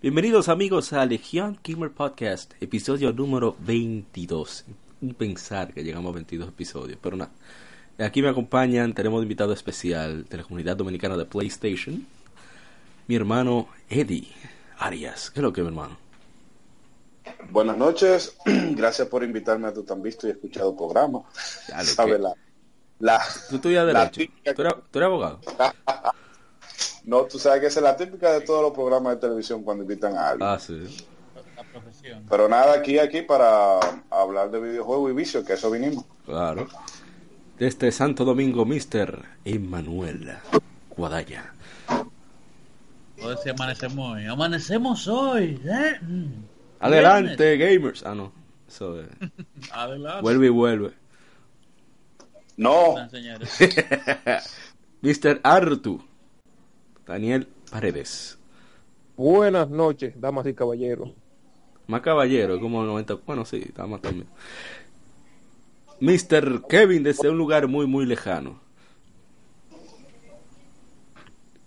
Bienvenidos amigos a Legión Gamer Podcast, episodio número 22. Y pensar que llegamos a 22 episodios, pero nada. Aquí me acompañan, tenemos invitado especial de la comunidad dominicana de PlayStation, mi hermano Eddie Arias. ¿Qué es lo que, mi hermano? Buenas noches, gracias por invitarme a tu tan visto y escuchado programa. Ya lo ¿Sabe que- la, la- Tú la Derecho. típica- ¿Tú eres, tú eres abogado? no, tú sabes que esa es la típica de todos los programas de televisión cuando invitan a alguien. Ah, sí. La profesión. Pero nada, aquí, aquí para hablar de videojuegos y vicios, que eso vinimos. Claro. Desde Santo Domingo, Mr. Emanuel Guadaya. No decir amanecemos hoy. Amanecemos hoy. ¿eh? Mm. Adelante, gamers. Ah, no. Eso es. Adelante. Vuelve y vuelve. No. Mr. Artu. Daniel Paredes. Buenas noches, damas y caballeros. Más caballero, como el 90. Bueno, sí, está más también. Mr. Kevin desde un lugar muy, muy lejano.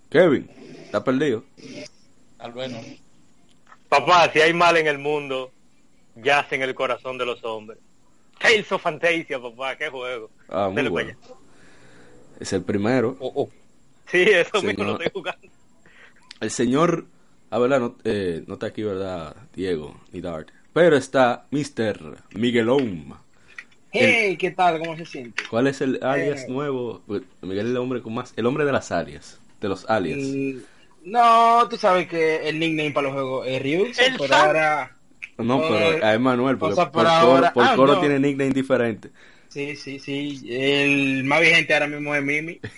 Kevin, ¿está perdido? Al bueno. Papá, si hay mal en el mundo, yace en el corazón de los hombres. Tales of Fantasia, papá, qué juego. Ah, muy bueno. Es el primero. Oh, oh. Sí, eso Señor. mismo lo estoy jugando. El señor, a verdad, no, eh, no está aquí, ¿verdad? Diego ni Dart. Pero está Mr. Miguelón. Hey, ¿qué tal? ¿Cómo se siente? ¿Cuál es el alias Eh. nuevo? Pues, Miguel es el hombre con más, el hombre de las alias, de los alias. Mm, No, tú sabes que el nickname para los juegos es Ryuk, El por ahora... No, pero a Emanuel, porque o sea, por, por coro, ahora- por ah, coro no. tiene nickname diferente. Sí, sí, sí. El más vigente ahora mismo es Mimi.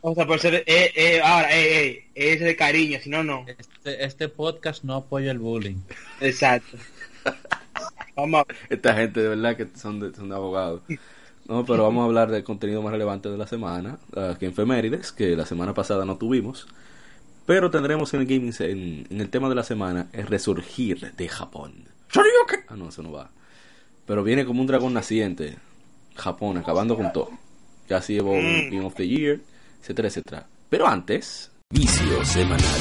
O sea, por ser... Eh, eh, ahora, eh, eh, es de cariño, si no, no. este, este podcast no apoya el bullying. Exacto. Vamos a... Esta gente de verdad que son de, son de abogados. No, pero vamos a hablar del contenido más relevante de la semana, aquí en Femérides, que la semana pasada no tuvimos. Pero tendremos en el gaming, en, en el tema de la semana, el resurgir de Japón. Ah, no, eso no va. Pero viene como un dragón naciente. Japón, acabando con todo. Ya se llevó un Mm. Game of the Year, etcétera, etcétera. Pero antes, vicio semanal.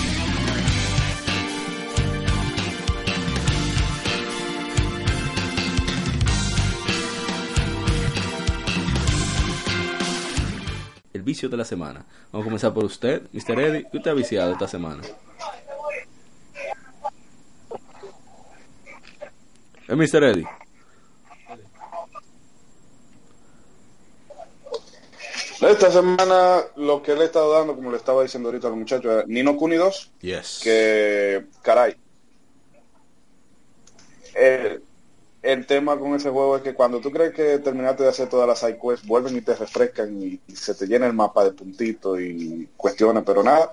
El vicio de la semana. Vamos a comenzar por usted, Mr. Eddie. ¿Qué usted ha viciado esta semana? ¿Es Mr. Eddie? Esta semana lo que le he estado dando, como le estaba diciendo ahorita a los muchachos, era Nino Kuni 2, Yes. que, caray, el, el tema con ese juego es que cuando tú crees que terminaste de hacer todas las side quests, vuelven y te refrescan y, y se te llena el mapa de puntitos y cuestiones, pero nada,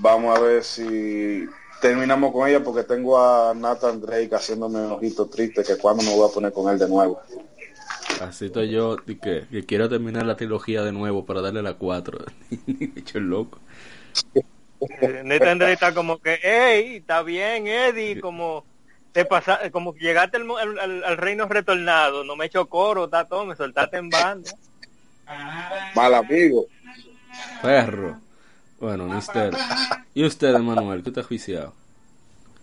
vamos a ver si terminamos con ella porque tengo a Nathan Drake haciéndome un ojito triste que cuando me voy a poner con él de nuevo. Así estoy yo, de que, que quiero terminar la trilogía de nuevo para darle la 4. Hecho el loco. Eh, Nathan Drake está como que, hey, está bien, Eddie, como te pasa, como que llegaste al, mo- al- al- reino retornado, no me echo coro, está todo, me soltaste en banda. Mal amigo. Perro. Bueno, Mister. ¿Y usted, Manuel? ¿Qué te ha juiciado?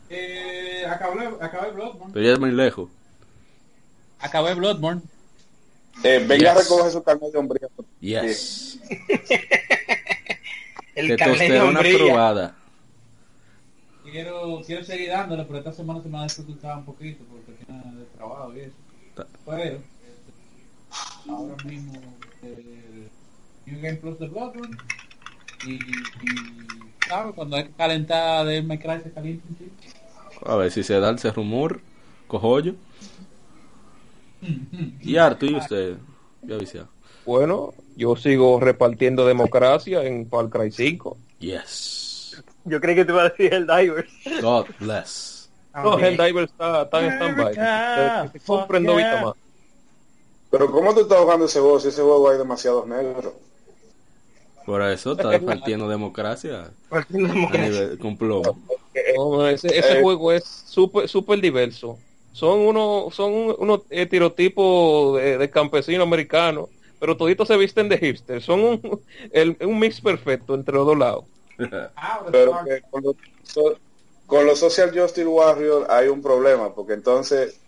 Eh, acabé, acabé Bloodborne. Pero ya es muy lejos. Acabé Bloodborne. Eh, venga a Yes. recoger su carnet de hombría. Yes. El carnet de Testosterona hombría. probada. Quiero, quiero seguir dándole, pero esta semana se me ha dificultado un poquito porque tiene de trabajo y eso. Pero, este, ahora mismo, eh, New Game Plus de Bloodborne. Y, y ¿sabes? Cuando hay que calentar de Cry se calienta un chico. A ver si se da ese rumor. Cojollo. Y Artu, ¿y usted? Ya. Bueno, yo sigo repartiendo democracia en Far Cry 5. Yes. Yo creí que te iba a decir el Divers. God bless. No, Helldiver está, está en stand-by. Más. Pero ¿cómo tú estás jugando ese juego si ese juego hay demasiados negros? Por eso está partiendo democracia a nivel con plomo. No, ese ese Eh. juego es súper súper diverso. Son unos son un- unos eh, tirotipos de, de campesinos americanos, pero toditos se visten de hipster. Son un, el- un mix perfecto entre los dos lados. Pero que con los, con los Social Justice Warriors hay un problema, porque entonces,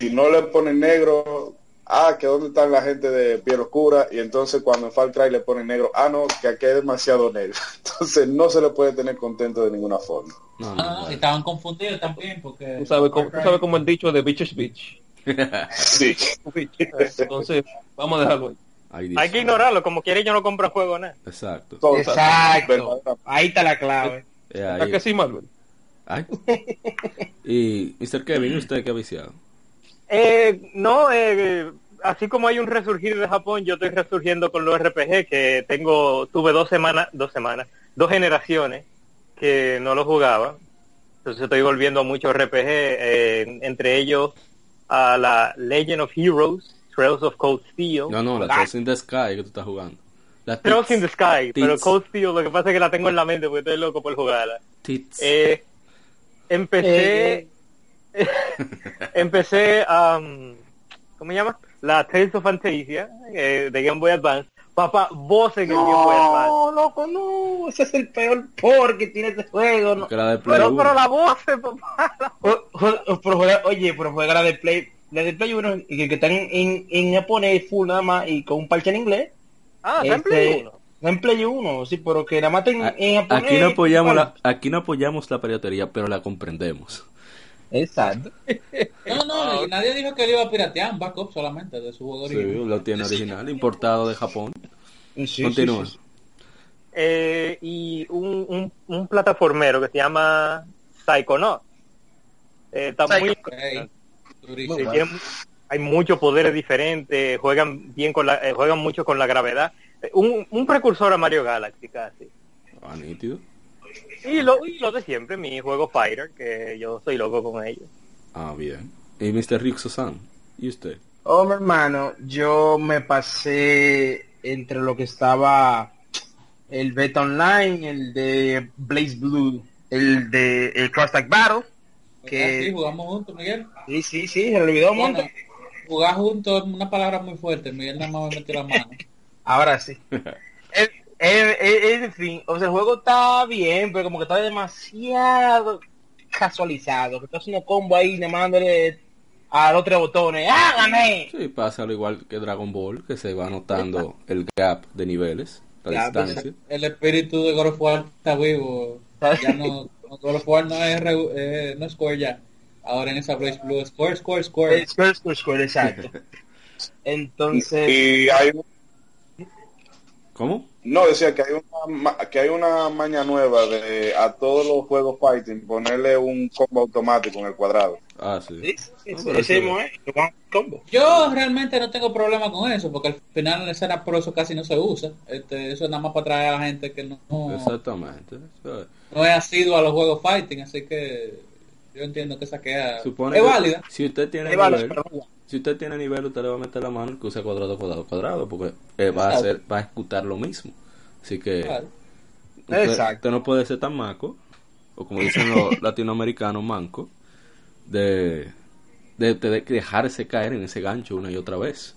si no le ponen negro, ah, que dónde están la gente de piel oscura, y entonces cuando en Far Cry le ponen negro, ah, no, que aquí hay demasiado negro. Entonces no se le puede tener contento de ninguna forma. No, no, Ah, no. estaban confundidos también porque... Tú sabes cómo, tú sabes cómo el dicho de Bitches Beach. Sí. Entonces, vamos a dejarlo ahí. Hay que ignorarlo, como quiere yo no compro juego nada. Exacto. Exacto. Verdaderamente. Ahí está la clave. Eh, ¿A ahí. que sí, Marvel? Ay. Y Mr. Kevin, ¿y usted qué ha viciado? Eh, no, eh, así como hay un resurgir de Japón, yo estoy resurgiendo con los RPG que tengo, tuve dos semanas, dos semanas, dos generaciones que no lo jugaba. Entonces estoy volviendo a muchos RPG, eh, entre ellos a la Legend of Heroes, Trails of Cold Steel, No, no, la Trails in the Sky que tú estás jugando. La Trails in the Sky, pero. Cold Steel lo que pasa es que la tengo en la mente porque estoy loco por jugarla. Tits. Eh, empecé, empecé a, ¿cómo se llama? La Tales of Fantasia eh, de Game Boy Advance. Papá, vos en el Game Boy Advance. No, loco, no. Ese es el peor por que tiene este juego. No. Porque la de Play Pero, 1. pero la voz, papá. la- O- o- pero juega- oye, pero juega la de Play, la de Play 1 y que, que están en, en japonés full nada más y con un parche en inglés. Ah, está en Este, Play 1. No en Play 1, sí, pero que nada más en, en japonés. Aquí no apoyamos Bueno, la, aquí no apoyamos la piratería, pero la comprendemos. Exacto. No, no, y nadie dijo que le iba a piratear un backup solamente de su juego Sí, original. lo tiene original, importado de Japón. Sí, sí, Continúa. sí, sí. Eh, y un, un, un plataformero que se llama Psychonaut. Eh, está muy... Tiene hay muchos poderes diferentes, juegan bien con la, eh, juegan mucho con la gravedad. Eh, Un, un precursor a Mario Galaxy casi. Ah, nítido. Y lo, y lo de siempre, mi juego Fighter, que yo soy loco con ellos. Ah, bien. Y Mr. Rixo-san, ¿y usted? Oh, mi hermano, yo me pasé entre lo que estaba el beta online, el de Blaze Blue, el de el Cross Tag Battle, Ah, sí, que jugamos juntos, Miguel. sí, sí, sí, se le olvidó Bueno, jugar juntos es una palabra muy fuerte. Miguel nada más me metió la mano. Ahora sí. en fin, o sea, el juego está bien, pero como que está demasiado casualizado, que está haciendo combo ahí, dándole a los tres botones, ¡ah, gané! Sí, pasa lo igual que Dragon Ball, que se va notando el gap de niveles, la Ya, pues, distancia. El espíritu de God of War está vivo. Ya no, God of War no es, re- eh, no es Square ya. Ahora en esa Blaze Blue, Square, Square, Square. Eh, Square, Square, Square, exacto. Entonces, Y hay un- ¿Cómo? No decía que hay una ma- que hay una maña nueva de a todos los juegos fighting ponerle un combo automático en el cuadrado. Ah, sí. sí, sí, Ah, sí, ese es, one combo. Yo realmente no tengo problema con eso, porque al final en la escena por eso casi no se usa. Este, eso es nada más para atraer a la gente que no, Exactamente. No es asiduo a los juegos fighting, así que yo entiendo que esa queda Supone es que válida. Si usted tiene Es válida, si usted tiene nivel, usted le va a meter la mano que usa cuadrado, cuadrado, cuadrado, porque eh, va a hacer, va a ejecutar lo mismo. Así que Claro. usted, Exacto. usted no puede ser tan maco, o como dicen los latinoamericanos, manco, de, de, de dejarse caer en ese gancho una y otra vez.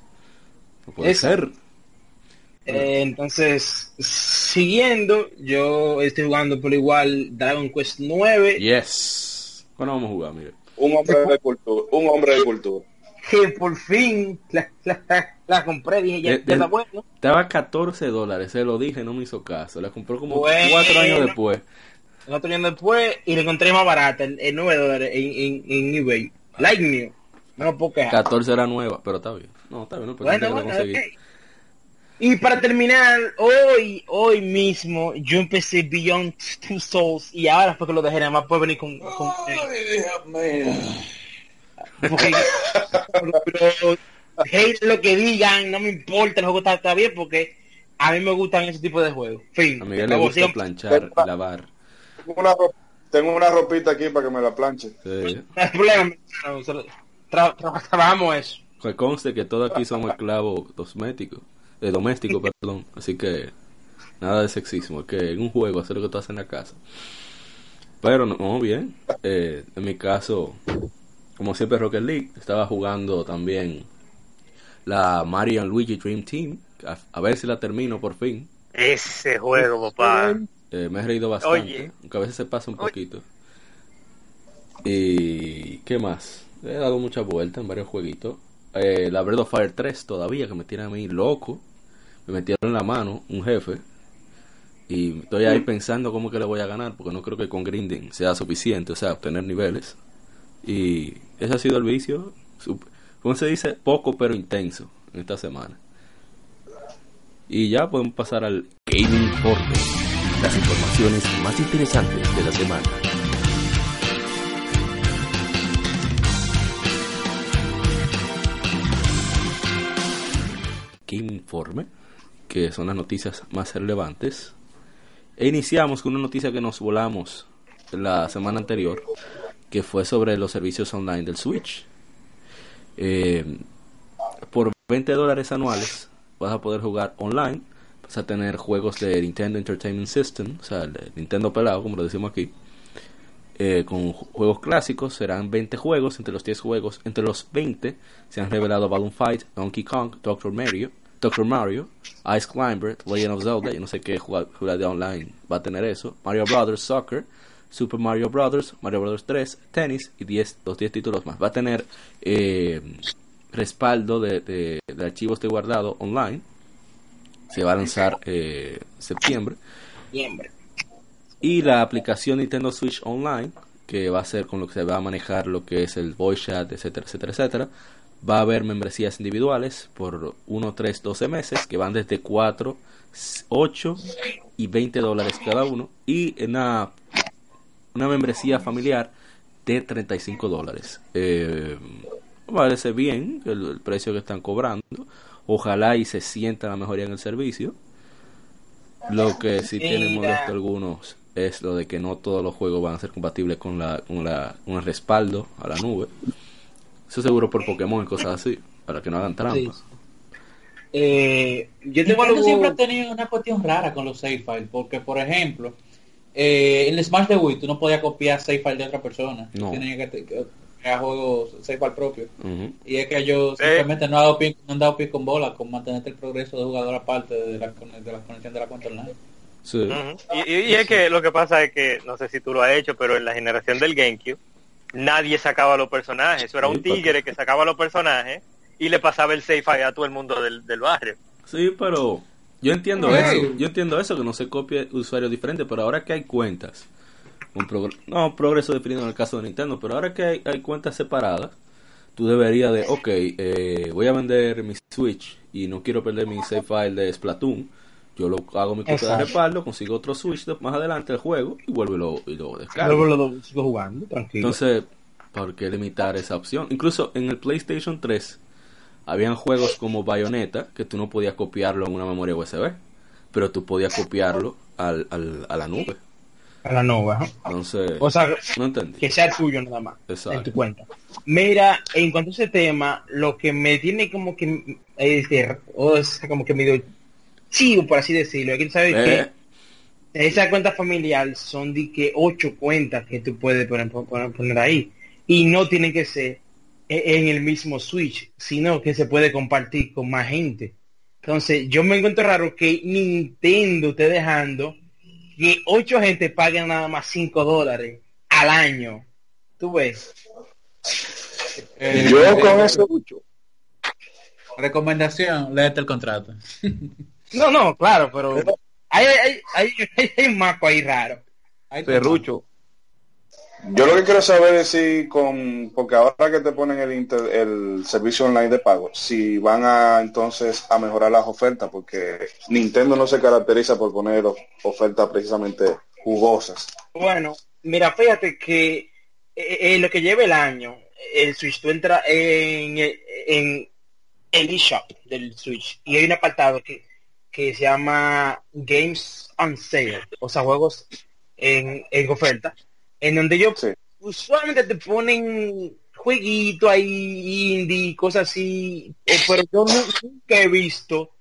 No puede Exacto. ser. Eh, entonces, siguiendo, yo estoy jugando por igual Dragon Quest 9, Yes. ¿Cuándo vamos a jugar, mire? Un hombre de cultura, un hombre de cultura. que por fin la, la- la compré, dije, ya, De- ya de- está bueno. Estaba a 14 dólares, se lo dije, no me hizo caso. La compró como Bueno. cuatro años después. El otro año después y lo encontré más barata, en, en 9 dólares en, en, en eBay. Like new. No quejar. 14 era nueva, pero está bien. No, está bien, no, pero Bueno, la bueno, conseguí. Y para terminar, hoy, hoy mismo, yo empecé Beyond Two Souls y ahora fue que lo dejé, nada más puedo venir con... con porque, pero, hate lo que digan, no me importa, el juego está, está bien porque a mí me gustan ese tipo de juegos. Fin. A Miguel le gusta planchar y lavar. Tengo una, ro- tengo una ropita aquí para que me la planche. Sí. No hay problema. tra- tra- trabajamos eso. Que conste que todos aquí somos esclavos domésticos, eh, domésticos, perdón. Así que nada de sexismo, es que en un juego hacer lo que tú haces en la casa. Pero no, no, bien. Eh, en mi caso, como siempre Rocket League, estaba jugando también la Mario Luigi Dream Team. A, a ver si la termino por fin. Ese juego, papá. Eh, me he reído bastante, Oye. aunque a veces se pasa un Oye. poquito. ¿Y qué más? He dado muchas vueltas en varios jueguitos. Eh, la Breath of Fire 3 todavía, que me tiene a mí loco. Me metieron en la mano un jefe. Y estoy ahí pensando cómo que le voy a ganar, porque no creo que con grinding sea suficiente, o sea, obtener niveles. Y ese ha sido el vicio. Sup- ¿Cómo se dice? Poco pero intenso en esta semana. Y ya podemos pasar al Gaming Informe. Las informaciones más interesantes de la semana. Game Informe, que son las noticias más relevantes. E iniciamos con una noticia que nos volamos la semana anterior, que fue sobre los servicios online del Switch. Eh, por 20 dólares anuales vas a poder jugar online, vas a tener juegos de Nintendo Entertainment System, o sea, el Nintendo pelado, como lo decimos aquí, eh, con ju- juegos clásicos, serán 20 juegos, entre los 10 juegos, entre los 20 se han revelado Balloon Fight, Donkey Kong, Dr. Mario, Dr. Mario, Ice Climber, Legend of Zelda, yo no sé qué jugabilidad online va a tener eso, Mario Brothers Soccer, Super Mario Brothers, Mario Brothers 3, tenis y 10, los 10 títulos más. Va a tener eh, respaldo de, de- de archivos de guardado online. Se va a lanzar eh, septiembre. Siempre. Y la aplicación Nintendo Switch Online, que va a ser con lo que se va a manejar lo que es el voice chat, etcétera, etcétera, etcétera. Va a haber membresías individuales por 1, 3, 12 meses, que van desde 4, 8 y 20 dólares cada uno. Y una, una membresía familiar de 35 dólares. Eh, me parece bien el, el precio que están cobrando. Ojalá y se sienta la mejoría en el servicio. Lo que sí tiene molesto algunos es lo de que no todos los juegos van a ser compatibles con la con la con el respaldo a la nube. Eso seguro por Pokémon y cosas así, para que no hagan trampa. Sí. Eh, yo tengo algo... siempre ha tenido una cuestión rara con los save files, porque por ejemplo, eh, en el Smash de Wii tú no podías copiar save file de otra persona, No. Tenías que, crear juegos save file propio. Y es que ellos Sí. simplemente no han dado pie, no han dado pie con bola con mantenerte el progreso de jugador aparte de la, de la conexión de la cuenta online. Sí. Y, y- y es que lo que pasa es que, no sé si tú lo has hecho, pero en la generación del GameCube, nadie sacaba los personajes. Eso era Sí, un tigre que sacaba los personajes y le pasaba el save file a todo el mundo del, del barrio. Sí, pero yo entiendo eso. Yo entiendo eso, que no se copie usuarios diferentes, pero ahora que hay cuentas, un progr- no progreso definido en el caso de Nintendo, pero ahora que hay, hay cuentas separadas, tú deberías de, ok, eh, voy a vender mi Switch y no quiero perder mi save file de Splatoon. Yo lo hago mi copia de respaldo, consigo otro Switch de- más adelante el juego y vuelvo y lo, y lo descargo. Lo sigo jugando, tranquilo. Entonces, ¿por qué limitar esa opción? Incluso en el PlayStation 3 habían juegos como Bayonetta que tú no podías copiarlo en una memoria USB, pero tú podías copiarlo al, al- a la nube. a la ajá. Entonces, O sea, no entendí. que sea tuyo nada más Exacto. en tu cuenta. Mira, en cuanto a ese tema, lo que me tiene como que es decir, o sea, como que medio chivo, por así decirlo, tú sabes Eh, que esa cuenta familiar son de que ocho cuentas que tú puedes poner, poner, poner ahí y no tienen que ser en el mismo Switch, sino que se puede compartir con más gente. Entonces, yo me encuentro raro que Nintendo esté dejando que ocho gente paguen nada más cinco dólares al año. ¿Tú ves? Eh, Yo eh, con eso, Recomendación, léete el contrato. No, no, claro, pero hay, hay, hay, hay, hay un maco ahí raro. Ahí te Serrucho. Yo lo que quiero saber es si con, porque ahora que te ponen el, inter- el servicio online de pago, si van a entonces a mejorar las ofertas, porque Nintendo no se caracteriza por poner of- ofertas precisamente jugosas. Bueno, mira, fíjate que eh, eh, lo que lleva el año, el Switch, tú entras en, el- en el eShop del Switch y hay un apartado que, que se llama Games on Sale, o sea, juegos en, en oferta, en donde ellos Sí. usualmente te ponen jueguito ahí, indie, cosas así, pero yo nu- nunca he visto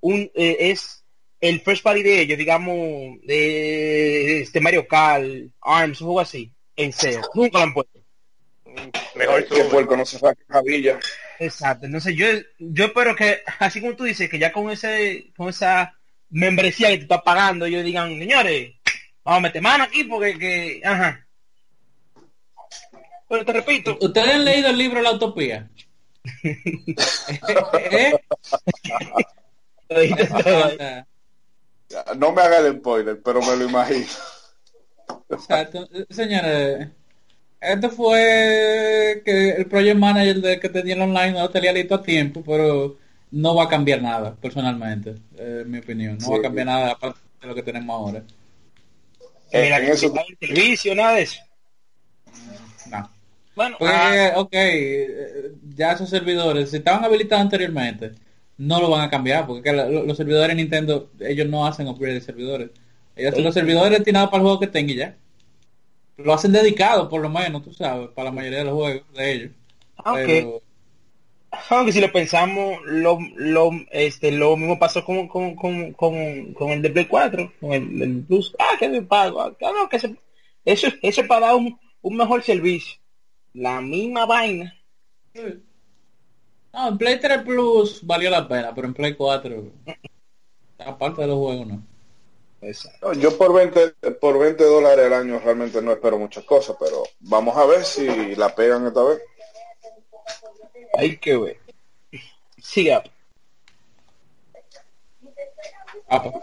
un, eh, es el first party de ellos, digamos, de este Mario Kart, ARMS, un juego así, en serio, nunca lo han puesto. Mejor que sube. puerco no se cabilla. Exacto, entonces yo, yo espero que, así como tú dices, que ya con ese, con esa membresía que tú estás pagando, ellos digan, señores, vamos a meter mano aquí porque, que, ajá. Pero te repito, ¿Ustedes han leído el libro La Utopía? ¿Eh? No me haga el spoiler, pero me lo imagino. Exacto. Señores, esto fue que el project manager de que tenía el online no lo tenía listo a tiempo, pero no va a cambiar nada, personalmente, eh, en mi opinión. No va a cambiar nada aparte de lo que tenemos ahora. Mira, en que eso- servicio, nada de eso. No. Bueno, Porque, ah, ok, eh, ya esos servidores, si estaban habilitados anteriormente, no lo van a cambiar, porque los servidores de Nintendo, ellos no hacen upgrade de servidores. Ellos hacen los servidores destinados para el juego que tengan y ya. Lo hacen dedicado, por lo menos, tú sabes, para la mayoría de los juegos de ellos. aunque, Pero, aunque si lo pensamos, lo, lo, este, lo mismo pasó con, con, con, con, con el de Play 4, con el, el Plus. Ah, que me pago. Ah, no, que se- eso, eso es para dar un, un mejor servicio. La misma vaina. no, en Play 3 Plus valió la pena, pero en Play 4, aparte de los juegos, no. No, yo por 20, por 20 dólares al año realmente no espero muchas cosas, pero vamos a ver si la pegan esta vez. Hay que ver. Siga. Ah, pues.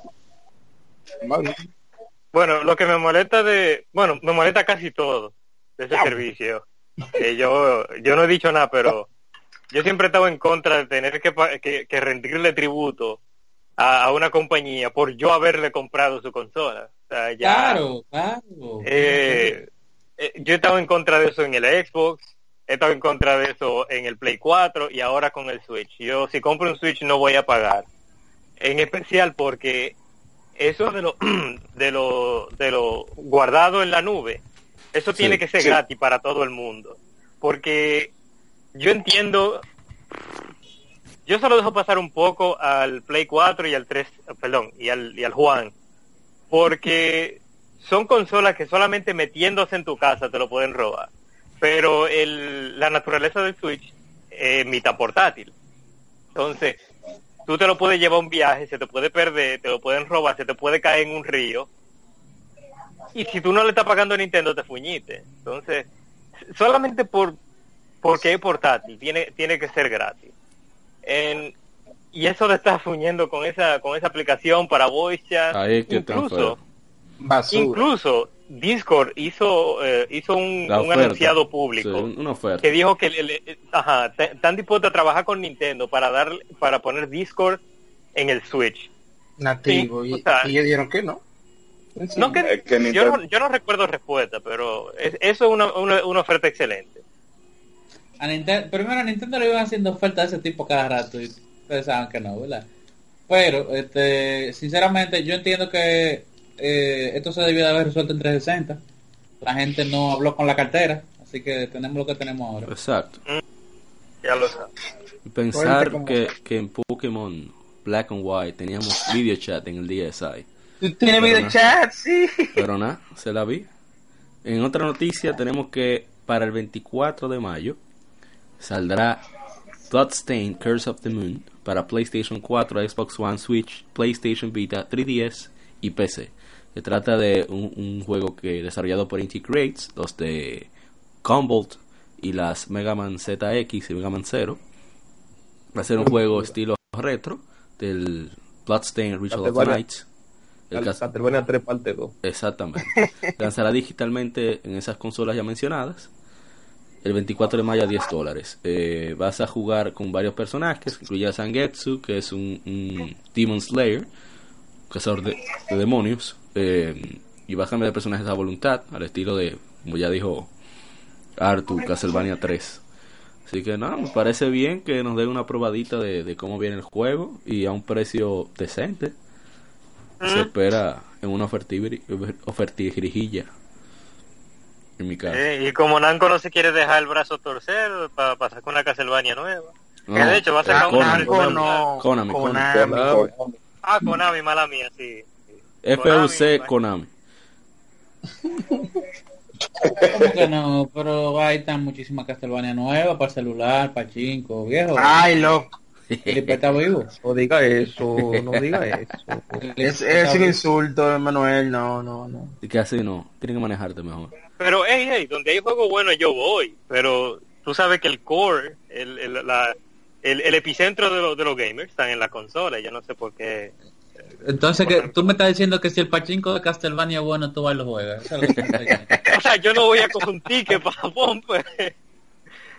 Bueno, lo que me molesta de, bueno, me molesta casi todo de ese servicio. Eh, yo, yo no he dicho nada, pero yo siempre he estado en contra de tener que, que, que rendirle tributo a, a una compañía por yo haberle comprado su consola. O sea, ya, Claro, claro. eh, eh, yo he estado en contra de eso en el Xbox, he estado en contra de eso en el Play 4 y ahora con el Switch. Yo si compro un Switch no voy a pagar. En especial porque eso de lo de lo de lo guardado en la nube, eso Sí, tiene que ser sí. gratis para todo el mundo. Porque yo entiendo yo solo dejo pasar un poco al Play 4 y al 3, perdón, y al, y al Juan, porque son consolas que solamente metiéndose en tu casa te lo pueden robar. Pero el, la naturaleza del Switch es mitad portátil. Entonces, tú te lo puedes llevar a un viaje, se te puede perder, te lo pueden robar, se te puede caer en un río. Y si tú no le estás pagando a Nintendo, te fuñiste. Entonces, solamente por porque es portátil, tiene, tiene que ser gratis. En- y eso de estar fuñendo con esa con esa aplicación para voice chat, Ahí incluso incluso Discord hizo eh, hizo un, anunciado público Sí, un- una oferta. que dijo que le- le- ajá, están dispuestos a trabajar con Nintendo para dar para poner Discord en el Switch. Nativo. Sí, y, o sea- y ellos dijeron que no. No que, Es que yo, no, yo no recuerdo respuesta, pero es- eso es una, una, una oferta excelente. A Nintendo, primero a Nintendo le iban haciendo ofertas de ese tipo cada rato y pensaban que no, ¿verdad? Pero, este, sinceramente, yo entiendo que eh, esto se debió de haber resuelto en 360. La gente no habló con la cartera, así que tenemos lo que tenemos ahora. Exacto. Ya lo sabes. Pensar que, que en Pokémon Black and White teníamos video chat en el DSi. Tú tienes Pero video no. chat, sí. Pero nada, se la vi. En otra noticia tenemos que para el 24 de mayo saldrá Bloodstained Curse of the Moon para PlayStation 4, Xbox One, Switch, PlayStation Vita, 3DS y PC. Se trata de un, un juego que desarrollado por Inti Creates, los de Combolt y las Mega Man ZX y Mega Man Zero. Va a ser un juego estilo retro del Bloodstained Ritual of the. Night. El cas- Castlevania 3 parte 2. Exactamente. Lanzará digitalmente en esas consolas ya mencionadas. El 24 de mayo a 10 dólares. Eh, vas a jugar con varios personajes, incluye a Sangetsu, que es un, un Demon Slayer, cazador de, de demonios. eh, y vas a cambiar de personajes a voluntad, al estilo de, como ya dijo Arthur, Castlevania 3. Así que nada, me parece bien que nos den una probadita de, de cómo viene el juego y a un precio decente. Se espera en una ofertijilla. En mi caso. Eh, y como Namco no se quiere dejar el brazo torcer para pasar con una Castlevania nueva. No, que de hecho va a ser eh, la una Konami, no. Konami, Konami. Konami. Ah, Konami, mala mía, sí. FUC Konami. ¿Cómo que no? Pero ahí están muchísimas Castlevania nuevas para celular, para chinco, viejo. Ay, loco. Felipe está vivo. No diga eso, no diga eso. Es, es un insulto, Manuel. No, no, no. Y que así no, tienen que manejarte mejor. Pero, hey, hey, donde hay juegos buenos yo voy. Pero tú sabes que el core, el, el, la, el, el epicentro de, los de los gamers están en la consola. Yo no sé por qué. Entonces, que tú me estás diciendo que si el pachinko de Castlevania es bueno, tú vas y lo juegas. Eso es lo que. O sea, yo no voy a coger un ticket para Japón, pues.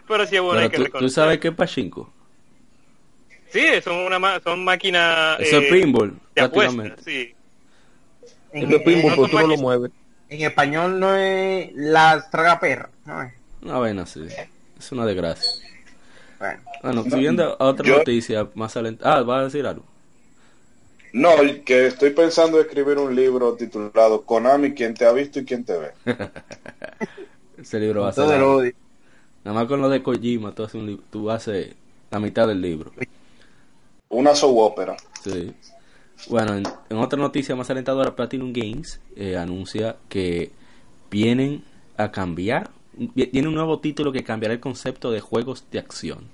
Pero sí es bueno, hay que Pero tú, tú sabes qué es Pachinko. Sí, son una ma- son máquinas Eso es eh, pinball, de prácticamente. apuestas, sí. En, Eso es pinball, no lo mueves. en español no es la traga perra. No es. Una vaina así. Es una desgracia. Bueno. Bueno, siguiendo a otra yo- noticia más alentada. Ah, ¿vas a decir algo? No, que estoy pensando en escribir un libro titulado Konami, quien te ha visto y quien te ve. Ese libro va a ser... Todo el largo. odio. Nada más con lo de Kojima, tú haces, un tú haces la mitad del libro. Una soap ópera. Sí. Bueno, en, otra noticia más alentadora, Platinum Games eh, anuncia que vienen a cambiar, tiene un nuevo título que cambiará el concepto de juegos de acción.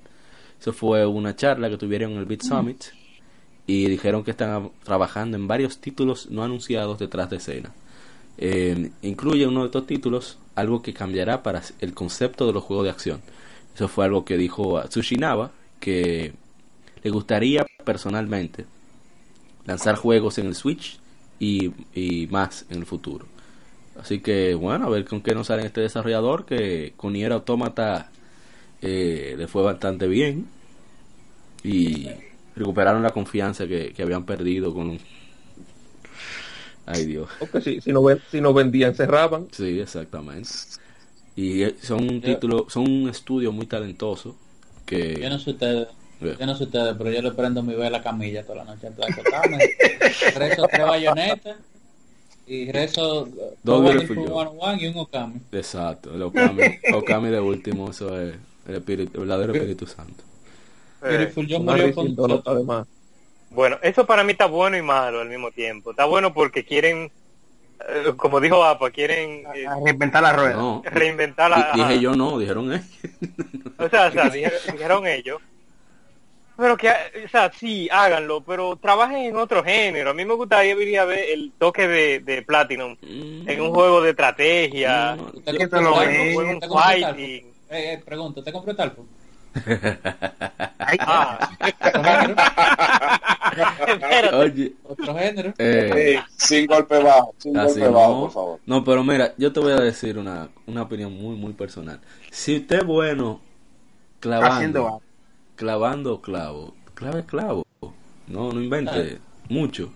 Eso fue una charla que tuvieron en el Beat Summit y dijeron que están trabajando en varios títulos no anunciados detrás de escena. Eh, incluye uno de estos títulos algo que cambiará para el concepto de los juegos de acción. Eso fue algo que dijo Tsushinaba, que le gustaría personalmente lanzar juegos en el Switch y, y más en el futuro. Así que bueno, a ver con qué nos sale este desarrollador que con Nier Automata eh, le fue bastante bien y recuperaron la confianza que, que habían perdido con... Ay Dios. Porque si, si, no ven, si no vendían, cerraban. Sí, exactamente. Y eh, son un título, son un estudio muy talentoso que... Yo no sé ustedes, Yo no sé ustedes, pero yo le prendo mi vela camilla toda la noche antes de acostarme. rezo tres bayonetas y rezo. 101 y un Okami. Exacto, el Okami, Okami de último, eso es el, espíritu, el verdadero Espíritu Santo. Eh, Una murió con indolora, además. Bueno, eso para mí está bueno y malo al mismo tiempo. Está bueno porque quieren, eh, como dijo APA, quieren eh, reinventar la rueda. No, reinventar la... di- ajá. dije yo no, dijeron ellos. O sea, o sea, dije- dijeron ellos. Pero que, o sea, sí, háganlo, pero trabajen en otro género. A mí me gustaría venir a ver el toque de, de Platinum en un juego de estrategia, No, ¿Usted yo- que te compró fighting. Eh, eh, pregunto, Ah, Otro género, espérate. Oye, otro género. eh, sin golpe bajo, sin así golpe bajo, no. por favor. No, pero mira, yo te voy a decir una, una opinión muy, muy personal. Si usted es bueno clavando. Clavando clavo, clave clavo. No, no invente mucho.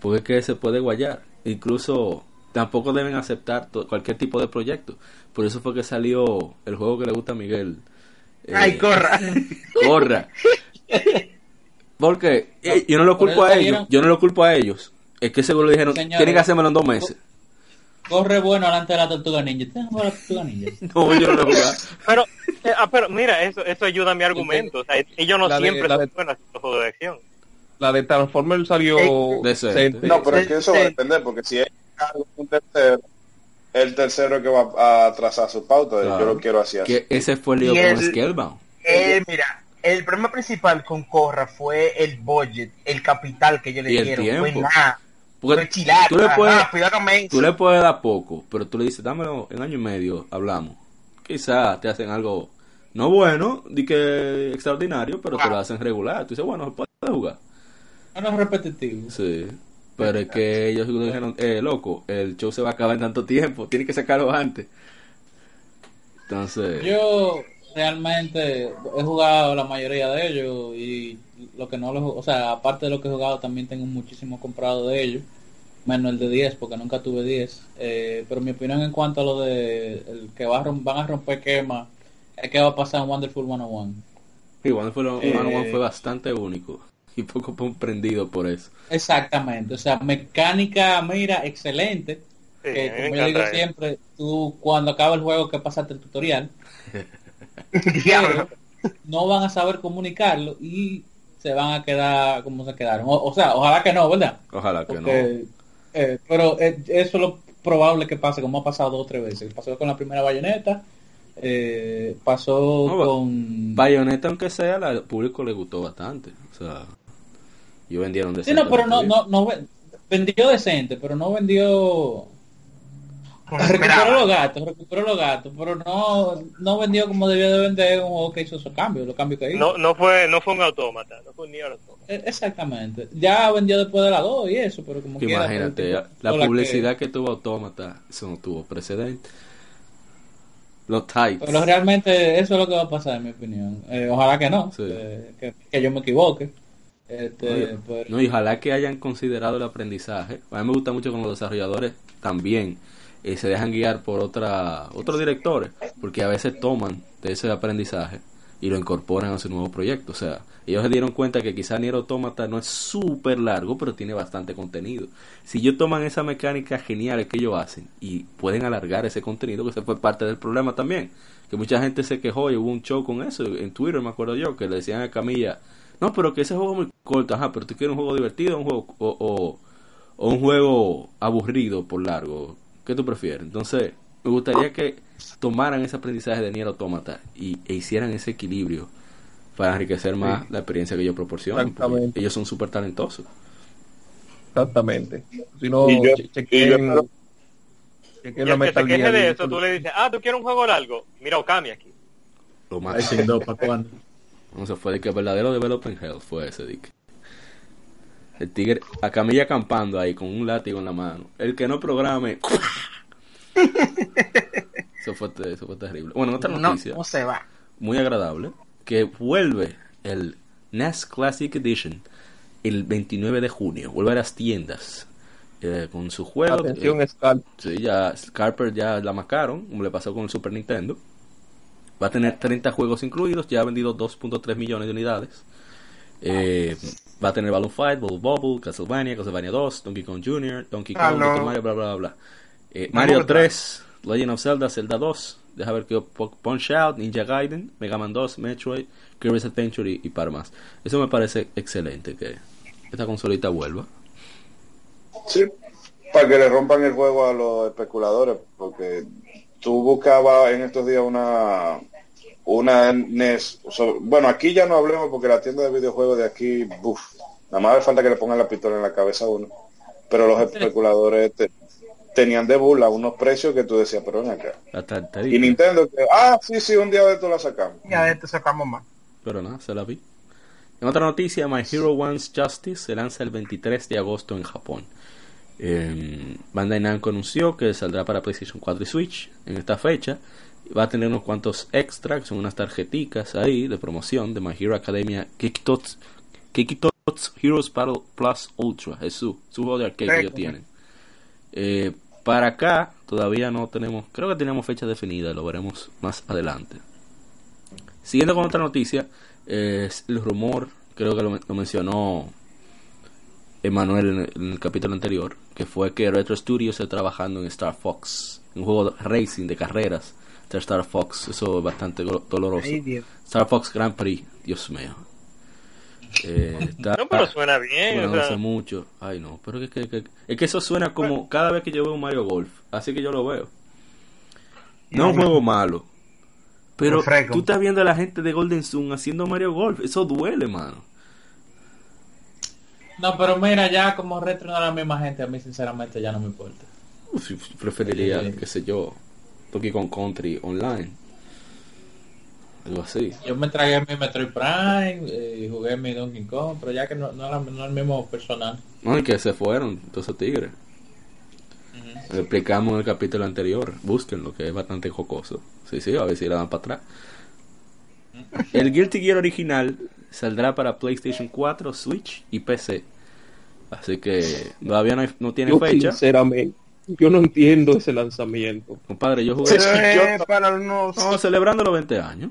Porque es que se puede guayar. Incluso tampoco deben aceptar cualquier tipo de proyecto. Por eso fue que salió el juego que le gusta a Miguel. Eh, Ay, corra. corra. Porque yo no lo culpo a ellos. Yo no lo culpo a ellos. Es que seguro le dijeron, Señores, tienen que hacérmelo en dos meses. Corre bueno delante de la tortuga ninja. ¿Usted no juega a la tortuga ninja? No, yo no. Pero, eh, ah, pero mira, eso, eso ayuda a mi argumento. O sea, ellos no La de- siempre la de- son buenos haciendo juegos de acción. La de Transformers salió Eh, decente. No, pero es que eso va a depender, porque si es un tercero, el tercero que va a trazar su pauta, Claro. yo lo quiero así. así. Que ese fue el lío Y con el- Scalebound. Eh, mira, el problema principal con Corra fue el budget, el capital que ellos Y le el dieron. tiempo. Fue nada. Porque tú le puedes- rápido, hágame Tú le puedes dar poco, pero tú le dices, dámelo en año y medio, hablamos. Quizás te hacen algo no bueno, di que extraordinario, pero te lo hacen regular. Tú dices, bueno, puede jugar. No es repetitivo. Sí. Pero es que ellos dijeron, eh, loco, el show se va a acabar en tanto tiempo, tiene que sacarlo antes. Entonces, Yo realmente he jugado la mayoría de ellos y lo que no lo o sea, aparte de lo que he jugado también tengo muchísimo comprado de ellos, menos el de 10 porque nunca tuve 10, eh, pero mi opinión en cuanto a lo de el que va a van a romper quema es que va a pasar en Wonderful 101. igual fue, lo- Eh, One on One fue bastante único. y poco comprendido por eso. Exactamente, o sea, mecánica, mira, excelente. Sí, que, como yo digo siempre, tú cuando acaba el juego que pasaste el tutorial, Diablo. no van a saber comunicarlo y se van a quedar como se quedaron. O, o sea, ojalá que no, ¿verdad? Ojalá que no. Porque, eh, pero eh, eso es lo probable que pase, como ha pasado dos o tres veces. Pasó con la primera bayoneta, eh, pasó No, con... Bayonetta, aunque sea, la- al público le gustó bastante. O sea, yo vendieron Sí, no, pero no, no, no ve- vendió decente, pero no vendió... Recuperó los gatos, recuperó los gatos, pero no, no vendió como debía de vender un juego que hizo esos cambios, los cambios que hizo. No, no fue, no fue un autómata, no fue un Nier Automata. Eh, Exactamente. Ya vendió después de la 2 y eso, pero como Que quiera, imagínate, la con la publicidad que... tuvo Autómata, eso no tuvo precedente. Los tights. Pero realmente eso es lo que va a pasar, en mi opinión. Eh, ojalá que no, Sí. eh, que, que yo me equivoque. Este, Oye, pero- No, y ojalá que hayan considerado el aprendizaje. A mí me gusta mucho cuando los desarrolladores también eh, se dejan guiar por otra, otros directores, porque a veces toman de ese aprendizaje y lo incorporan a su nuevo proyecto. O sea, ellos se dieron cuenta que quizá Nier Automata no es súper largo, pero tiene bastante contenido. Si ellos toman esa mecánica genial que ellos hacen y pueden alargar ese contenido, que ese fue parte del problema también, que mucha gente se quejó y hubo un show con eso en Twitter, me acuerdo yo, que le decían a Camilla, no, pero que ese juego es muy corto, ajá, pero tú quieres un juego divertido un juego, o, o, o un juego aburrido por largo. ¿Qué tú prefieres? Entonces, me gustaría que tomaran ese aprendizaje de Nier Automata y, e hicieran ese equilibrio para enriquecer más la experiencia que ellos proporcionan. Ellos son súper talentosos. Exactamente. Si no, Y yo- y chequen, yo- chequen Y la que se Metal Gear de eso, tú le dices, ah, tú quieres un juego largo, mira Okami aquí. Lo más. 2, ¿para cuándo? No se fue de que el verdadero development hell fue ese Dick. El tigre, a Camilla acampando ahí con un látigo en la mano. El que no programe. eso, fue, te- eso fue terrible. Bueno, otra No, noticia no se va. muy agradable. Que vuelve el NES Classic Edition el 29 de junio. Vuelve a las tiendas eh, con su juego. Atención, eh, Scalp. Sí, ya Scarper ya la marcaron, como le pasó con el Super Nintendo. Va a tener 30 juegos incluidos, ya ha vendido 2.3 millones de unidades. Eh, va a tener Balloon Fight, Bubble Bobble, Castlevania, Castlevania 2, Donkey Kong Jr., Donkey Kong, Mario, bla bla bla. bla. Eh, Mario me 3, Legend of Zelda, Zelda 2, deja ver que Punch Out, Ninja Gaiden, Mega Man 2, Metroid, Curious Adventure y, y para más. Eso me parece excelente que esta consolita vuelva. Sí, para que le rompan el juego a los especuladores, porque tú buscabas en estos días una una NES, bueno, aquí ya no hablemos porque la tienda de videojuegos de aquí, buf, nada más hace falta que le pongan la pistola en la cabeza a uno, pero los especuladores te- tenían de burla unos precios que tú decías, pero ven acá. Y. Nintendo, que, ah, sí, sí, un día de esto la sacamos. Ya de esto sacamos más. Pero nada, se la vi. En otra noticia, My Hero Wants Justice se lanza el 23 de agosto en Japón. Eh, Bandai Namco anunció que saldrá para PlayStation 4 y Switch en esta fecha. Va a tener unos cuantos extras, que son unas tarjeticas ahí de promoción de My Hero Academia Kikitots, Kikitots Heroes Battle Plus Ultra. Es su, su juego de arcade que ellos tienen. Eh, para acá todavía no tenemos, creo que tenemos fecha definida, lo veremos más adelante. Siguiendo con otra noticia, eh, es el rumor, creo que lo, lo mencionó Emanuel en el, en el capítulo anterior, que fue que Retro Studios está trabajando en Star Fox, un juego de racing de carreras de Star Fox, eso es bastante doloroso. Ay, Dios. Star Fox Grand Prix, Dios mío. Eh, está- No, pero suena bien, bueno, o no sea, sé mucho. Ay, no, pero es que, que- es que eso suena como cada vez que yo veo un Mario Golf. Así que yo lo veo. No es un juego malo. Pero tú estás viendo a la gente de Golden Sun haciendo Mario Golf. Eso duele, mano. No, pero mira, ya como retro no la misma gente, a mí sinceramente ya no me importa. Uf, preferiría, Sí. qué sé yo, Donkey Kong Country online. Algo así. Yo me tragué mi Metroid Prime eh, y jugué mi Donkey Kong, pero ya que no, no, era- no es el mismo personal. No, y que se fueron todos esos tigres. Lo explicamos en el capítulo anterior. Búsquenlo, que es bastante jocoso. Sí, sí, a ver si la dan para atrás. El Guilty Gear original saldrá para PlayStation 4, Switch y PC. Así que todavía no, hay- no tiene Yo fecha. sinceramente, yo no entiendo ese lanzamiento. Compadre, yo jugué. Sí, Eh, yo- para unos... No, celebrando los 20 años.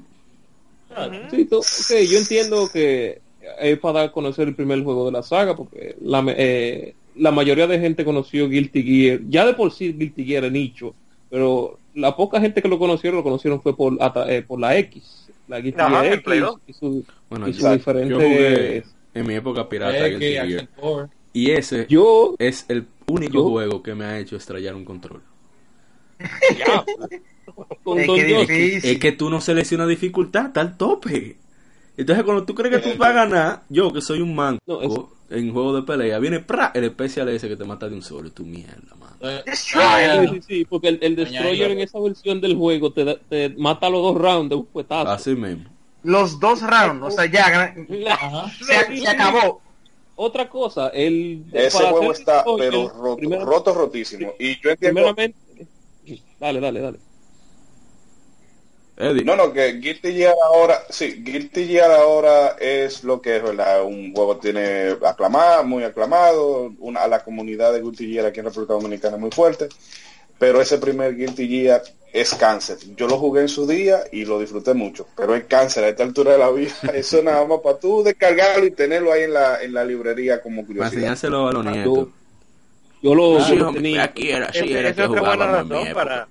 Sí, to- ok, yo entiendo que es para dar a conocer el primer juego de la saga, porque la, me- eh, la mayoría de gente conoció Guilty Gear, ya de por sí Guilty Gear era nicho, pero la poca gente que lo conocieron, lo conocieron fue por, ata- eh, por la X, la Guilty Gear X y su, Bueno, y yo, yo jugué en mi época pirata Guilty Gear. Y ese Yo, es el único Yo- juego que me ha hecho estrellar un control. ya, con Es que. Es que tú no seleccionas dificultad, está al tope. Entonces cuando tú crees que tú vas a ganar, yo que soy un manco No, es- en juego de pelea, viene pra, el especial ese que te mata de un solo, tu mierda, man. Entonces, Sí, sí, sí, porque el, el Destroyer en esa versión del juego te, da- te mata los dos rounds de un puetazo. Así mismo. Los dos rounds, o sea, ya se acabó. Otra cosa, el Ese juego está, pero roto, primero- roto, rotísimo. Y yo entiendo. primeramente, dale, dale, dale. Eddie, No, no, que Guilty Gear ahora, sí, Guilty Gear ahora es lo que es, ¿verdad? Un juego tiene aclamado, muy aclamado, una, a la comunidad de Guilty Gear aquí en República Dominicana es muy fuerte, pero ese primer Guilty Gear es cáncer. Yo lo jugué en su día y lo disfruté mucho, pero es cáncer a esta altura de la vida. Eso nada más para tú descargarlo y tenerlo ahí en la, en la librería como para curiosidad. enseñárselo a los nietos. Yo lo, Sí, yo tenía, aquí era, que es otra buena razón para,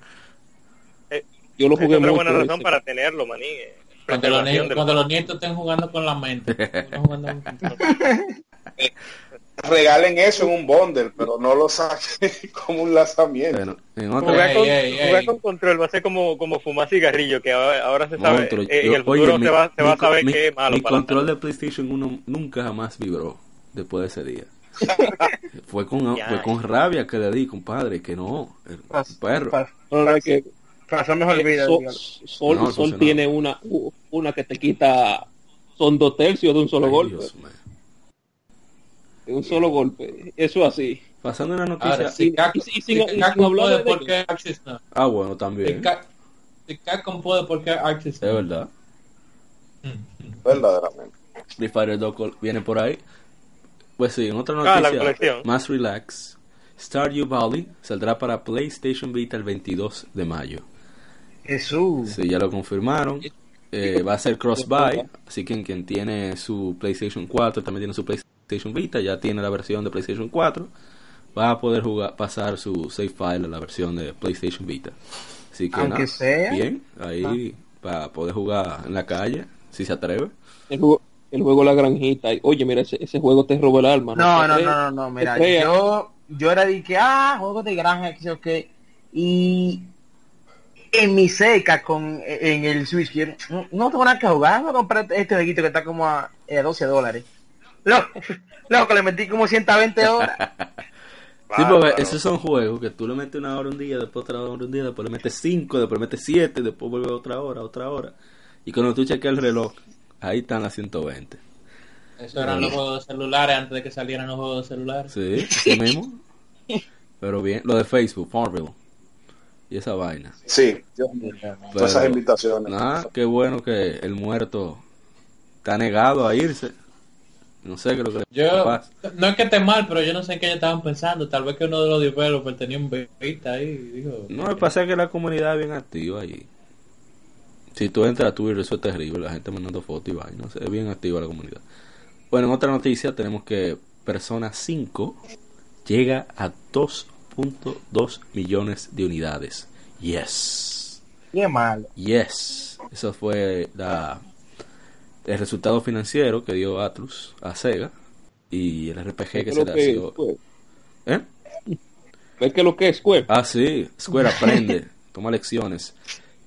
yo lo es jugué otra mucho. buena razón ese. para tenerlo, maní. eh, Cuando los, nietos, de cuando los nietos estén jugando con la mente. jugando con. Regalen eso en un bundle, pero no lo saquen como un lanzamiento. Bueno, en otra, Jugar, con, ey, ey. jugar con control va a ser como, como fumar cigarrillo, que ahora, ahora se sabe, monstruo, eh, en el futuro oye, se, va, se mi- va a saber mi- que es malo Mi para control de PlayStation 1 nunca jamás vibró después de ese día. fue con fue con rabia que le di, compadre, que no, el Pas- perro. pas- No, que. Sol. Sol- No, Sol entonces no. tiene una una que te quita son dos tercios de un solo Ay, golpe, Dios. De un solo golpe. Eso así. Pasando una noticia. Ahora, si Capcom, y- y sin- si puede, de- ¿por qué Axis no? Ah, bueno, Si, también. Si Capcom puede, ¿por qué Axis Es verdad. Verdaderamente. Free Fighter 2 col- viene por ahí. Pues sí, en otra Ah, la noticia colección. más relax. Stardew Valley saldrá para PlayStation Vita el 22 de mayo. Jesús. Sí, ya lo confirmaron. Eh, va a ser cross-buy, así que quien tiene su PlayStation 4 también tiene su PlayStation Vita, ya tiene la versión de PlayStation 4, va a poder jugar, pasar su save file a la versión de PlayStation Vita. Así que Aunque nada, sea. bien, ahí para poder jugar en la calle, si se atreve. El juego, el juego La Granjita. y, Oye, mira, ese, ese juego te robó el alma. No, no, no, no, no, mira, yo, yo era de que, ah, juegos de granja, que qué, y en mi seca con, en el Switch, yo, no, no tengo nada que jugar, voy a comprar este jueguito que está como a, eh, 12 dólares. Loco, loco, le metí como 120 horas. Sí, porque esos son juegos que tú le metes una hora un día, después otra hora un día, después le metes cinco, después le metes siete, después vuelve otra hora, otra hora. Y cuando tú chequeas el reloj, ahí están las 120. Eso eran los juegos de celulares antes de que salieran los juegos de celulares. Sí, así mismo. Pero bien, lo de Facebook, Farmville. Y esa vaina. Sí, Dios mío. Todas esas invitaciones. Nada, qué bueno que el muerto está negado a irse. No sé qué es lo que le Yo, pasa. no es que esté mal, pero yo no sé en qué ellos estaban pensando. Tal vez que uno de los developers tenía un Vita ahí. y Dijo, No, me pasa que la comunidad es bien activa ahí. Si tú entras a Twitter, eso es terrible. La gente mandando fotos y vaina. No sé, es bien activa la comunidad. Bueno, en otra noticia tenemos que Persona 5 llega a 2.2 millones de unidades. Yes. Qué malo. Yes. Eso fue la, el resultado financiero que dio Atlus a Sega y el RPG que ¿Ves se le que es dio. Square? ¿Eh? ¿Ves que lo que es Square? Ah, sí, Square aprende, toma lecciones.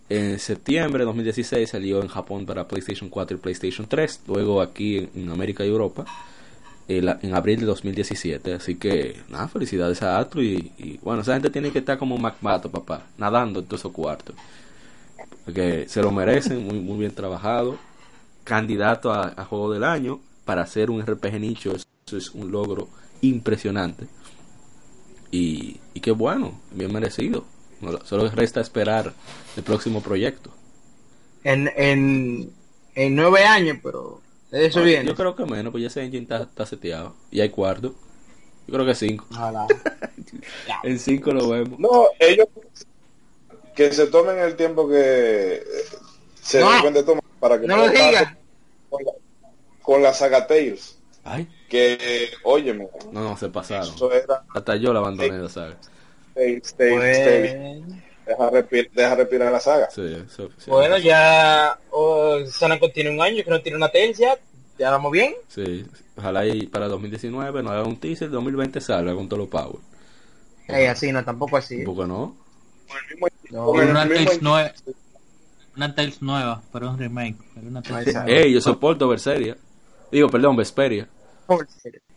En septiembre de 2016 salió en Japón para PlayStation 4 y PlayStation 3, luego aquí en, América y Europa el- en abril de 2017. Así que, nada, felicidades a y, y, bueno, esa gente tiene que estar como MacMato, papá, nadando en todos esos cuartos. Porque se lo merecen, muy, muy bien trabajado. Candidato a, a Juego del Año para hacer un RPG nicho, eso es un logro impresionante. Y, y qué bueno, bien merecido. Solo resta esperar el próximo proyecto. En, en, en nueve años, pero eso Ah, viene. Yo creo que menos, pues ya ese engine está, está seteado. Y hay cuarto. Yo creo que cinco. Ojalá. En cinco lo vemos. No, ellos que se tomen el tiempo que eh, se No. deben de tomar para que No lo digas. con la- con la saga Tales. Ay, Que, óyeme, no, no, se pasaron. eso era Hasta yo la abandoné la saga. Tales, Tales, Tales. Bueno, Deja, respirar, deja respirar la saga. Sí, eso, sí, bueno ya oh, Sanaco tiene un año que no tiene una Tails ya. Ya vamos bien. Sí, ojalá y para 2019 nos haga un teaser, 2020 salga con todos los power. Ey, así no, tampoco así. Porque no, Con el mismo- No, con el Una Tales nueva. Pero un remake. Pero una Tales. Ey, yo soporto Berseria. Digo, perdón, Vesperia.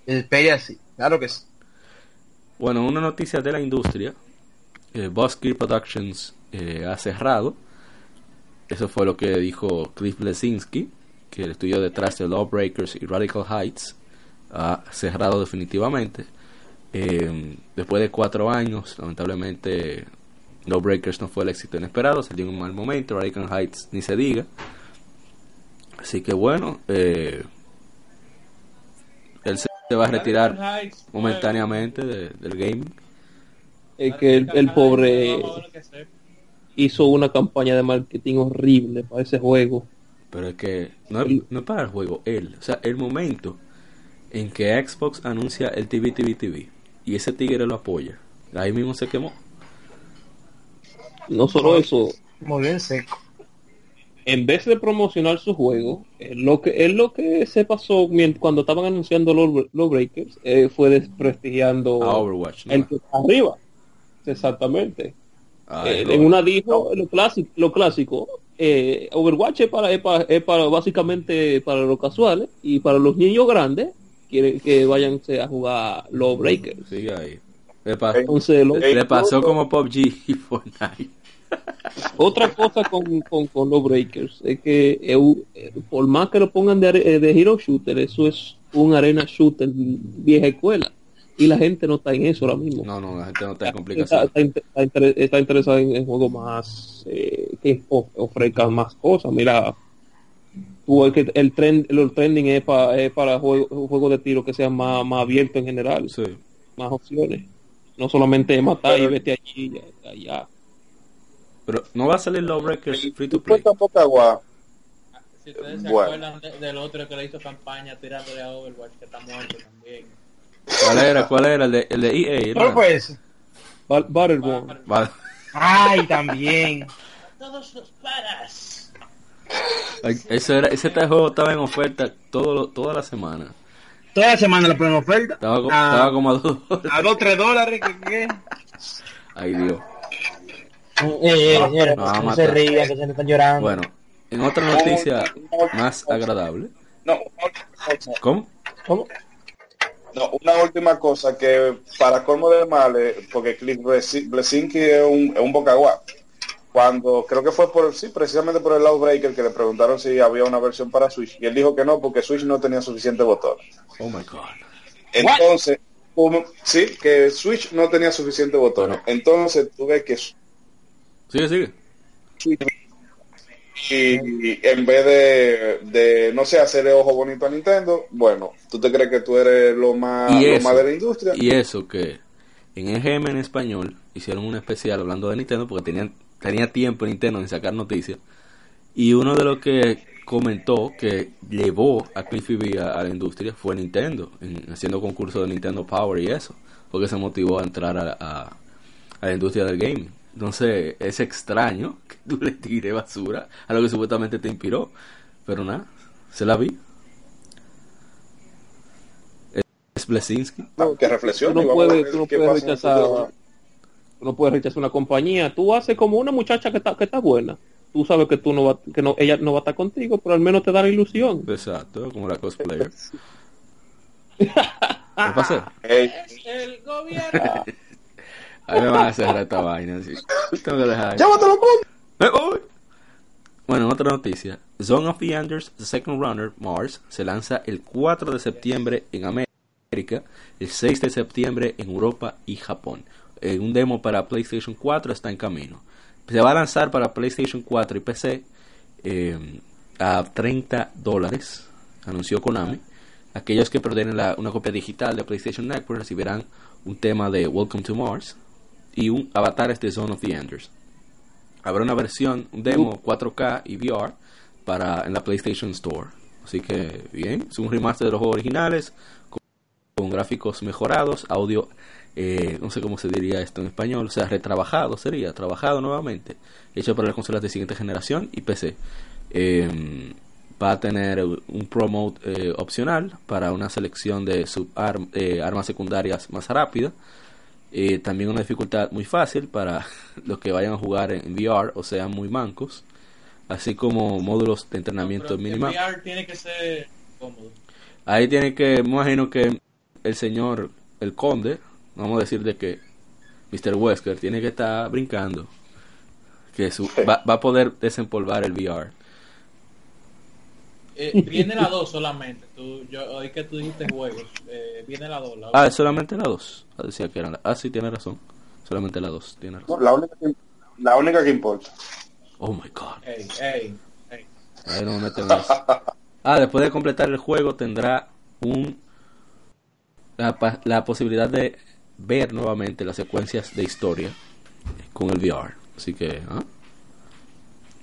Espera así, claro que sí. Bueno, una noticia de la industria. Eh, Buzzkill Productions eh, ha cerrado. Eso fue lo que dijo Cliff Blesinski, que el estudio detrás de Lawbreakers y Radical Heights ha cerrado definitivamente. Eh, después de cuatro años, lamentablemente, Lawbreakers no fue el éxito inesperado, salió en un mal momento, Radical Heights ni se diga. Así que bueno, eh, él se se va a retirar momentáneamente de- del gaming. Es que el, el pobre hizo una campaña de marketing horrible para ese juego. Pero es que no es, no es para el juego, él. O sea, el momento en que Xbox anuncia el TV, TV, TV y ese tigre lo apoya, ahí mismo se quemó. No solo eso, Muy bien seco. en vez de promocionar su juego, eh, lo que es lo que se pasó mient- cuando estaban anunciando los Breakers fue desprestigiando A Overwatch, ¿no? el que está arriba. Exactamente. Ay, Eh, en una dijo lo clásico, lo clásico eh, Overwatch es para, es para, es para básicamente para los casuales y para los niños grandes quieren que vayan a jugar los Breakers. Sigue ahí. Le, pa- Entonces, lo- le pasó como PUBG y Fortnite. Otra cosa con, con, con los Breakers es que eh, eh, por más que lo pongan de, eh, de Hero Shooter, eso es un arena shooter vieja escuela y la gente no está en eso ahora mismo. No, no, la gente no está en complicación. está está inter- está interesada en, en juegos más eh, que of- ofrezcan más cosas. Mira, tú ves que el trend, el trending es, pa- es para juegos juegos de tiro que sean más, más abiertos en general, Sí. más opciones. No solamente matar Pero- y vete allí y allá. Pero no va a salir Lawbreakers free to play. tampoco agua. Si ustedes se Bueno. acuerdan de- del otro que le hizo campaña tirándole a Overwatch, que está muerto también. ¿Cuál era? ¿Cuál era? El de, el de EA. ¿Cuál fue ese? Ba- Battleborn. Ay, también. Todos los paras. Eso era, ese este juego estaba en oferta todo, toda la semana. Toda la semana la ponen en oferta. Estaba, Ah. estaba como a dos dólares. A dos, tres dólares. ¿qué, qué? Ay, Dios. Eh, eh, señores, No, vamos no a se matar. rían, que se me están llorando. Bueno, en otra noticia más agradable. No, una última cosa. ¿Cómo? ¿Cómo? No, una última cosa que para colmo de males, porque Cliff Blesi- Blesinski es un, es un bocaguá. Cuando creo que fue por sí, precisamente por el Outbreaker que le preguntaron si había una versión para Switch y él dijo que no porque Switch no tenía suficiente botones. Oh my god. Entonces, sí, que Switch no tenía suficiente botones. Entonces tuve que Sigue, sigue. y en vez de, de, no sé, hacerle ojo bonito a Nintendo, bueno, tú te crees que tú eres lo más, Y lo más de la industria. Y eso que en EGM en español hicieron un especial hablando de Nintendo porque tenían, tenía tiempo Nintendo en sacar noticias. Y uno de los que comentó que llevó a Cliffy B a, a la industria fue Nintendo, en- haciendo concursos de Nintendo Power y eso, porque se motivó a entrar a, a- a la industria del gaming. Entonces es extraño que tú le tires basura a lo que supuestamente te inspiró, pero nada, se la vi. Es Blesinski. Que Tú no y vamos a puedes, ver tú no puedes rechazar, no puedes rechazar una compañía. Tú haces como una muchacha que está, que está buena. Tú sabes que tú no va, que no, ella no va a estar contigo, pero al menos te da la ilusión. Exacto, como la cosplayer. ¿Qué pasa? Ey, El gobierno. Ahí me van a cerrar esta vaina. así. Tengo que dejar. ¡Me voy! Bueno, en otra noticia. Zone of the Enders, The Second Runner, Mars, se lanza el 4 de septiembre en América, el 6 de septiembre en Europa y Japón. Eh, un demo para PlayStation 4 está en camino. Se va a lanzar para PlayStation 4 y PC eh, a 30 dólares, anunció Konami. Aquellos que perdieron una copia digital de PlayStation Network recibirán un tema de Welcome to Mars y un avatar de Zone of the Enders. Habrá una versión, un demo 4K y VR para en la PlayStation Store. Así que bien, es un remaster de los juegos originales con, con gráficos mejorados, audio, eh, no sé cómo se diría esto en español, o sea, retrabajado sería, trabajado nuevamente, hecho para las consolas de siguiente generación y PC. Eh, va a tener un promote eh, opcional para una selección de subarm- eh, armas secundarias más rápida. Eh, también una dificultad muy fácil para los que vayan a jugar en VR o sean muy mancos. Así como módulos de entrenamiento el mínimo. VR tiene que ser cómodo. Ahí tiene que, me imagino que el señor, el conde, vamos a decir de que Mr. Wesker tiene que estar brincando. Que su, va, va a poder desempolvar el VR. Eh, viene la 2 solamente. Tú, yo, hoy que tú dijiste juegos, eh, viene la 2. La Ah, es solamente la 2. Decía que era la... Ah, sí, tiene razón. Solamente la 2, tiene razón. No, la, única que, la única que importa. Oh my god. Ey, ey, ey. Ahí no me meten eso. Ah, después de completar el juego tendrá un la, pa- la posibilidad de ver nuevamente las secuencias de historia con el VR. Así que, ¿ah?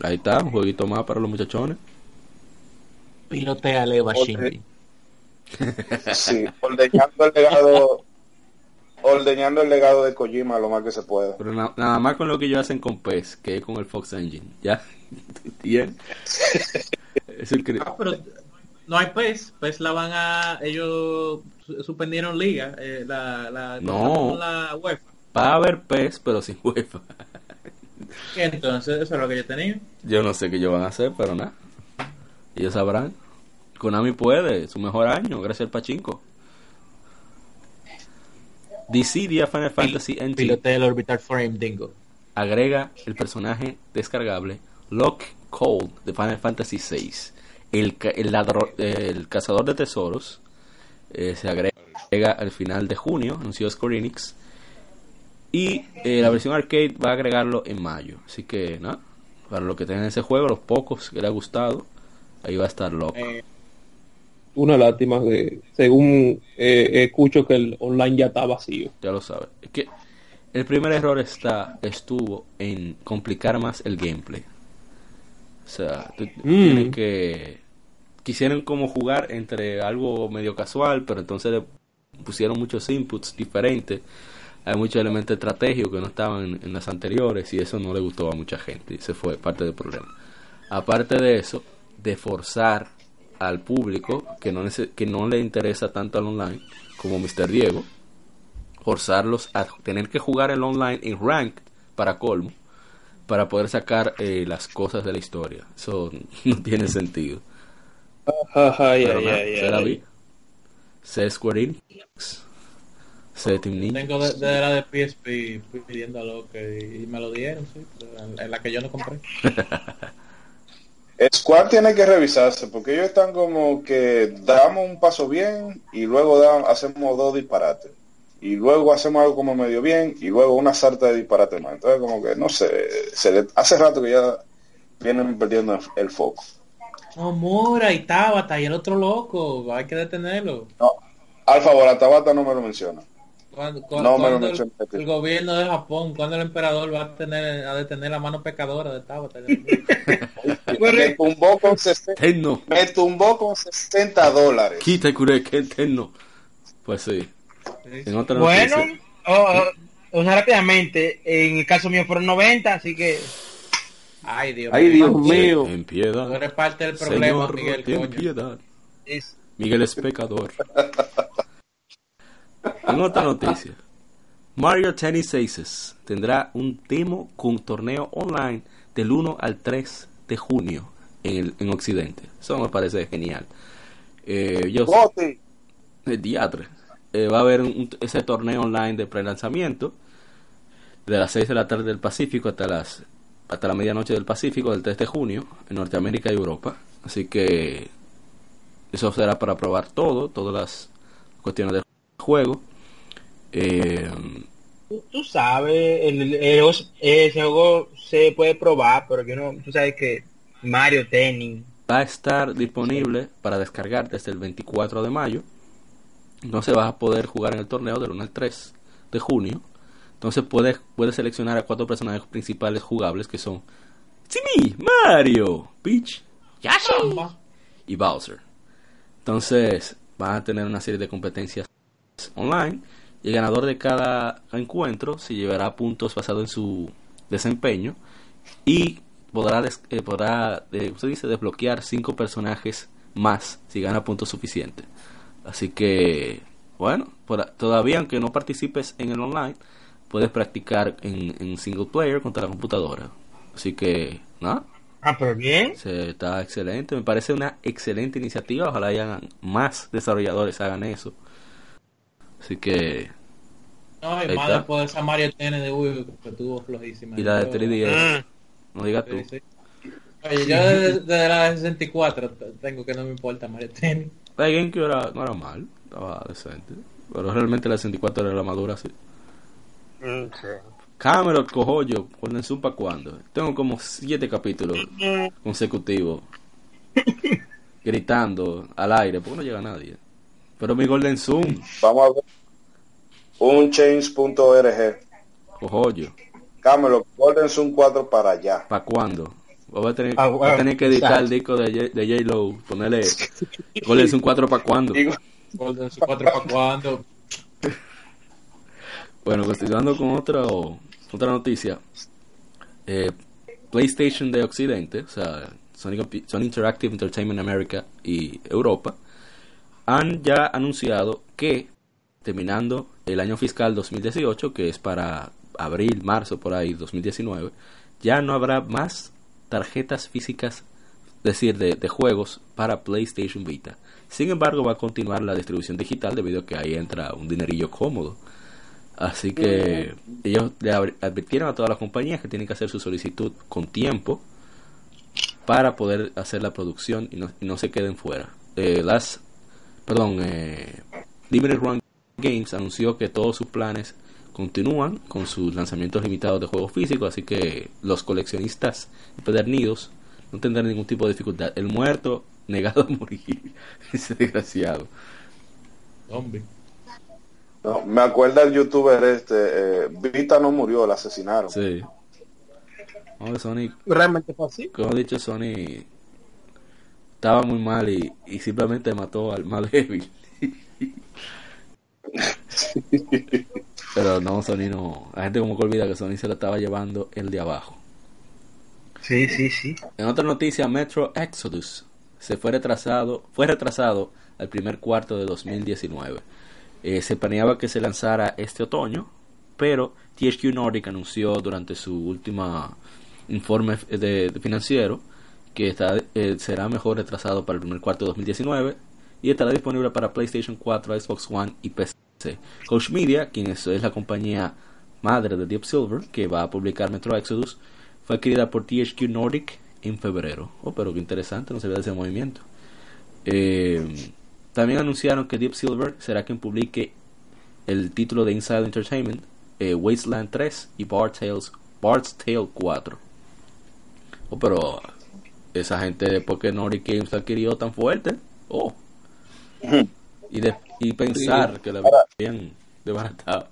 ahí está, un jueguito más para los muchachones. Pilotea Leva Ok. Shinji. Sí, ordeñando el legado, ordeñando el legado de Kojima lo más que se pueda. Pero na- nada más con lo que ellos hacen con PES, que es con el Fox Engine. ¿Ya? Bien. Es increíble. Ah, pero no hay PES. PES la van a. Ellos su- suspendieron liga. Eh, la, la, No. la UEFA. Va a haber PES, pero sin UEFA. ¿Qué entonces? Eso es lo que yo tenía. Yo no sé qué ellos van a hacer, pero nada. Ellos sabrán. Konami puede, su mejor año, gracias al Pachinko. DC Dia Final Fantasy NT Pilotea el Orbital Frame Dingo. agrega el personaje descargable Lock Cold de Final Fantasy VI. El, el, ladro- el cazador de tesoros eh, se agrega al final de junio, anunció Square Enix. Y eh, la versión arcade va a agregarlo en mayo. Así que, nada, para los que tengan ese juego, los pocos que les ha gustado, ahí va a estar Lock. Eh, Una lástima que, según eh, escucho que el online ya está vacío. ya lo sabes. Es que el primer error está estuvo en complicar más el gameplay. O sea, tú- tienen que quisieron como jugar entre algo medio casual, pero entonces le pusieron muchos inputs diferentes. Hay muchos elementos estratégicos que no estaban en, en las anteriores y eso no le gustó a mucha gente y se fue parte del problema. Aparte de eso, de forzar al público que no, que no le interesa tanto al online como Mr. Diego, forzarlos a tener que jugar el online en rank para colmo para poder sacar eh, las cosas de la historia. Eso no tiene sentido. Pero ay, será ay. bien. Sé Square Enix. Sé Team Ninja. tengo de, de la de PSP pidiendo lo que y me lo dieron, sí, pero en, en la que yo no compré. Squad tiene que revisarse porque ellos están como que damos un paso bien y luego da- hacemos dos disparates. Y luego hacemos algo como medio bien y luego una sarta de disparates más. Entonces como que no sé, se le- hace rato que ya vienen perdiendo el, el foco. Omura y Tabata y el otro loco, hay que detenerlo. No, al favor, la Tabata no me lo menciona. No cuando el, el gobierno de Japón, cuando el emperador va a tener a detener la mano pecadora de Tabata. Me tumbó con 60, Tenno. me tumbó con 60 dólares. Quita cure que tenno. Pues sí. En otra Bueno, noticia, o, o- sea, rápidamente, en el caso mío fueron 90, así que Ay, Dios Ay, Dios mío. mío. en Tú piedad. eres parte del problema, Señor, Miguel, ten coño. piedad. es, Miguel es pecador. en otra noticia, Mario Tennis Aces tendrá un demo con torneo online del 1 al 3 de junio en, el, en Occidente. Eso me parece genial. Eh, yo, el diatre. Eh, va a haber un- ese torneo online de pre-lanzamiento de las 6 de la tarde del Pacífico hasta las hasta la medianoche del Pacífico del 3 de junio en Norteamérica y Europa. Así que eso será para probar todo, todas las cuestiones del juego. Eh, tú, sabes, el, ese juego se puede probar, pero yo no, tú sabes que Mario Tennis, va a estar disponible para descargar desde el 24 de mayo. Entonces vas a poder jugar en el torneo del 1 al 3 de junio. Entonces puedes, puedes seleccionar a cuatro personajes principales jugables que son Timmy, Mario, Peach, Yoshi y Bowser. Entonces van a tener una serie de competencias online y el ganador de cada encuentro se llevará puntos basados en su desempeño y podrá, eh, podrá eh, usted dice, desbloquear cinco personajes más si gana puntos suficientes. Así que, bueno, por todavía aunque no participes en el online, puedes practicar en, en single player contra la computadora. Así que, nada, Ah, pero bien. se- está excelente. Me parece una excelente iniciativa. Ojalá hayan más desarrolladores hagan eso. Así que, No, y más después de esa Mario Tennis de Wii que estuvo flojísima. y la de Yo- 3DS, Mm. no digas tú. Sí. Oye, yo desde, desde la de 64 t- tengo que no me importa Mario Tennis. La de GameCube era, no era mal, estaba decente. Pero realmente la 64 era la madura, sí. Mm, sí. Camelot, Cojollo, Golden Sun para cuándo? Tengo como siete capítulos consecutivos gritando al aire, porque no llega nadie. Pero mi Golden Sun, Vamos a ver. Un change.org. Cojollo, Camelot, Golden Sun 4 para allá. ¿para cuándo? Voy a tener, Ah, voy a tener que editar exacto. el disco de, J- de J-Lo, ponerle Golden Sun 4 para cuándo. Golden Sun 4 para cuando. Bueno, continuando con otra, otra noticia. Eh, PlayStation de Occidente, o sea, Sony, Sony Interactive Entertainment America y Europa, han ya anunciado que terminando el año fiscal 2018, que es para abril, marzo, por ahí, 2019, ya no habrá más tarjetas físicas, es decir, de, de juegos para PlayStation Vita. Sin embargo, va a continuar la distribución digital debido a que ahí entra un dinerillo cómodo. Así que ellos le advirtieron a todas las compañías que tienen que hacer su solicitud con tiempo para poder hacer la producción y no, y no se queden fuera. Eh, las, perdón, eh, Limited Run Games anunció que todos sus planes continúan con sus lanzamientos limitados de juegos físicos, así que los coleccionistas empedernidos no tendrán ningún tipo de dificultad. El muerto negado a morir, ese desgraciado. Zombie. no, me acuerda el youtuber este. eh, Vita no murió, la asesinaron. Sí. No, Sony Realmente fue así. como he dicho, Sony estaba muy mal y, y simplemente mató al más débil. Pero no, Sony no. La gente como que olvida que Sony se lo estaba llevando el de abajo. Sí, sí, sí. En otra noticia, Metro Exodus se fue retrasado, fue retrasado al primer cuarto de 2019. Eh, se planeaba que se lanzara este otoño, pero THQ Nordic anunció durante su última informe de, de financiero que está, eh, será mejor retrasado para el primer cuarto de 2019 y estará disponible para PlayStation 4, Xbox One y PC. Coach Media, quien es, la compañía madre de Deep Silver, que va a publicar Metro Exodus, fue adquirida por THQ Nordic en febrero. Oh, pero qué interesante, no se ve ese movimiento. Eh, también anunciaron que Deep Silver será quien publique el título de Inside Entertainment, eh, Wasteland 3 y Bard's Tale 4. Oh, pero esa gente, ¿por qué Nordic Games adquirió tan fuerte? Oh. Y, de, y pensar que la habían desbaratado.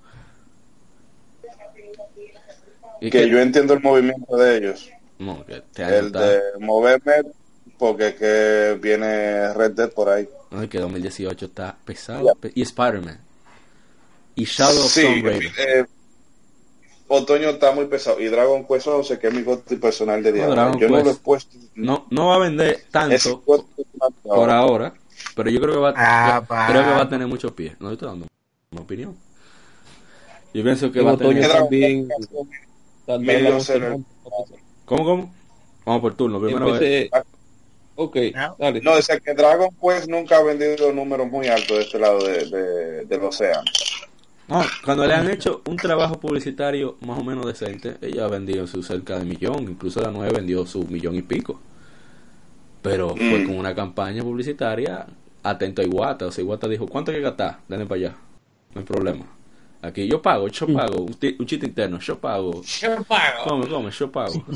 Y Que yo entiendo el movimiento de ellos. no, que El está- de moverme porque es que viene Red Dead por ahí. no, es que 2018 está pesado. pe- Y Spider-Man. Y Shadow of Sí, Tomb Raider. eh, otoño está muy pesado. Y Dragon Quest 11, que es mi gosti personal de día. Dragon yo no lo he puesto. No, no va a vender tanto por ahora. pero yo creo que va, Ah, yo creo que va a tener mucho pie. No estoy dando una opinión. Yo pienso que va a tener. También. Medio cero. ¿Cómo, cómo? Vamos por turno. Primero Empecé- Ok, No. dale. No, que Dragon Quest nunca ha vendido números muy altos de este lado de, de- del océano. No, cuando le han hecho un trabajo publicitario más o menos decente, ella ha vendido su cerca de millón, incluso la 9 vendió su millón y pico. Pero fue Mm. con una campaña publicitaria atento a Iguata. O sea, Iguata dijo, ¿cuánto hay que gastar? Denle para allá. No hay problema. Aquí yo pago, yo pago. Un, un chiste interno, yo pago. Yo pago. Come, come, yo pago.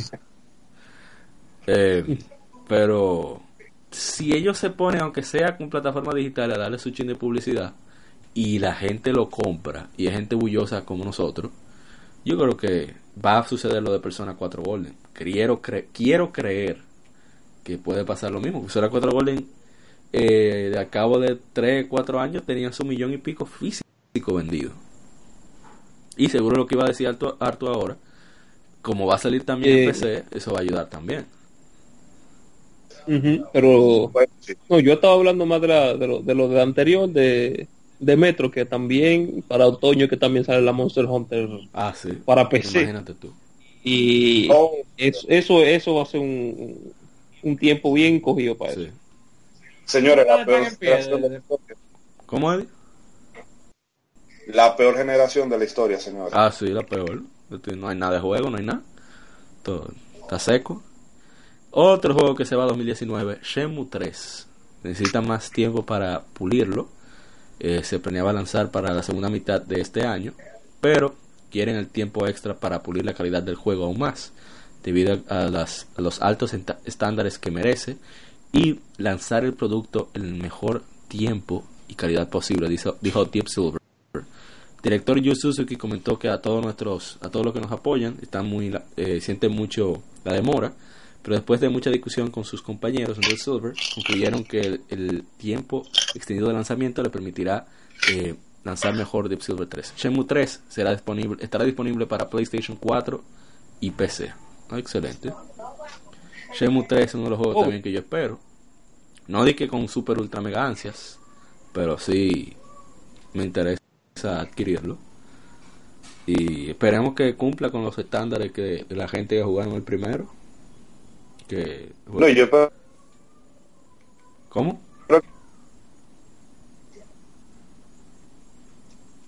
Eh, pero si ellos se ponen, aunque sea con plataforma digital, a darle su chin de publicidad y la gente lo compra y es gente bullosa como nosotros, yo creo que va a suceder lo de Persona 4 Golden. Quiero, cre- quiero creer que puede pasar lo mismo. Persona 4 Golden eh, de a cabo de 3, 4 años tenían su millón y pico físico vendido. Y seguro lo que iba a decir Arto, Arto ahora, como va a salir también en Eh. PC, eso va a ayudar también. Pero no, yo estaba hablando más de, la, de, lo, de lo de anterior, de, de Metro, que también para otoño que también sale la Monster Hunter Ah, sí. para PC. Imagínate tú. Y Oh, es- eso, eso va a ser un, un tiempo bien cogido para Sí. eso. señores, la peor, generación de la historia. ¿Cómo es? la peor generación de la historia, señores. Ah, sí, la peor. No hay nada de juego, no hay nada. Todo está seco. Otro juego que se va a 2019, Shenmue 3. Necesita más tiempo para pulirlo. Eh, se planeaba lanzar para la segunda mitad de este año, pero quieren el tiempo extra para pulir la calidad del juego aún más, debido a, las- a los altos estándares que merece y lanzar el producto en el mejor tiempo y calidad posible, dijo, dijo Deep Silver. Director Yu Suzuki comentó que a todos nuestros, a todos los que nos apoyan, están muy, eh, sienten mucho la demora, pero después de mucha discusión con sus compañeros en Deep Silver, concluyeron que el, el tiempo extendido de lanzamiento le permitirá eh, lanzar mejor Deep Silver 3. Shenmue 3 será disponible, estará disponible para PlayStation 4 y PC. Ah, excelente. Shenmue 3 es uno de los juegos Oh. también que yo espero. No di que con super ultra mega ansias, pero sí me interesa adquirirlo. Y esperemos que cumpla con los estándares que la gente que jugaron el primero. Que, No, yo espero ¿Cómo?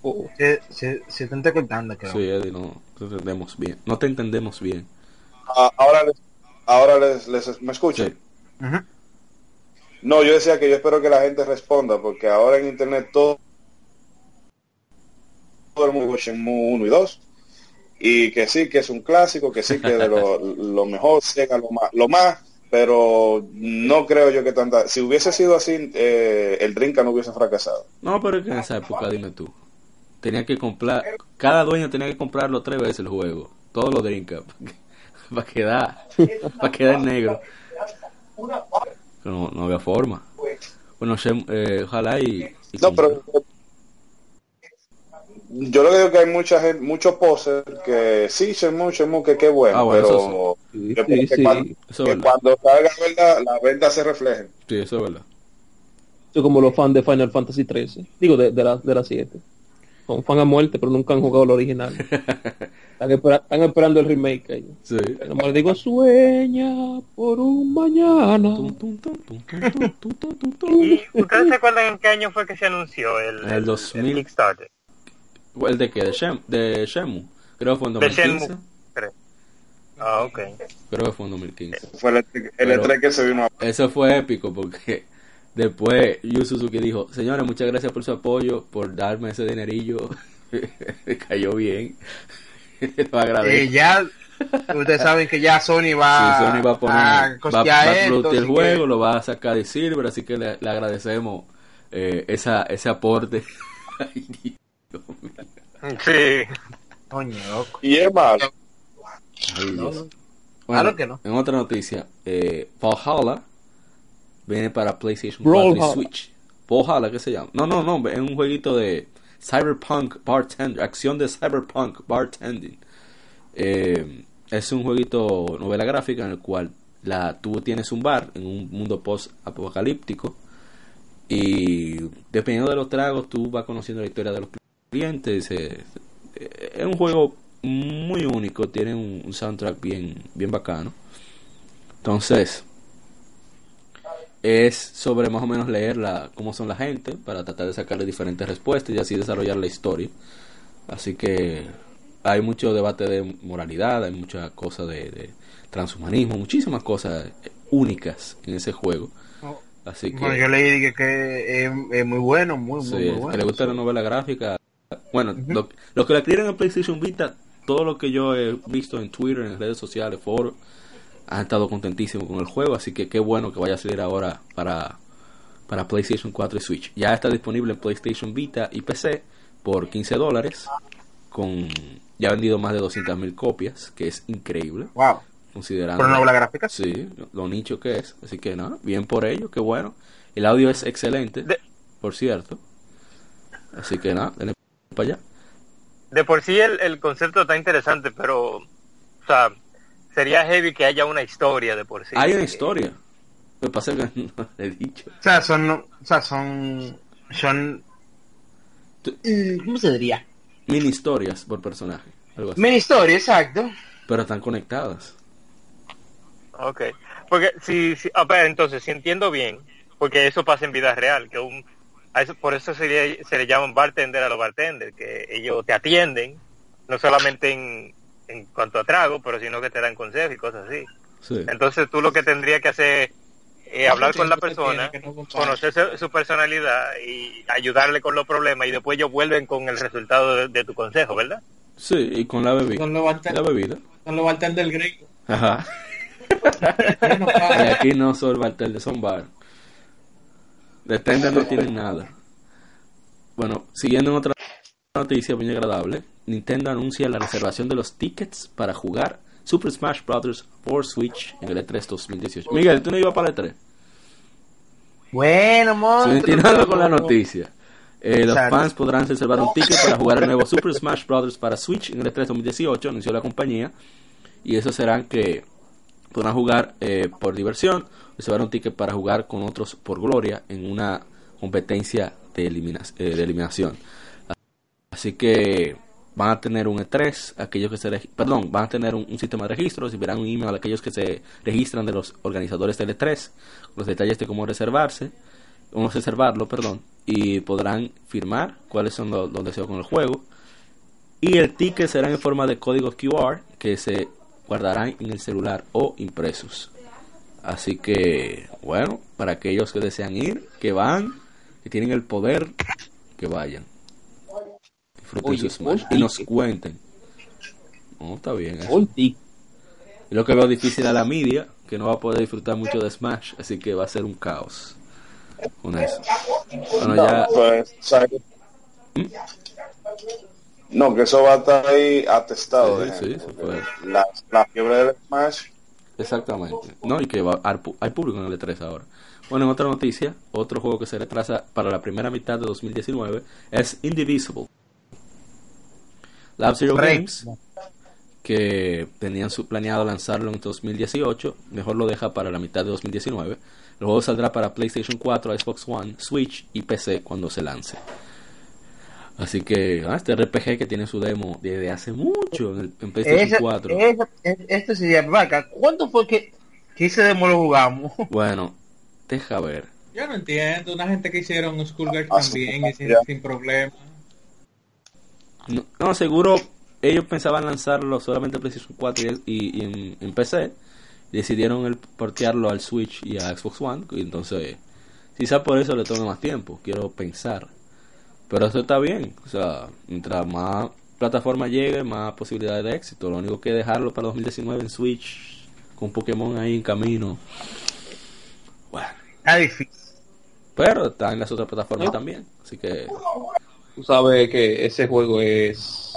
Oh, Se, se, se está entrecortando, creo. Sí, Eddie, no te entendemos bien. No te entendemos bien. Ah, ahora les, ahora les, les- me escuchan. Sí. No, yo decía que yo espero que la gente responda porque ahora en internet todo, todo el mundo Shenmue 1 y 2 y que sí que es un clásico, que sí que de lo, lo mejor Sega lo más, lo más, pero no creo yo que tanta si hubiese sido así eh, el Drinka no hubiese fracasado. No, pero es que en esa época, dime tú. Tenía que comprar, cada dueño tenía que comprarlo tres veces el juego. Todos los drinkas. Para quedar, para quedar en negro. No, no había forma. Bueno, eh, ojalá y, y No, pero yo lo que digo que hay mucha gente, muchos posers que sí, se mucho, que qué bueno, pero que, cuando, salga la venta, la venta se refleje. Sí, eso es verdad. Yo como los fans de Final Fantasy 13, digo de, de la de la 7. Son fan a muerte, pero nunca han jugado lo original. están, esperando el remake ahí. Sí. Pero más digo, sueña por un mañana. y ¿Ustedes se acuerdan en qué año fue que se anunció el, el, el, 2000... el ¿El de qué? ¿De, Shem, de Shemu? Creo que fue en De 2015. Shenmue. creo. Ah, ok. Creo que fue en 2015. Fue el, el Pero- E3 que se vino a Eso fue épico porque después Yu Suzuki dijo, señores, muchas gracias por su apoyo, por darme ese dinerillo. Cayó bien. Lo agradezco. Eh, ya, ustedes saben que ya Sony va, Sí, Sony va a poner, va, costear va a esto, producir el juego, que- lo va a sacar de Silver, así que le, le agradecemos eh, esa, ese aporte. Ay. Sí. Coño, loco. Y es malo. Ay, no. Bueno, Claro que no. En otra noticia, eh, Valhalla viene para PlayStation Brawlhalla. 4 y Switch. Valhalla, ¿qué se llama? No, no, no, es un jueguito de Cyberpunk Bartender, acción de Cyberpunk Bartending. Eh, es un jueguito novela gráfica en el cual la, tú tienes un bar en un mundo post-apocalíptico y dependiendo de los tragos tú vas conociendo la historia de los clientes. eh, eh, es un juego muy único, tiene un, un soundtrack bien, bien bacano. Entonces, es sobre más o menos leer la, cómo son la gente para tratar de sacarle diferentes respuestas y así desarrollar la historia. Así que hay mucho debate de moralidad, hay mucha cosa de, de transhumanismo, muchísimas cosas únicas en ese juego. Así que, Bueno, yo leí que, que es, es muy bueno, muy, sí, muy, el que bueno. le gusta la novela gráfica. Bueno, lo, lo que la adquieren en PlayStation Vita, todo lo que yo he visto en Twitter, en redes sociales, foros, han estado contentísimos con el juego. Así que qué bueno que vaya a salir ahora para, para PlayStation 4 y Switch. Ya está disponible en PlayStation Vita y PC por 15 dólares. Con, ya ha vendido más de 200.000 copias, que es increíble. Wow. considerando Por novela gráfica. sí, lo nicho que es. Así que nada, bien por ello, qué bueno. El audio es excelente, De- por cierto. Así que nada, denle para allá. De por sí el, el concepto está interesante, pero, o sea, sería heavy que haya una historia de por sí. Hay una historia. Me pasa que no le he dicho. O sea, son, o sea, son, son, eh, ¿cómo se diría? Mini historias por personaje. Algo así. Mini historia, exacto. Pero están conectadas. Ok. Porque si, si a ver, entonces, si entiendo bien, porque eso pasa en vida real, que un, a eso, por eso se le, se le llaman bartender a los bartenders, que ellos te atienden, no solamente en, en cuanto a trago, pero sino que te dan consejos y cosas así. Sí. Entonces tú lo que tendrías que hacer es hablar con la persona, no conocer su, su personalidad y ayudarle con los problemas y después ellos vuelven con el resultado de, de tu consejo, ¿verdad? Sí, y con la bebida. Son los bartenders- La bebida. son los bartenders gringos. Ajá. Y aquí no son bartender, son bar. De tender no tienen nada. Bueno, siguiendo en otra noticia muy agradable, Nintendo anuncia la reservación de los tickets para jugar Super Smash Bros. for Switch en el E3 2018. Miguel, ¿tú no ibas para el E3? Bueno, monstruo. Continuando con la noticia. Eh, los fans podrán reservar un ticket para jugar el nuevo Super Smash Bros. para Switch en el E3 2018, anunció la compañía. Y eso serán que podrán jugar eh, por diversión, reservar un ticket para jugar con otros por gloria en una competencia de, elimina- eh, de eliminación. Así que van a tener un E3, aquellos que se perdón, van a tener un, un sistema de registro, recibirán un email a aquellos que se registran de los organizadores del E3, los detalles de cómo reservarse, cómo reservarlo, perdón, y podrán firmar cuáles son los, los deseos con el juego. Y el ticket será en forma de códigos QR que se guardarán en el celular o impresos. Así que, bueno, para aquellos que desean ir, que van, que tienen el poder, que vayan. Disfruten Oye, su Smash un y nos cuenten. No, está bien. eso. Y lo que veo difícil a la media, que no va a poder disfrutar mucho de Smash, así que va a ser un caos con eso. Bueno, ya, Pues, No, que eso va a estar ahí atestado. Sí, de sí, gente, se puede. La, la fiebre del Smash. exactamente. No, y que va, hay público en el E3 ahora. Bueno, en otra noticia, otro juego que se retrasa para la primera mitad de 2019 es Indivisible. Lab Zero. Games, que tenían su planeado lanzarlo en 2018, mejor lo deja para la mitad de 2019. El juego saldrá para PlayStation 4, Xbox One, Switch y PC cuando se lance. Así que ah, este RPG que tiene su demo desde hace mucho en, el, en PlayStation Esa- 4. esa- es- esto sería, vaca, ¿cuánto fue que, que ese demo lo jugamos? Bueno, deja ver. Yo no entiendo. Una gente que hicieron Skullgirls Ah, sí, también y sin, sin problema. No, no, seguro ellos pensaban lanzarlo solamente en PlayStation 4 y, y- y en, en PC. Decidieron el portearlo al Switch y a Xbox One. Y entonces, quizás por eso le tome más tiempo. Quiero pensar. Pero eso está bien. O sea, mientras más plataformas llegue, más posibilidades de éxito. Lo único que dejarlo para 2019 en Switch. Con Pokémon ahí en camino. Bueno. Está difícil. Pero está en las otras plataformas también. Así que Tú sabes que ese juego es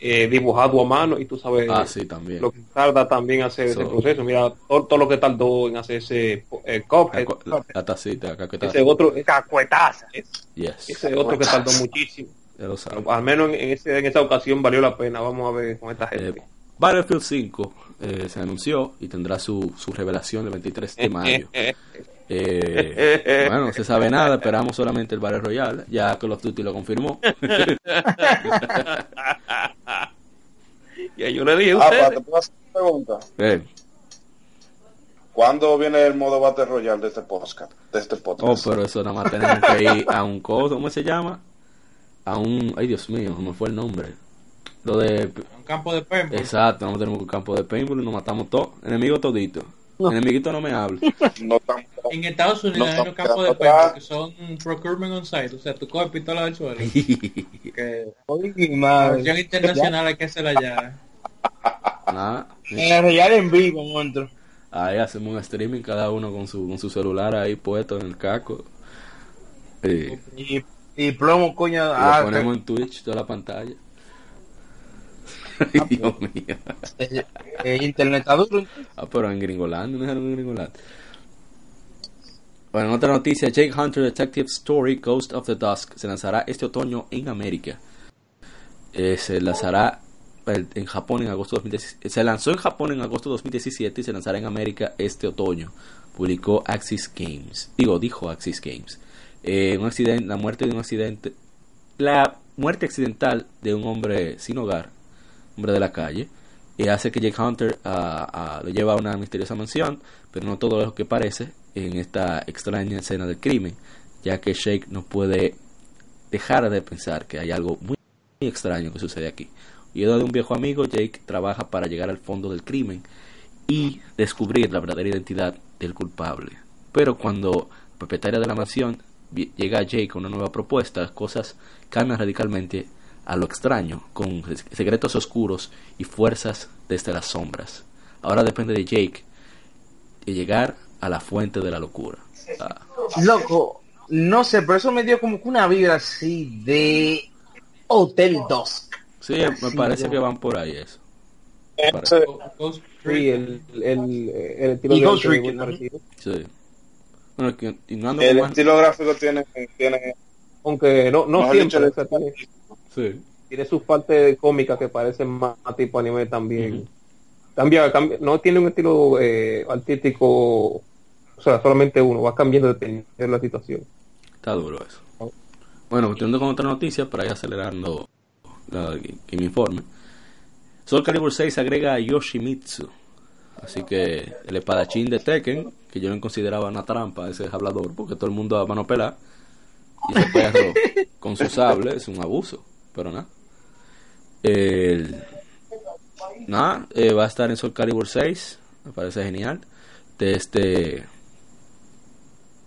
eh, dibujado a mano y tú sabes Ah, sí, también. lo que tarda también hacer ese So- proceso. Mira, todo, todo lo que tardó en hacer ese eh, Cuphead, La, la- la tacita acá que está. ese otro, Cacuetaza. Yes, ese otro que tardó muchísimo. saben. Al menos en, en ese, en esa ocasión valió la pena. Vamos a ver con esta gente. Eh, Battlefield 5 eh, se anunció y tendrá su, su revelación el 23 de mayo. Eh, bueno, no se sabe nada, esperamos solamente el Battle Royale, ya Call of Duty lo confirmó. y yo le dije a Ah, te puedo hacer una pregunta. Eh, ¿Cuándo viene el modo Battle Royale de este podcast? De este oh, podcast? pero eso nada más tenemos que ir a un coso, ¿cómo se llama? A un, ay Dios mío, no me fue el nombre. Lo de, Un campo de paintball. exacto, no tenemos un campo de paintball y nos matamos todos, enemigo todito. Enemiguito no me hable. No estamos- En Estados Unidos No hay estamos campos de paintball que son procurement on site. O sea, tú coges pistola del suelo. Que Oye, la versión internacional hay que hacerla ya. En el Royal en vivo, monstruo. Ahí hacemos un streaming cada uno con su, con su celular ahí puesto en el caco. Y, y Y, y plomo, coño. lo ah, ponemos en Twitch toda la pantalla. Ay, Dios mío. Eh, eh, internet está duro. Ah, pero en Gringoland, no en. Bueno, en otra noticia, Jake Hunter Detective Story Ghost of the Dusk se lanzará este otoño en América. Eh, se lanzará eh, en Japón en agosto 2017. Se lanzó en Japón en agosto 2017 y se lanzará en América este otoño. Publicó Axis Games. Digo, dijo Axis Games. Eh, un accidente, la muerte de un accidente. La muerte accidental de un hombre sin hogar, de la calle, y hace que Jake Hunter ah, ah, lo lleva a una misteriosa mansión, pero no todo es lo que parece en esta extraña escena del crimen, ya que Jake no puede dejar de pensar que hay algo muy, muy extraño que sucede aquí. Huyendo de un viejo amigo, Jake trabaja para llegar al fondo del crimen y descubrir la verdadera identidad del culpable. Pero cuando la propietaria de la mansión llega a Jake con una nueva propuesta, las cosas cambian radicalmente a lo extraño, con secretos oscuros y fuerzas desde las sombras. Ahora depende de Jake de llegar a la fuente de la locura. Ah, Loco, no sé, pero eso me dio como que una vibra así de Hotel Dusk. sí, me parece que van por ahí eso. Ese- Ghost Sí, Trick. el, el, el estilo el más- estilo gráfico tiene, tiene Aunque no, no siempre, dicho, Sí. tiene sus partes cómicas que parecen más tipo anime también. Cambia, cambia, no tiene un estilo eh, artístico, o sea, solamente uno, va cambiando dependiendo de la situación. Está duro eso. Bueno, continuando con otra noticia para ir acelerando la, que me informe. Soul Calibur 6 agrega a Yoshimitsu. Así que el espadachín de Tekken, que yo no consideraba una trampa, ese hablador, porque todo el mundo a mano pelada. Y ese perro con su sable es un abuso, pero nada. El- nada, eh, va a estar en Soul Calibur 6, me parece genial. De este.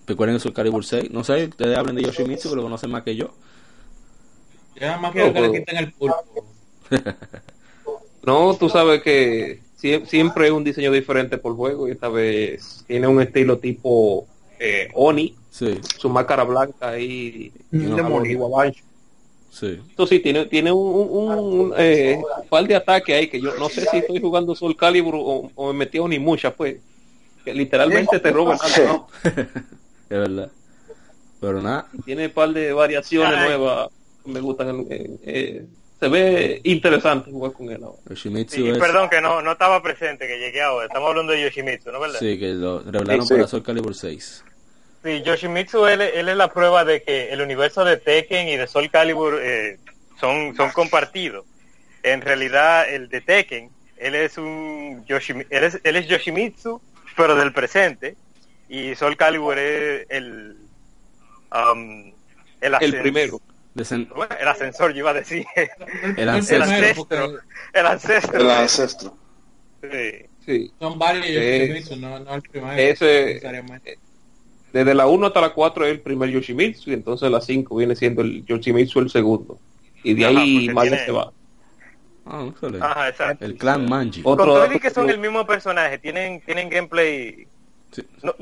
Recuerden Soul Calibur 6. No sé, ustedes hablen de Yoshimitsu, que lo conocen más que yo. Nada más quiero que le quiten el pulpo. No, tú sabes que sie- siempre es un diseño diferente por juego y esta vez tiene un estilo tipo eh, Oni, Sí, su máscara blanca y, y Un demonio. Sí. Sí, tiene, tiene un, un- un, eh, par de ataques ahí que yo no sé si estoy jugando Soul Calibur o, o me metí a Onimusha, pues. Que literalmente te roban algo, ¿no? Es verdad. Pero nada, Tiene un par de variaciones Ay. nuevas que me gustan. eh, eh, se ve interesante jugar con él ahora. Yoshimitsu Sí, es. perdón que no, no estaba presente, que llegué ahora. Estamos hablando de Yoshimitsu, ¿no verdad? Sí, que lo revelaron Sí, sí. para Soul Calibur 6. Sí, Yoshimitsu, él, él es la prueba de que el universo de Tekken y de Soul Calibur eh, son, son compartidos. En realidad, el de Tekken, él es un Yoshimi- él es, él es Yoshimitsu, pero del presente. Y Soul Calibur es el, um, el, El primero. Desen- Bueno, el ascensor, yo iba a decir. El ancestro. el ancestro. el ancestro. Sí. Sí. son varios Eh, Yoshimitsu, no, no el primero. ese- necesariamente. Desde la 1 hasta la 4 es el primer Yoshimitsu y entonces la 5 viene siendo el Yoshimitsu el segundo. Y de Ajá, ahí tiene- se va. Ah, excelente. Ajá, exacto. El clan Manji. Otro Con todo dato que son el mismo personaje, tienen, tienen gameplay Sí. no,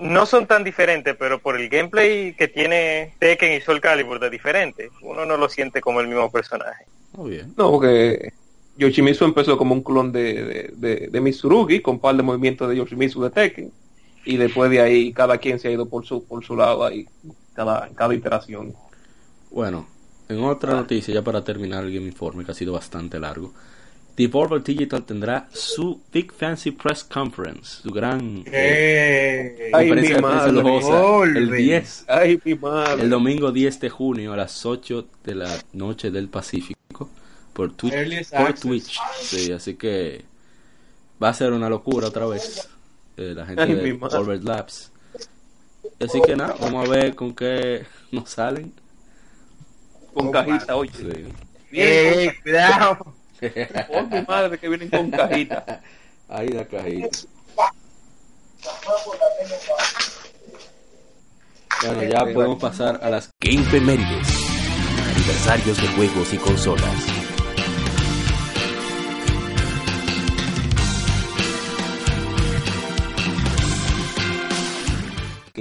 no son tan diferentes, pero por el gameplay que tiene Tekken y Soul Calibur de diferente, uno no lo siente como el mismo personaje. Muy bien. No, porque Yoshimitsu empezó como un clon de, de, de, de Mitsurugi con par de movimientos de Yoshimitsu de Tekken. Y después de ahí cada quien se ha ido por su, por su lado ahí, cada, cada iteración. Bueno, en otra noticia, ya para terminar el Game Informe, que ha sido bastante largo. Devolver Digital tendrá su Big Fancy Press Conference, su gran eh, Eh, Ay, conferencia mi de prensa madre. lujosa, el Devolver. 10 Ay, mi madre. El domingo 10 de junio a las 8 de la noche del Pacífico por, Twitch, por. Twitch. Sí, así que va a ser una locura otra vez. Eh, la gente Ay, de Labs. Así que nada, vamos a ver con qué nos salen. Con cajita, oye. Sí. Bien, Eh, cuidado. por mi madre que vienen con cajita. Ahí la cajita. Bueno, ya podemos pasar a las Game Femérides. Aniversarios de juegos y consolas.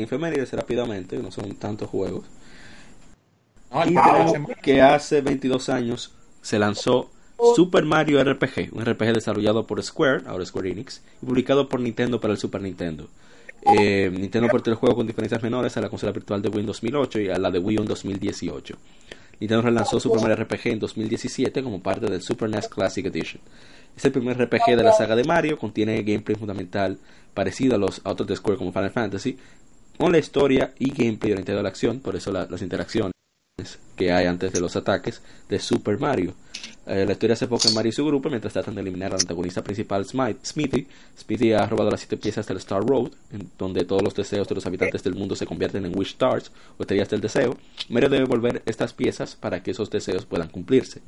Infemérides rápidamente, que no son tantos juegos. no, Y que hace 22 años se lanzó Super Mario RPG, un RPG desarrollado por Square, ahora Square Enix, y publicado por Nintendo para el Super Nintendo. Eh, Nintendo portó el juego con diferencias menores a la consola virtual de Wii en 2008 y a la de Wii en 2018. Nintendo relanzó su primer RPG en 2017 como parte del Super NES Classic Edition. Es el primer RPG de la saga de Mario, contiene gameplay fundamental parecido a los a otros de Square como Final Fantasy, con la historia y gameplay orientado a la acción, por eso la- las interacciones que hay antes de los ataques de Super Mario. Eh, la historia se enfoca en Mario y su grupo mientras tratan de eliminar al antagonista principal Smite- Smithy. Smithy ha robado las siete piezas del Star Road, en donde todos los deseos de los habitantes del mundo se convierten en Wish Stars o estrellas del deseo. Mario debe volver estas piezas para que esos deseos puedan cumplirse.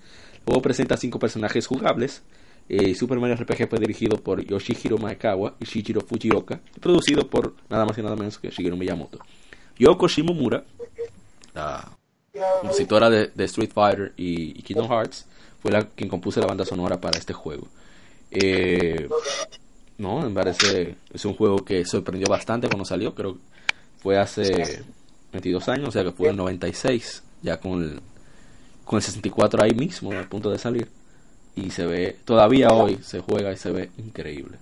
Luego presenta cinco personajes jugables. Eh, Super Mario RPG fue dirigido por Yoshihiro Maekawa y Shichiro Fujioka producido por nada más y nada menos que Shigeru Miyamoto. Yoko Shimomura, la compositora de, Street Fighter y, Kingdom Hearts, fue la quien compuso la banda sonora para este juego. Eh, no, me parece es un juego que sorprendió bastante cuando salió, creo que fue hace 22 años, o sea que fue en 96, ya con el, con el 64 ahí mismo, a punto de salir. Y se ve, todavía hoy se juega y se ve increíble.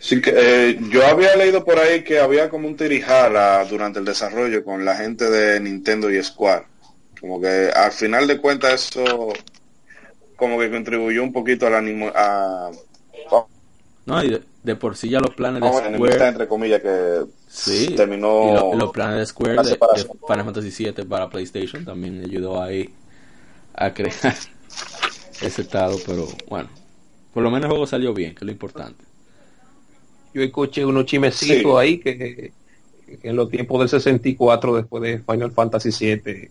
Sí que, eh, yo había leído por ahí que había como un tirijala durante el desarrollo con la gente de Nintendo y Square. Como que al final de cuentas eso como que contribuyó un poquito al ánimo a No, y de, de por sí ya los planes de Square, entre comillas que sí, terminó y, lo- y los planes de Square de, de. Final Fantasy VII para PlayStation también ayudó ahí a crear ese estado, pero bueno, por lo menos el juego salió bien, que es lo importante. Yo escuché unos chimecitos Sí. ahí que, que en los tiempos del 64, después de Final Fantasy VII,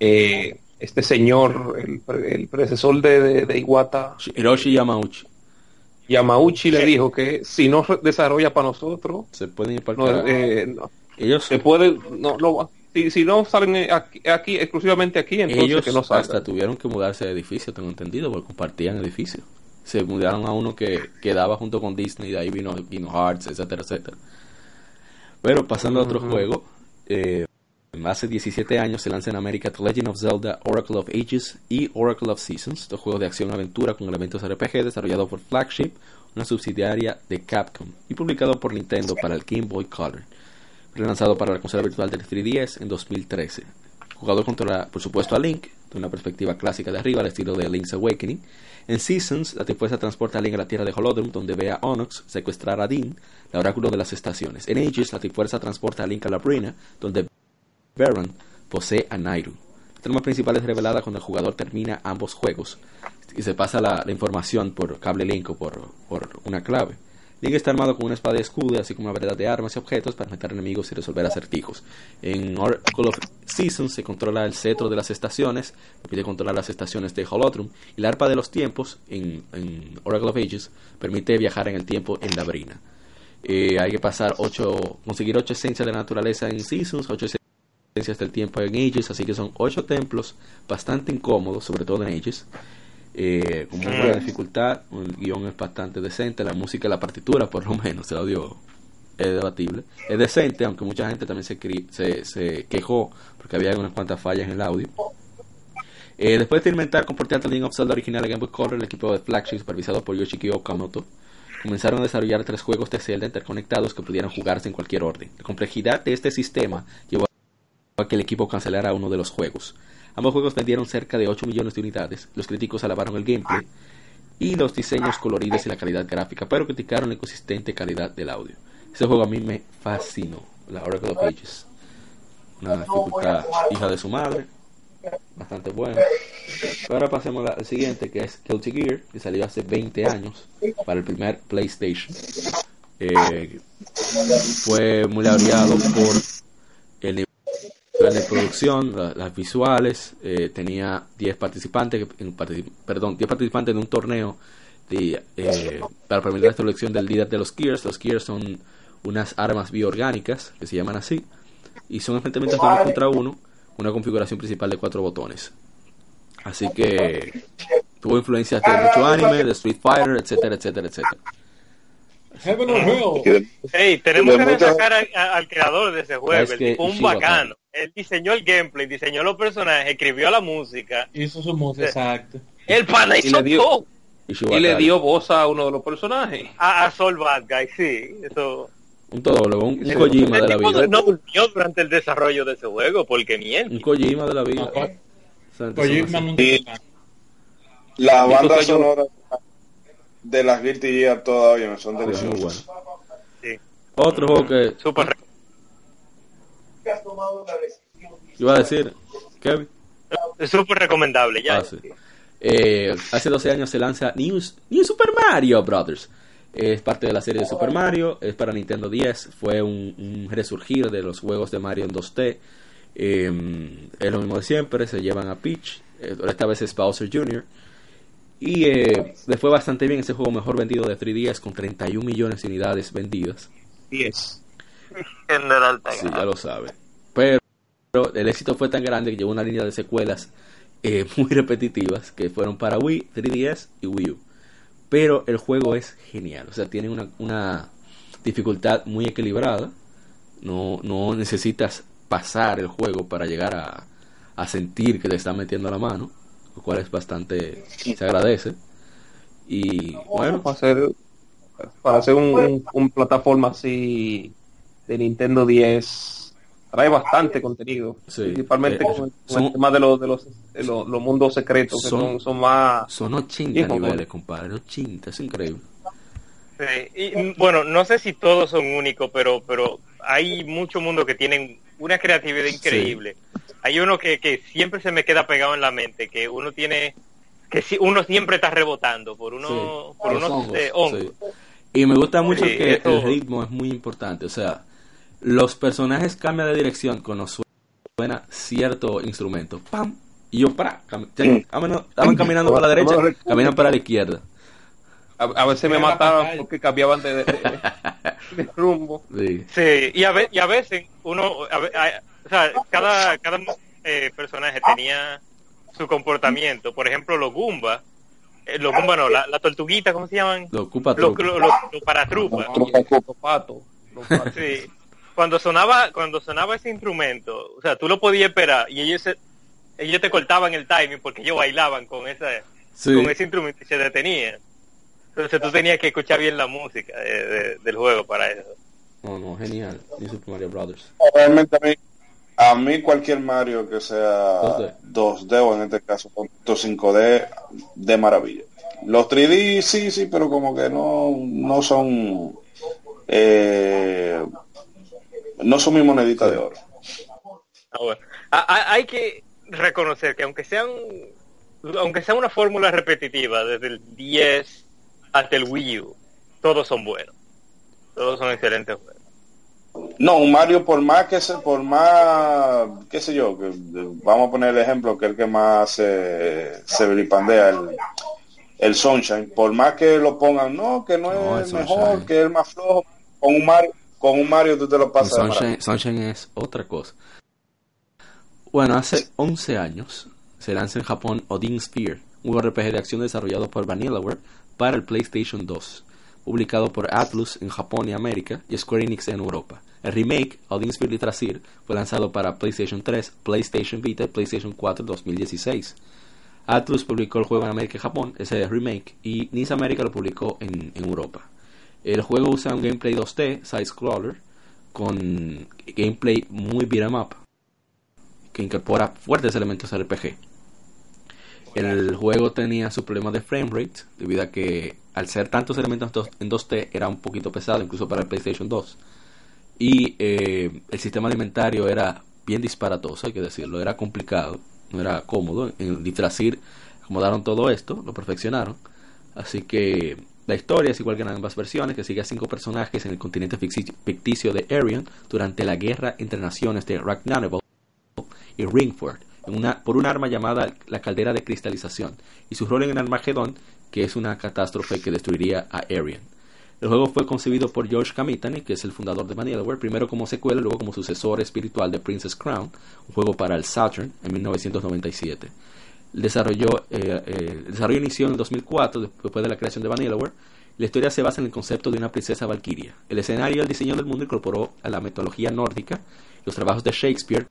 eh, este señor, el, pre- el predecesor de, de, de Iwata, Hiroshi Yamauchi, Yamauchi, le dijo que si no desarrolla para nosotros, se pueden ir para el no, carajo. eh, no, ellos, se puede, no, no, si, si no salen aquí, aquí, exclusivamente aquí, entonces ellos que no hasta tuvieron que mudarse de edificio, tengo entendido, porque compartían edificio. Se mudaron a uno que quedaba junto con Disney, de ahí vino, vino Hearts, etcétera, etcétera. Pero pasando a otro juego, eh, hace 17 años se lanza en América The Legend of Zelda, Oracle of Ages y Oracle of Seasons, dos juegos de acción-aventura con elementos RPG desarrollado por Flagship, una subsidiaria de Capcom, y publicado por Nintendo para el Game Boy Color. Fue lanzado para la consola virtual del 3DS en 2013. El jugador controla, por supuesto, a Link, de una perspectiva clásica de arriba, al estilo de Link's Awakening. En Seasons, la Trifuerza transporta a Link a la tierra de Holodrum, donde ve a Onyx secuestrar a Dean, el oráculo de las estaciones. En Ages, la Trifuerza transporta a Link a la Brina, donde Baron posee a Nairu. La trama principal es revelada cuando el jugador termina ambos juegos y se pasa la, la información por cable Link o por una clave. Link está armado con una espada y escudo, así como una variedad de armas y objetos para matar enemigos y resolver acertijos. En Oracle of Seasons se controla el cetro de las estaciones, permite controlar las estaciones de Holodrum, y la arpa de los tiempos en, Oracle of Ages permite viajar en el tiempo en la brina. Eh, hay que pasar ocho, conseguir ocho esencias de la naturaleza en Seasons, ocho esencias del tiempo en Ages, así que son ocho templos bastante incómodos, sobre todo en Ages. Eh, con muy buena dificultad, el guion es bastante decente, la música, la partitura, por lo menos, el audio es debatible. Es decente, aunque mucha gente también se, cri- se, se quejó porque había unas cuantas fallas en el audio. Eh, después de experimentar con Portal Legend of Zelda original de Game Boy Color, el equipo de Flagship, supervisado por Yoshiki Okamoto, comenzaron a desarrollar tres juegos de Zelda interconectados que pudieran jugarse en cualquier orden. La complejidad de este sistema llevó a que el equipo cancelara uno de los juegos. Ambos juegos vendieron cerca de 8 millones de unidades. Los críticos alabaron el gameplay y los diseños coloridos y la calidad gráfica, pero criticaron la inconsistente calidad del audio. Ese juego a mí me fascinó, la Oracle of Ages. Una dificultad hija de su madre, bastante buena. Ahora pasemos al siguiente, que es Guilty Gear, que salió hace 20 años para el primer PlayStation. Eh, fue muy laureado por nivel de producción, la- las visuales, eh, tenía 10 participantes, en perdón, 10 participantes de un torneo de, eh, para permitir la selección del líder de los Gears. Los Gears son unas armas bioorgánicas que se llaman así y son enfrentamientos de uno contra uno, una configuración principal de cuatro botones. Así que tuvo influencias de mucho anime, de Street Fighter, etcétera, etcétera, etcétera. Heaven or Hell. Y de- Hey, tenemos que muchas- sacar al creador de ese juego, Es el que tipo un bacano. Él diseñó el gameplay, diseñó los personajes, escribió la música. Hizo su música, exacto. El pana Y hizo le dio- todo. Y le dio voz a uno de los personajes. A, a Soul Bad Guy, sí. Eso. un todólogo, un, un Sí. Kojima de la vida. no durmió durante el desarrollo de ese juego, porque Un miente. Kojima de la vida. No, Kojima nunca Sí. se cansa. Las Y bandas tú, yo- sonoras de las Guilty Gear todavía son Sí, muy deliciosas. bueno. Sí. Otro juego que Súper re- iba a decir, Kevin. es súper recomendable, ya. Ah, sí. Eh, hace 12 años se lanza New, New Super Mario Brothers. Es parte de la serie de Super Mario, es para Nintendo 10, fue un, un resurgir de los juegos de Mario en 2D. Eh, es lo mismo de siempre, se llevan a Peach, eh, esta vez es Bowser Jr. Y eh, le fue bastante bien ese juego mejor vendido de 3DS con 31 millones de unidades vendidas. 10. General Sí, ya lo sabe. Pero el éxito fue tan grande que llevó una línea de secuelas eh, muy repetitivas que fueron para Wii, 3DS y Wii U. Pero el juego es genial, o sea, tiene una, una dificultad muy equilibrada. No, no necesitas pasar el juego para llegar a, a sentir que te está metiendo la mano, lo cual es bastante, se agradece. Y bueno, Para hacer, para hacer un, un- un plataforma así de Nintendo 10 trae bastante contenido. Sí. Principalmente Eh, con, con son- el tema de los, de los, de los, los mundos secretos, que Son- son, son más... son 80 Hijo, niveles, compadre, 80, es increíble. Sí, y, bueno, no sé si todos son únicos, pero pero hay muchos mundos que tienen una creatividad increíble. Hay uno que, que siempre se me queda pegado en la mente, que uno tiene, que si, uno siempre está rebotando por uno, Sí, por unos hongos, eh, hongos. sí. Y me gusta mucho Sí, que eso- el ritmo es muy importante. O sea, los personajes cambian de dirección cuando su- suena cierto instrumento. ¡Pam! Y yo, para. Estaban caminando para la derecha, caminan para la izquierda. A, a veces me mataban porque cambiaban de, de- de- de rumbo. Sí. Sí, y a, ve- y a veces uno, a ve- a- o sea, cada, cada eh, personaje tenía su comportamiento. Por ejemplo, los Goomba, eh, los Goomba no, la, la tortuguita, ¿cómo se llaman? Los, truco. los, los- los paratrupas. Los patos. Los patos. Sí. Cuando sonaba, cuando sonaba ese instrumento, o sea, tú lo podías esperar y ellos se- ellos te cortaban el timing porque ellos bailaban con esa, Sí. con ese instrumento y se detenían. Entonces tú tenías que escuchar bien la música de- de- del juego para eso. No, no, genial. Super Mario Brothers. Realmente a mí, a mí cualquier Mario que sea 2D. 2D, o en este caso con 5D, de maravilla. Los 3D sí, sí, pero como que no, no son eh, no son mi monedita de oro. Ah, bueno. Ah, hay que reconocer que aunque sean aunque sea una fórmula repetitiva desde el 10 hasta el Wii U, todos son buenos. Todos son excelentes juegos. No, un Mario por más que se, por más, qué sé yo, que, vamos a poner el ejemplo que el que más se, se vilipandea, el, el Sunshine, por más que lo pongan, no, que no, No, es el mejor, Sunshine. que es el más flojo, con un Mario, con un Mario tú te lo pasas. Sunshine, Sunshine es otra cosa. Bueno, hace 11 años se lanza en Japón Odin Sphere, un RPG de acción desarrollado por Vanillaware para el PlayStation 2, publicado por Atlus en Japón y América y Square Enix en Europa. El remake, Odin Sphere Litrasir, fue lanzado para PlayStation 3, PlayStation Vita y PlayStation 4 en 2016. Atlus publicó el juego en América y Japón, ese remake, y NIS América lo publicó en, Europa. El juego usa un gameplay 2D, side-scroller, con gameplay muy beat 'em up, que incorpora fuertes elementos RPG. El juego tenía su problema de frame rate, debido a que al ser tantos elementos en 2D era un poquito pesado, incluso para el PlayStation 2. Y eh, el sistema alimentario era bien disparatoso, hay que decirlo, era complicado, no era cómodo. En Litrasir acomodaron todo esto, lo perfeccionaron. Así que la historia es igual que en ambas versiones, que sigue a cinco personajes en el continente ficti- ficticio de Arion durante la guerra entre naciones de Ragnarok y Ringford por un arma llamada la caldera de cristalización y su rol en el Armagedón, que es una catástrofe que destruiría a Arion. El juego fue concebido por George Kamitani, que es el fundador de Vanillaware, primero como secuela y luego como sucesor espiritual de Princess Crown, un juego para el Saturn en 1997. El desarrollo, inició en el 2004, después de la creación de Vanillaware, La historia se basa en el concepto de una princesa valquiria. El escenario y el diseño del mundo incorporó a la mitología nórdica, los trabajos de Shakespeare,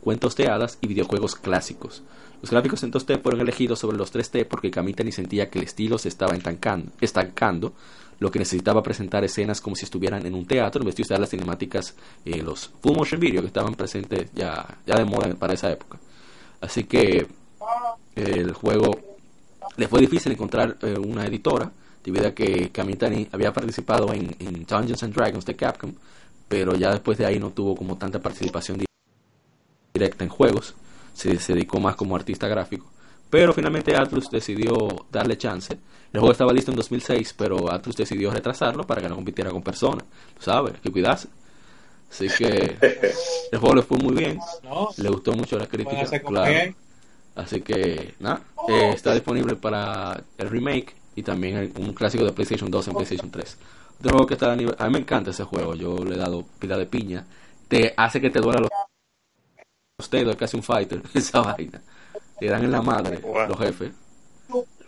cuentos de hadas y videojuegos clásicos. Los gráficos en 2D fueron elegidos sobre los 3D porque Kamitani sentía que el estilo se estaba estancando, lo que necesitaba presentar escenas como si estuvieran en un teatro en vez de usar las cinemáticas, eh, los full motion video que estaban presentes ya, ya de moda para esa época. Así que el juego le fue difícil encontrar eh, una editora debido a que Kamitani había participado en, Dungeons and Dragons de Capcom, pero ya después de ahí no tuvo como tanta participación directa en juegos, se dedicó más como artista gráfico. Pero finalmente Atlus decidió darle chance. El juego estaba listo en 2006, pero Atlus decidió retrasarlo para que no compitiera con personas. Tú sabes, que cuidarse. Así que el juego le fue muy bien. No, Le gustó mucho la crítica. Claro. Así que, nada, eh, está disponible para el remake y también el- un clásico de PlayStation 2 en PlayStation 3. Otro juego que está a nivel... A mí me encanta ese juego, yo le he dado pila de piña. Te hace que te duela los, los dedos, es casi un fighter, esa vaina. Te dan en la madre Wow. los jefes.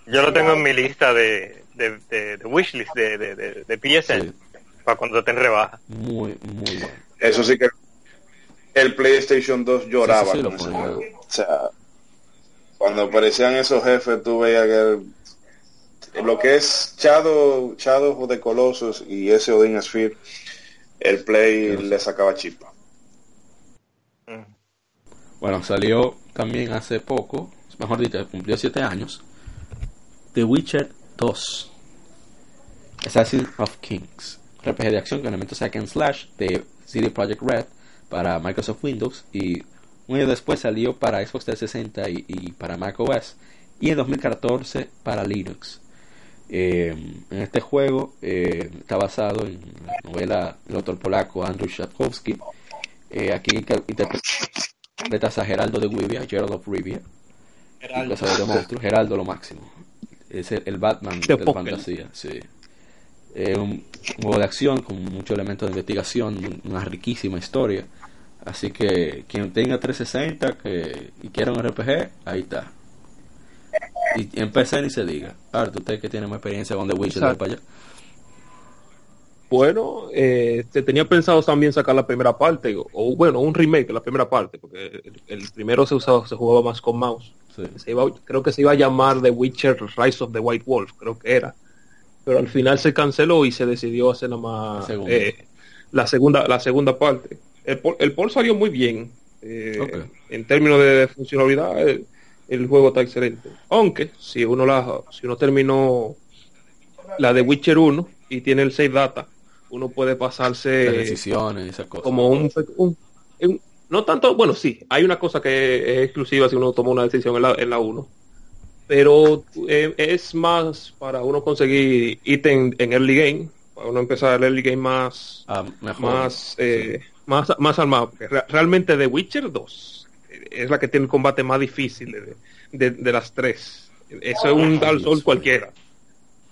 Yo lo tengo en mi lista de, de, de, de wishlist de, de, de, de PSN Sí, para cuando en rebaja. muy, muy bueno. Eso sí que el PlayStation 2 lloraba Sí, sí, sí, con lo ese ponía. juego. O sea, cuando aparecían esos jefes, tú veías que el- lo que es Shadow, Shadow the Colossus y ese Odin Sphere, el Play le sacaba chispa. Mm. Bueno, salió también hace poco, mejor dicho, cumplió 7 años, The Witcher 2, Assassin of Kings, RPG de acción con elementos hack and slash de CD Projekt Red para Microsoft Windows y un año después salió para Xbox 360 y, y para Mac OS y en 2014 para Linux. Eh, en este juego eh, está basado en la novela del autor polaco Andrzej Sapkowski. Eh, aquí inter- interpretas a Geraldo de Rivia, Gerald of Rivia, Geraldo. de monstruos, Geraldo lo máximo. Es el, el Batman De de la fantasía, sí. Eh, un, un juego de acción con muchos elementos de investigación, un- una riquísima historia. Así que quien tenga 360 que, y quiera un RPG, ahí está. Y en PC ni se diga. Ahora, usted que tiene más experiencia con The Witcher, Exacto. para allá. Bueno, eh, se tenía pensado también sacar la primera parte, o, o, bueno, un remake de la primera parte, porque el, el primero se usaba, se jugaba más con mouse. Sí. Se iba- creo que se iba a llamar The Witcher Rise of the White Wolf, creo que era. Pero al final se canceló y se decidió hacer nada más La segunda. eh, la segunda la segunda parte. El, el port salió muy bien. eh. En términos de funcionalidad, el, el juego está excelente. Aunque, si uno la si uno terminó la de Witcher 1 y tiene el save data, uno puede Las pasarse decisiones y esas cosas. como un, un- un- no tanto, bueno, sí, hay una cosa que es exclusiva si uno toma una decisión en la, en la 1, pero eh, es más para uno conseguir ítem en early game, para uno empezar el early game más Ah, mejor. más eh, más más armado. realmente The Witcher 2 es la que tiene el combate más difícil de, de, de las tres. Eso es un Dark Souls cualquiera.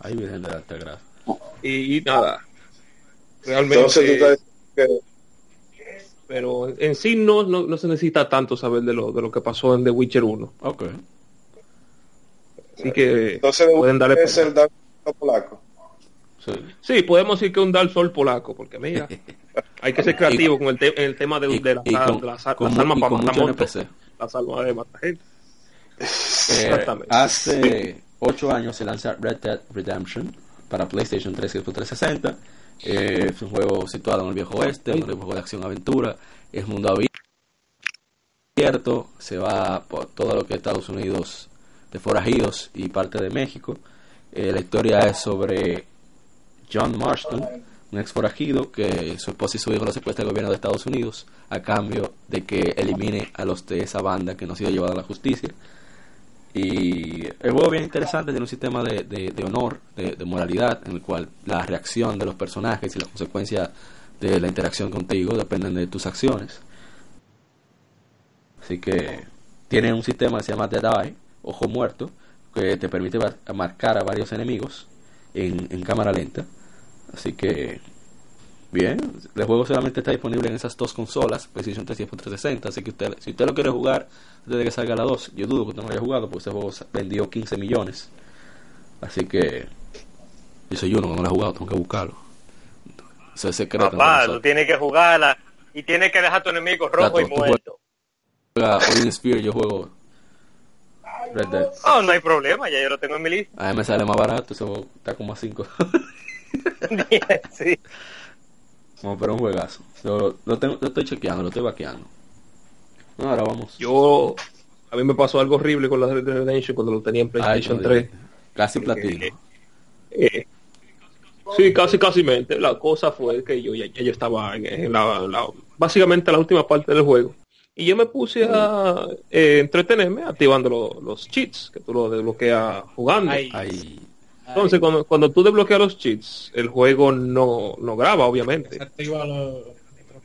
Ahí viene de grasa. Y, y nada. Realmente Entonces tú estás diciendo pero en sí no, no, no se necesita tanto saber de lo, de lo que pasó en The Witcher 1. Ok. Así que, entonces pueden darle es el Dark Souls polaco. Sí. sí, podemos decir que es un Dark Souls polaco, porque mira, hay que ser creativo con el, te- el tema de, Y- de, las, y con- de las, las con- armas y para matar monstruos, las armas de matar gente. Eh, hace 8 años se lanza Red Dead Redemption para PlayStation 3 y Xbox 360. Eh, es un juego situado en el viejo oeste, un juego de acción-aventura. Es mundo abierto, se va por todo lo que es Estados Unidos de forajidos y parte de México. Eh, la historia es sobre John Marston, un ex forajido que su esposa y su hijo lo secuestra el gobierno de Estados Unidos a cambio de que elimine a los de esa banda que no ha sido llevada a la justicia. Y el juego bien interesante, tiene un sistema de, de- honor, de, moralidad, en el cual la reacción de los personajes y la consecuencia de la interacción contigo dependen de tus acciones. Así que tiene un sistema que se llama Dead Eye, ojo muerto, que te permite mar- marcar a varios enemigos en, en cámara lenta. Así que, bien, el juego solamente está disponible en esas dos consolas, PlayStation 3 y Xbox 360. Así que usted, si usted lo quiere jugar antes de que salga la 2, yo dudo que usted no lo haya jugado porque ese juego vendió 15 millones. Así que, Yo soy uno que no lo he jugado, tengo que buscarlo. Eso es secreto. Papá, tú tienes que jugarla y tienes que dejar a tu enemigo rojo y muerto. Juega Odin Sphere, yo juego Red Dead. Oh, no hay problema, ya yo lo tengo en mi lista. A mí me sale más barato, eso está como a 5. sí. No, pero un juegazo. Yo lo, tengo, lo estoy chequeando, lo estoy vaqueando. No, ahora vamos. Yo, a mí me pasó algo horrible con la Red Dead Redemption cuando lo tenía en Ay, PlayStation no 3. digas. Casi platino. Eh, sí, casi, casi mente. La cosa fue que yo ya, ya yo estaba en, en la, la- básicamente la última parte del juego. Y yo me puse a eh, entretenerme activando lo- los cheats, que tú lo desbloqueas jugando. Ay. Ay, Entonces, cuando, cuando tú desbloqueas los cheats, el juego no, no graba, obviamente.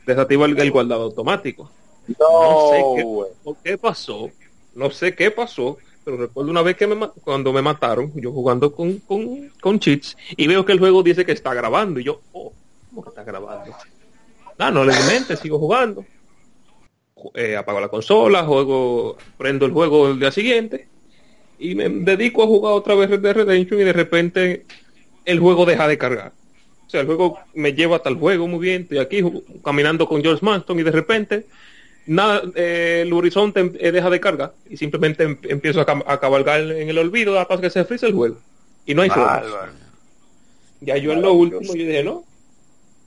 Desactiva el, el guardado automático. No, No sé qué, pasó, no sé qué pasó, pero recuerdo una vez que me, cuando me mataron, yo jugando con, con, con cheats, y veo que el juego dice que está grabando, y yo, oh, ¿cómo que está grabando? Ah, no le mente, sigo jugando. Ju- eh, apago la consola, juego, prendo el juego el día siguiente, y me dedico a jugar otra vez Red Dead Redemption, y de repente el juego deja de cargar. O sea, el juego me lleva hasta el juego muy bien, estoy aquí caminando con George Manston, y de repente nada, eh, el horizonte em- eh, deja de cargar y simplemente em- empiezo a, cam- a cabalgar en el olvido hasta que se frisa el juego. Y no hay. Ya yo en lo último yo dije, no,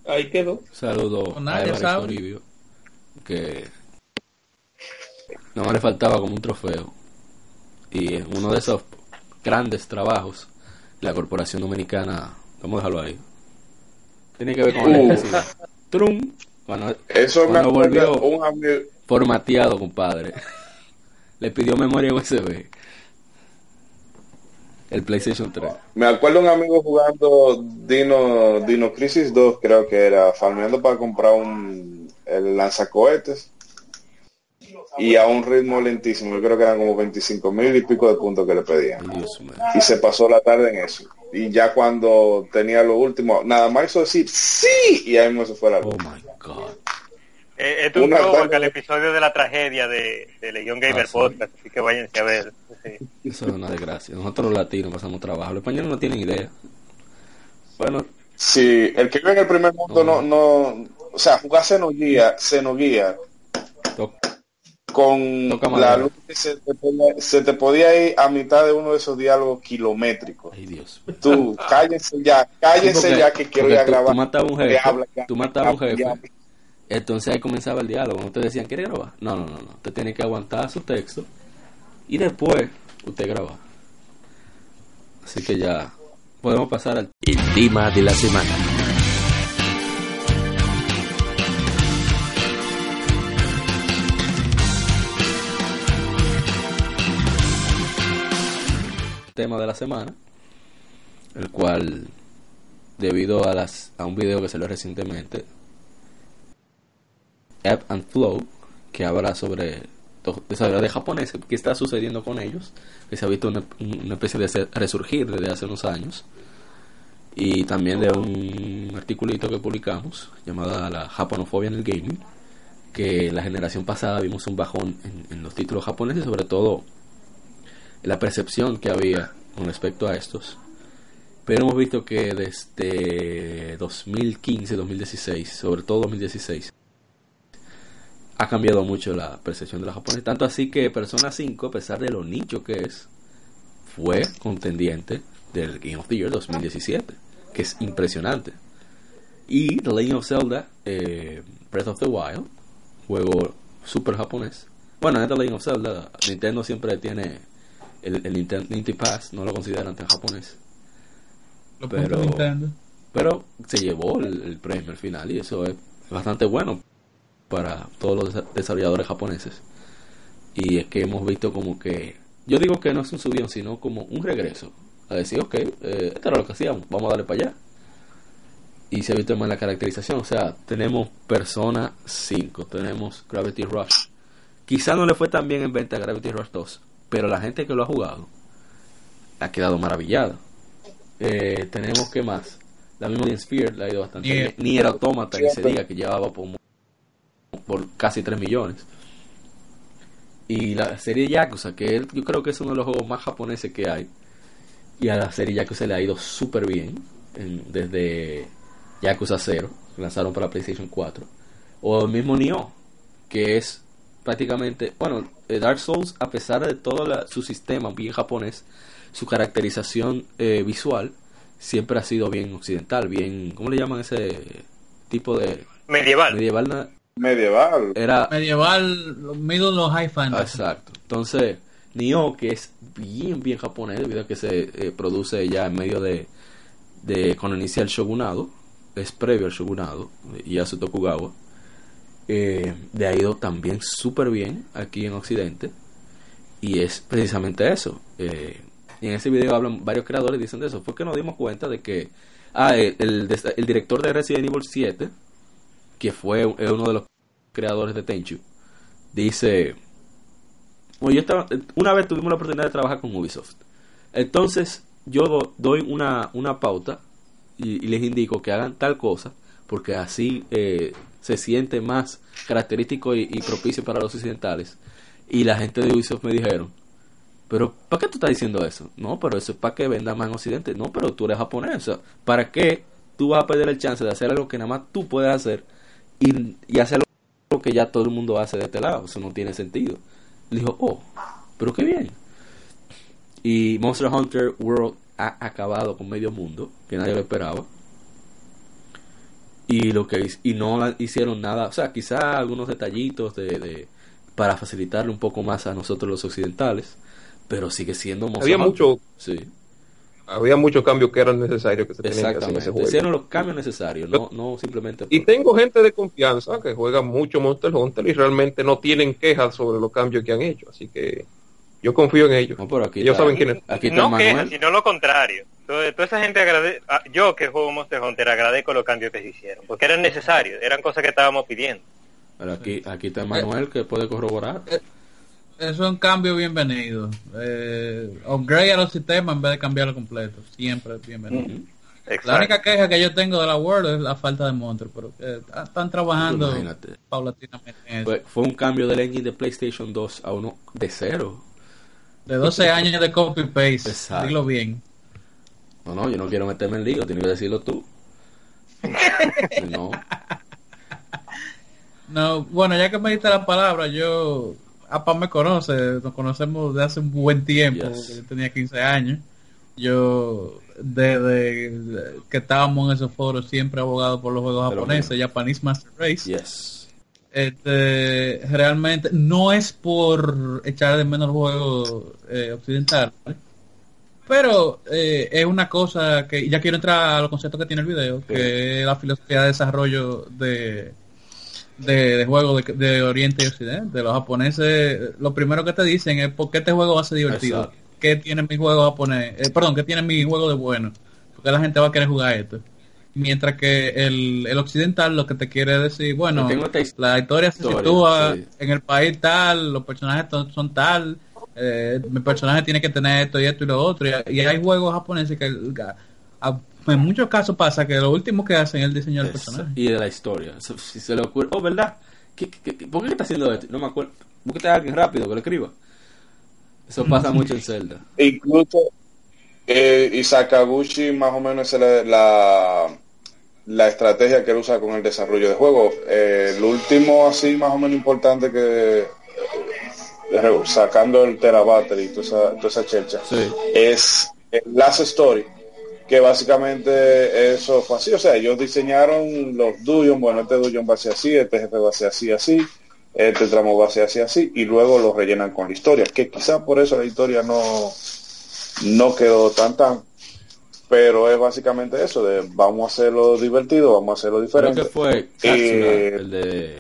ahí quedó. saludo a sabe. Toribio, que no le faltaba como un trofeo. Y es uno de esos grandes trabajos, la Corporación Dominicana, vamos a dejarlo ahí. Tiene que ver con la Uh. electricidad. Trum, cuando Eso me Cuando volvió- un formateado, compadre. Le pidió memoria USB. El PlayStation 3. Me acuerdo un amigo jugando Dino, Dino Crisis 2, creo que era, farmeando para comprar un el lanzacohetes. Y a un ritmo lentísimo, yo creo que eran como 25 mil y pico de puntos que le pedían. Y se pasó la tarde en eso. Y ya cuando tenía lo último, nada más hizo decir sí, y ahí mismo se fue la luz. Oh my god. Eh, esto es un tarde- al episodio de la tragedia de, de Legion Gamer Ah, sí. Podcast, así que váyanse a ver. Sí. Eso es una desgracia. Nosotros los latinos pasamos trabajo. Los españoles no tienen idea. Bueno, Sí, el que vive en el primer mundo no, no, o sea, jugar Xenoguía, Xenoguía con Toca la luz que se te, podía, se te podía ir a mitad de uno de esos diálogos kilométricos. ay Dios. Tú, cállense ya, cállense Porque- ya que quiero ir a grabar. Tú matabas un jefe. habla, tú matabas un habla, jefe. Entonces ahí comenzaba el diálogo. Ustedes decían, ¿quiere grabar? No, no, no, no. Usted tiene que aguantar su texto. Y después usted graba. Así que ya podemos pasar al El tema de la semana. Tema de la semana. El cual, debido a, las, a un video que salió recientemente, Ebb and Flow, que habla sobre desarrolladores japoneses, qué está sucediendo con ellos, que se ha visto una, una especie de resurgir desde hace unos años, y también de un articulito que publicamos llamado La Japonofobia en el Gaming, que la generación pasada vimos un bajón en, en los títulos japoneses, sobre todo la percepción que había con respecto a estos. Pero hemos visto que desde 2015, 2016, sobre todo 2016, ha cambiado mucho la percepción de los japoneses. Tanto así que Persona 5, a pesar de lo nicho que es, fue contendiente del Game of the Year 2017, que es impresionante. Y The Legend of Zelda, eh, Breath of the Wild, juego super japonés. Bueno, en The Legend of Zelda, Nintendo siempre tiene el, el Nintendo Pass, no lo consideran tan japonés. Lo Pero-. Pero se llevó el, el premio al final y eso es bastante bueno para todos los desa- desarrolladores japoneses. Y es que hemos visto como que, yo digo que no es un subión, sino como un regreso. A decir, ok, eh, esto era lo que hacíamos, vamos a darle para allá. Y se ha visto más la caracterización, o sea, tenemos Persona 5, tenemos Gravity Rush. Quizá no le fue tan bien en venta a Gravity Rush 2, pero la gente que lo ha jugado ha quedado maravillada. Eh, tenemos que más. La misma Odin Sphere le ha ido bastante Nier. bien. Ni era Automata, que se diga que llevaba por, por casi 3 millones. Y la serie Yakuza, que él- yo creo que es uno de los juegos más japoneses que hay. Y a la serie Yakuza le ha ido súper bien. en- desde Yakuza 0, que lanzaron para PlayStation 4, o el mismo Nioh, que es prácticamente, bueno, eh, Dark Souls, a pesar de todo la- su sistema bien japonés, su caracterización eh, visual siempre ha sido bien occidental, bien, ¿cómo le llaman ese tipo de Medieval. medieval? na- Medieval. Era Medieval, middle o high Ah, fantasy. Exacto. Entonces, Nioh, que es bien, bien japonés, debido a que se eh, produce ya en medio de, de cuando inicia el shogunado, es previo al shogunado, Ieyasu Tokugawa, eh, de ha ido también súper bien aquí en Occidente, y es precisamente eso. Eh, y en ese video hablan varios creadores dicen de eso. Fue que nos dimos cuenta de que ah, el, el, director de Resident Evil 7, que fue eh, uno de los creadores de Tenchu, dice bueno, yo estaba, una vez tuvimos la oportunidad de trabajar con Ubisoft. Entonces, yo do- doy una, una pauta y, y les indico que hagan tal cosa, porque así eh, se siente más característico y, propicio para los occidentales. Y la gente de Ubisoft me dijeron, pero ¿para qué tú estás diciendo eso? No, pero eso es para que venda más en Occidente. No, pero tú eres japonés. o sea, ¿Para qué tú vas a perder el chance de hacer algo que nada más tú puedes hacer y, hacer algo que ya todo el mundo hace de este lado? Eso no tiene sentido. Le dijo, oh, pero qué bien. Y Monster Hunter World ha acabado con medio mundo, que nadie lo esperaba. Y lo que y no la- hicieron nada, o sea, quizá algunos detallitos de, de- para facilitarle un poco más a nosotros los occidentales, pero sigue siendo Monster Había mucho, Sí, había muchos cambios que eran necesarios que se tenían que hacer en ese exactamente. juego. Hicieron los cambios necesarios, no, no simplemente. Y tengo gente de confianza que juega mucho Monster Hunter y realmente no tienen quejas sobre los cambios que han hecho. Así que yo confío en ellos. No, pero aquí Ellos está- saben quién es. Aquí está no Manuel. sino lo contrario. Toda, toda esa gente agradece, ah, yo que juego Monster Hunter agradezco los cambios que se hicieron, porque eran necesarios, eran cosas que estábamos pidiendo. Pero aquí, aquí está Manuel que puede corroborar. Eso es un cambio bienvenido. Eh, upgrade a los sistemas en vez de cambiarlo completo. Siempre es bienvenido. La Exacto. única queja que yo tengo de la World es la falta de monstruos, pero eh, están trabajando Imagínate. paulatinamente en eso. Fue, fue un cambio del engine de PlayStation 2 a uno de cero. De 12 años de copy-paste, Exacto. dilo bien. No, no, yo no quiero meterme en lío, tienes que decirlo tú. No, No, bueno, ya que me diste la palabra, yo, APA me conoce, nos conocemos de hace un buen tiempo, Yes. yo tenía 15 años. Yo, desde que estábamos en esos foros, siempre abogado por los juegos De lo japoneses, Japanese Master Race. yes. Este, realmente no es por echar de menos juegos eh, occidentales, pero eh, es una cosa que ya quiero entrar a los conceptos que tiene el video, que es la filosofía de desarrollo de, de, de juegos de, de Oriente y Occidente. Los japoneses, lo primero que te dicen es por qué este juego va a ser divertido, Exacto. qué tiene mi juego japonés, eh, perdón, qué tiene mi juego de bueno, porque la gente va a querer jugar esto. Mientras que el, el occidental lo que te quiere decir, bueno, la historia se historia, sitúa sí. en el país tal, los personajes son, son tal, eh, mi personaje tiene que tener esto y esto y lo otro. Y, y hay juegos japoneses que a- a- en muchos casos pasa que lo último que hacen es el diseño del personaje. Y de la historia. Si se le ocurre, oh, ¿verdad? ¿Qué, qué- qué- por qué está haciendo esto? No me acuerdo. Búsquete a alguien rápido que lo escriba. Eso pasa mucho en Zelda. Incluso eh, y Sakaguchi más o menos es la, la, la estrategia que él usa con el desarrollo de juegos. Eh, el último así más o menos importante que eh, sacando el Terabattery y toda esa, toda esa chelcha Sí. es el Last Story que básicamente eso fue así, o sea, ellos diseñaron los dungeons, bueno, este dungeon va a ser así, este jefe va a ser así, así, este tramo va a ser así, así, y luego lo rellenan con la historia, que quizá por eso la historia no, no quedó tan tan, pero es básicamente eso, de vamos a hacerlo divertido, vamos a hacerlo Creo diferente. que fue Katsuna, Eh, el de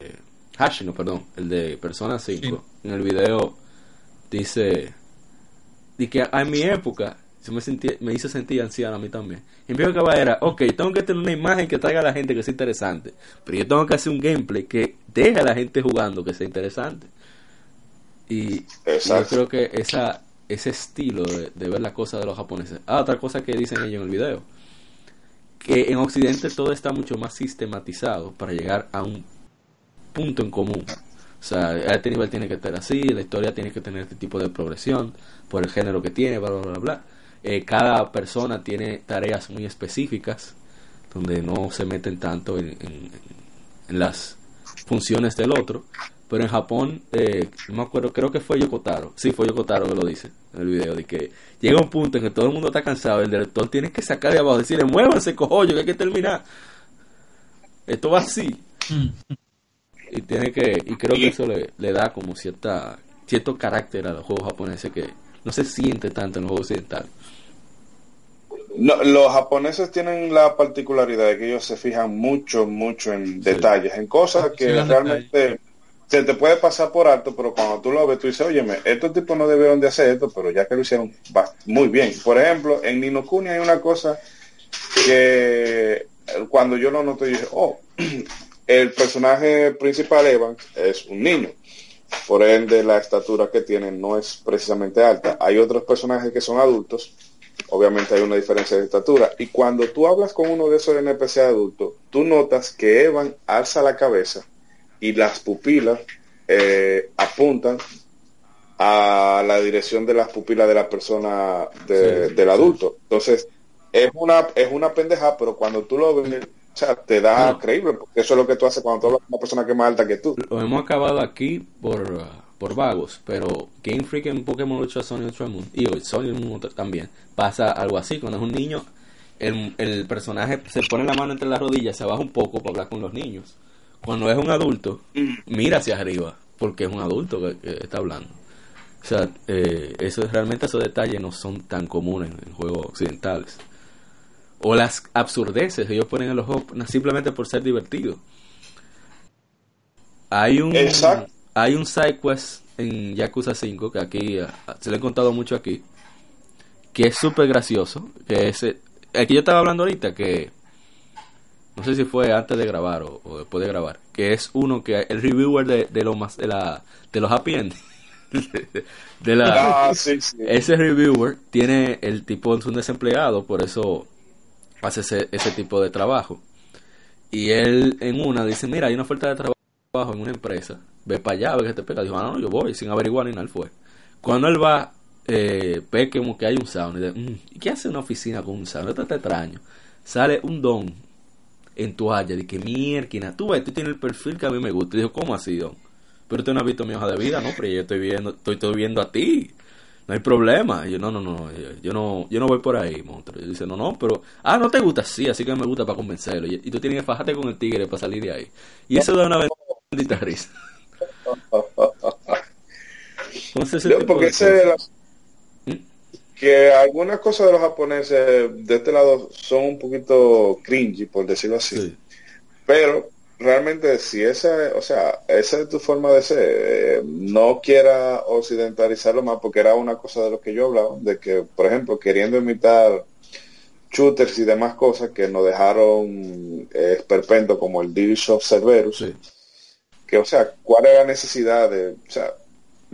eh, Hashino, perdón, el de Persona 5. En el video dice di que en mi época se me, sentí, me hizo sentir anciano a mí también. Y en mi época era, ok, tengo que tener una imagen que traiga a la gente que sea interesante, pero yo tengo que hacer un gameplay que deje a la gente jugando que sea interesante. Y yo creo que esa ese estilo de, de ver las cosas de los japoneses. Ah, otra cosa que dicen ellos en el video que en Occidente todo está mucho más sistematizado para llegar a un punto en común. O sea, a este nivel tiene que estar así, la historia tiene que tener este tipo de progresión por el género que tiene, bla, bla, bla, bla. Eh, cada persona tiene tareas muy específicas donde no se meten tanto en, en- en las funciones del otro. Pero en Japón, eh, no me acuerdo, creo que fue Yokotaro. Sí, fue Yokotaro que lo dice en el video. De que llega un punto en que todo el mundo está cansado. El director tiene que sacar de abajo, decirle, muévanse, cojollo, que hay que terminar. Esto va así. Y tiene que y creo que eso le, le da como cierta cierto carácter a los juegos japoneses que no se siente tanto en los juegos occidentales. No, los japoneses tienen la particularidad de que ellos se fijan mucho, mucho en detalles, en cosas que Sí, realmente se te puede pasar por alto, pero cuando tú lo ves, tú dices, óyeme, estos tipos no debieron de hacer esto, pero ya que lo hicieron muy bien. Por ejemplo, en Nino hay una cosa que eh, cuando yo lo noté, dije, oh, el personaje principal, Evans, es un niño. Por ende, la estatura que tiene no es precisamente alta. Hay otros personajes que son adultos obviamente hay una diferencia de estatura. Y cuando tú hablas con uno de esos NPC adultos, tú notas que Evan alza la cabeza y las pupilas eh, apuntan a la dirección de las pupilas de la persona de- Sí, del sí. adulto. Entonces, es una, es una pendeja, pero cuando tú lo ves, o sea, te da No. creíble, porque eso es lo que tú haces cuando tú hablas con una persona que es más alta que tú. Lo hemos acabado aquí por, uh, por vagos, pero Game Freak en Pokémon Ultra Sun y Ultra Moon, y hoy Sun y Moon también, pasa algo así. Cuando es un niño, el, el personaje se pone la mano entre las rodillas, se baja un poco para hablar con los niños. Cuando es un adulto, mira hacia arriba, porque es un adulto que, que está hablando. O sea, eh, eso es- realmente esos detalles no son tan comunes en juegos occidentales. O las absurdeces que ellos ponen en los juegos simplemente por ser divertidos. Hay un Exacto. hay un side quest en Yakuza 5 que aquí se lo he contado mucho aquí que es súper gracioso, que es el que yo estaba hablando ahorita que no sé si fue antes de grabar o, o después de grabar, que es uno que el reviewer de, de los más de la de los happy ending, de la Ah, sí, sí. ese reviewer tiene el tipo es un desempleado, por eso hace ese, ese tipo de trabajo. Y él en una dice, mira, hay una oferta de trabajo en una empresa, ve para allá, ve que te pega. Dijo, ah, no, yo voy, sin averiguar ni nada, fue. Cuando él va, eh, ve que como que hay un sound, y dice, "Mm, ¿y qué hace una oficina con un sound? Esto está extraño. Sale un don en toalla, que mierda, tú ves, tú tienes el perfil que a mí me gusta. Y dijo, ¿cómo así, don? Pero tú no has visto mi hoja de vida, ¿no? Pero yo estoy viendo, estoy, estoy viendo a ti. No hay problema. Y yo, no, no, no, yo, yo no, yo no voy por ahí, monstruo. Y dice, no, no, pero, ah, no te gusta, sí, así que me gusta para convencerlo. Y, y tú tienes que fajarte con el tigre para salir de ahí. Y eso da una bendita risa. Entonces, ese No, porque ese que algunas cosas de los japoneses de este lado son un poquito cringy, por decirlo así. Sí. Pero realmente si esa, o sea, esa es tu forma de ser, eh, no quiera occidentalizarlo más porque era una cosa de lo que yo hablaba, de que, por ejemplo, queriendo imitar shooters y demás cosas que nos dejaron eh, esperpento como el Dirge of Cerberus, Sí. que o sea, ¿cuál es la necesidad de, o sea,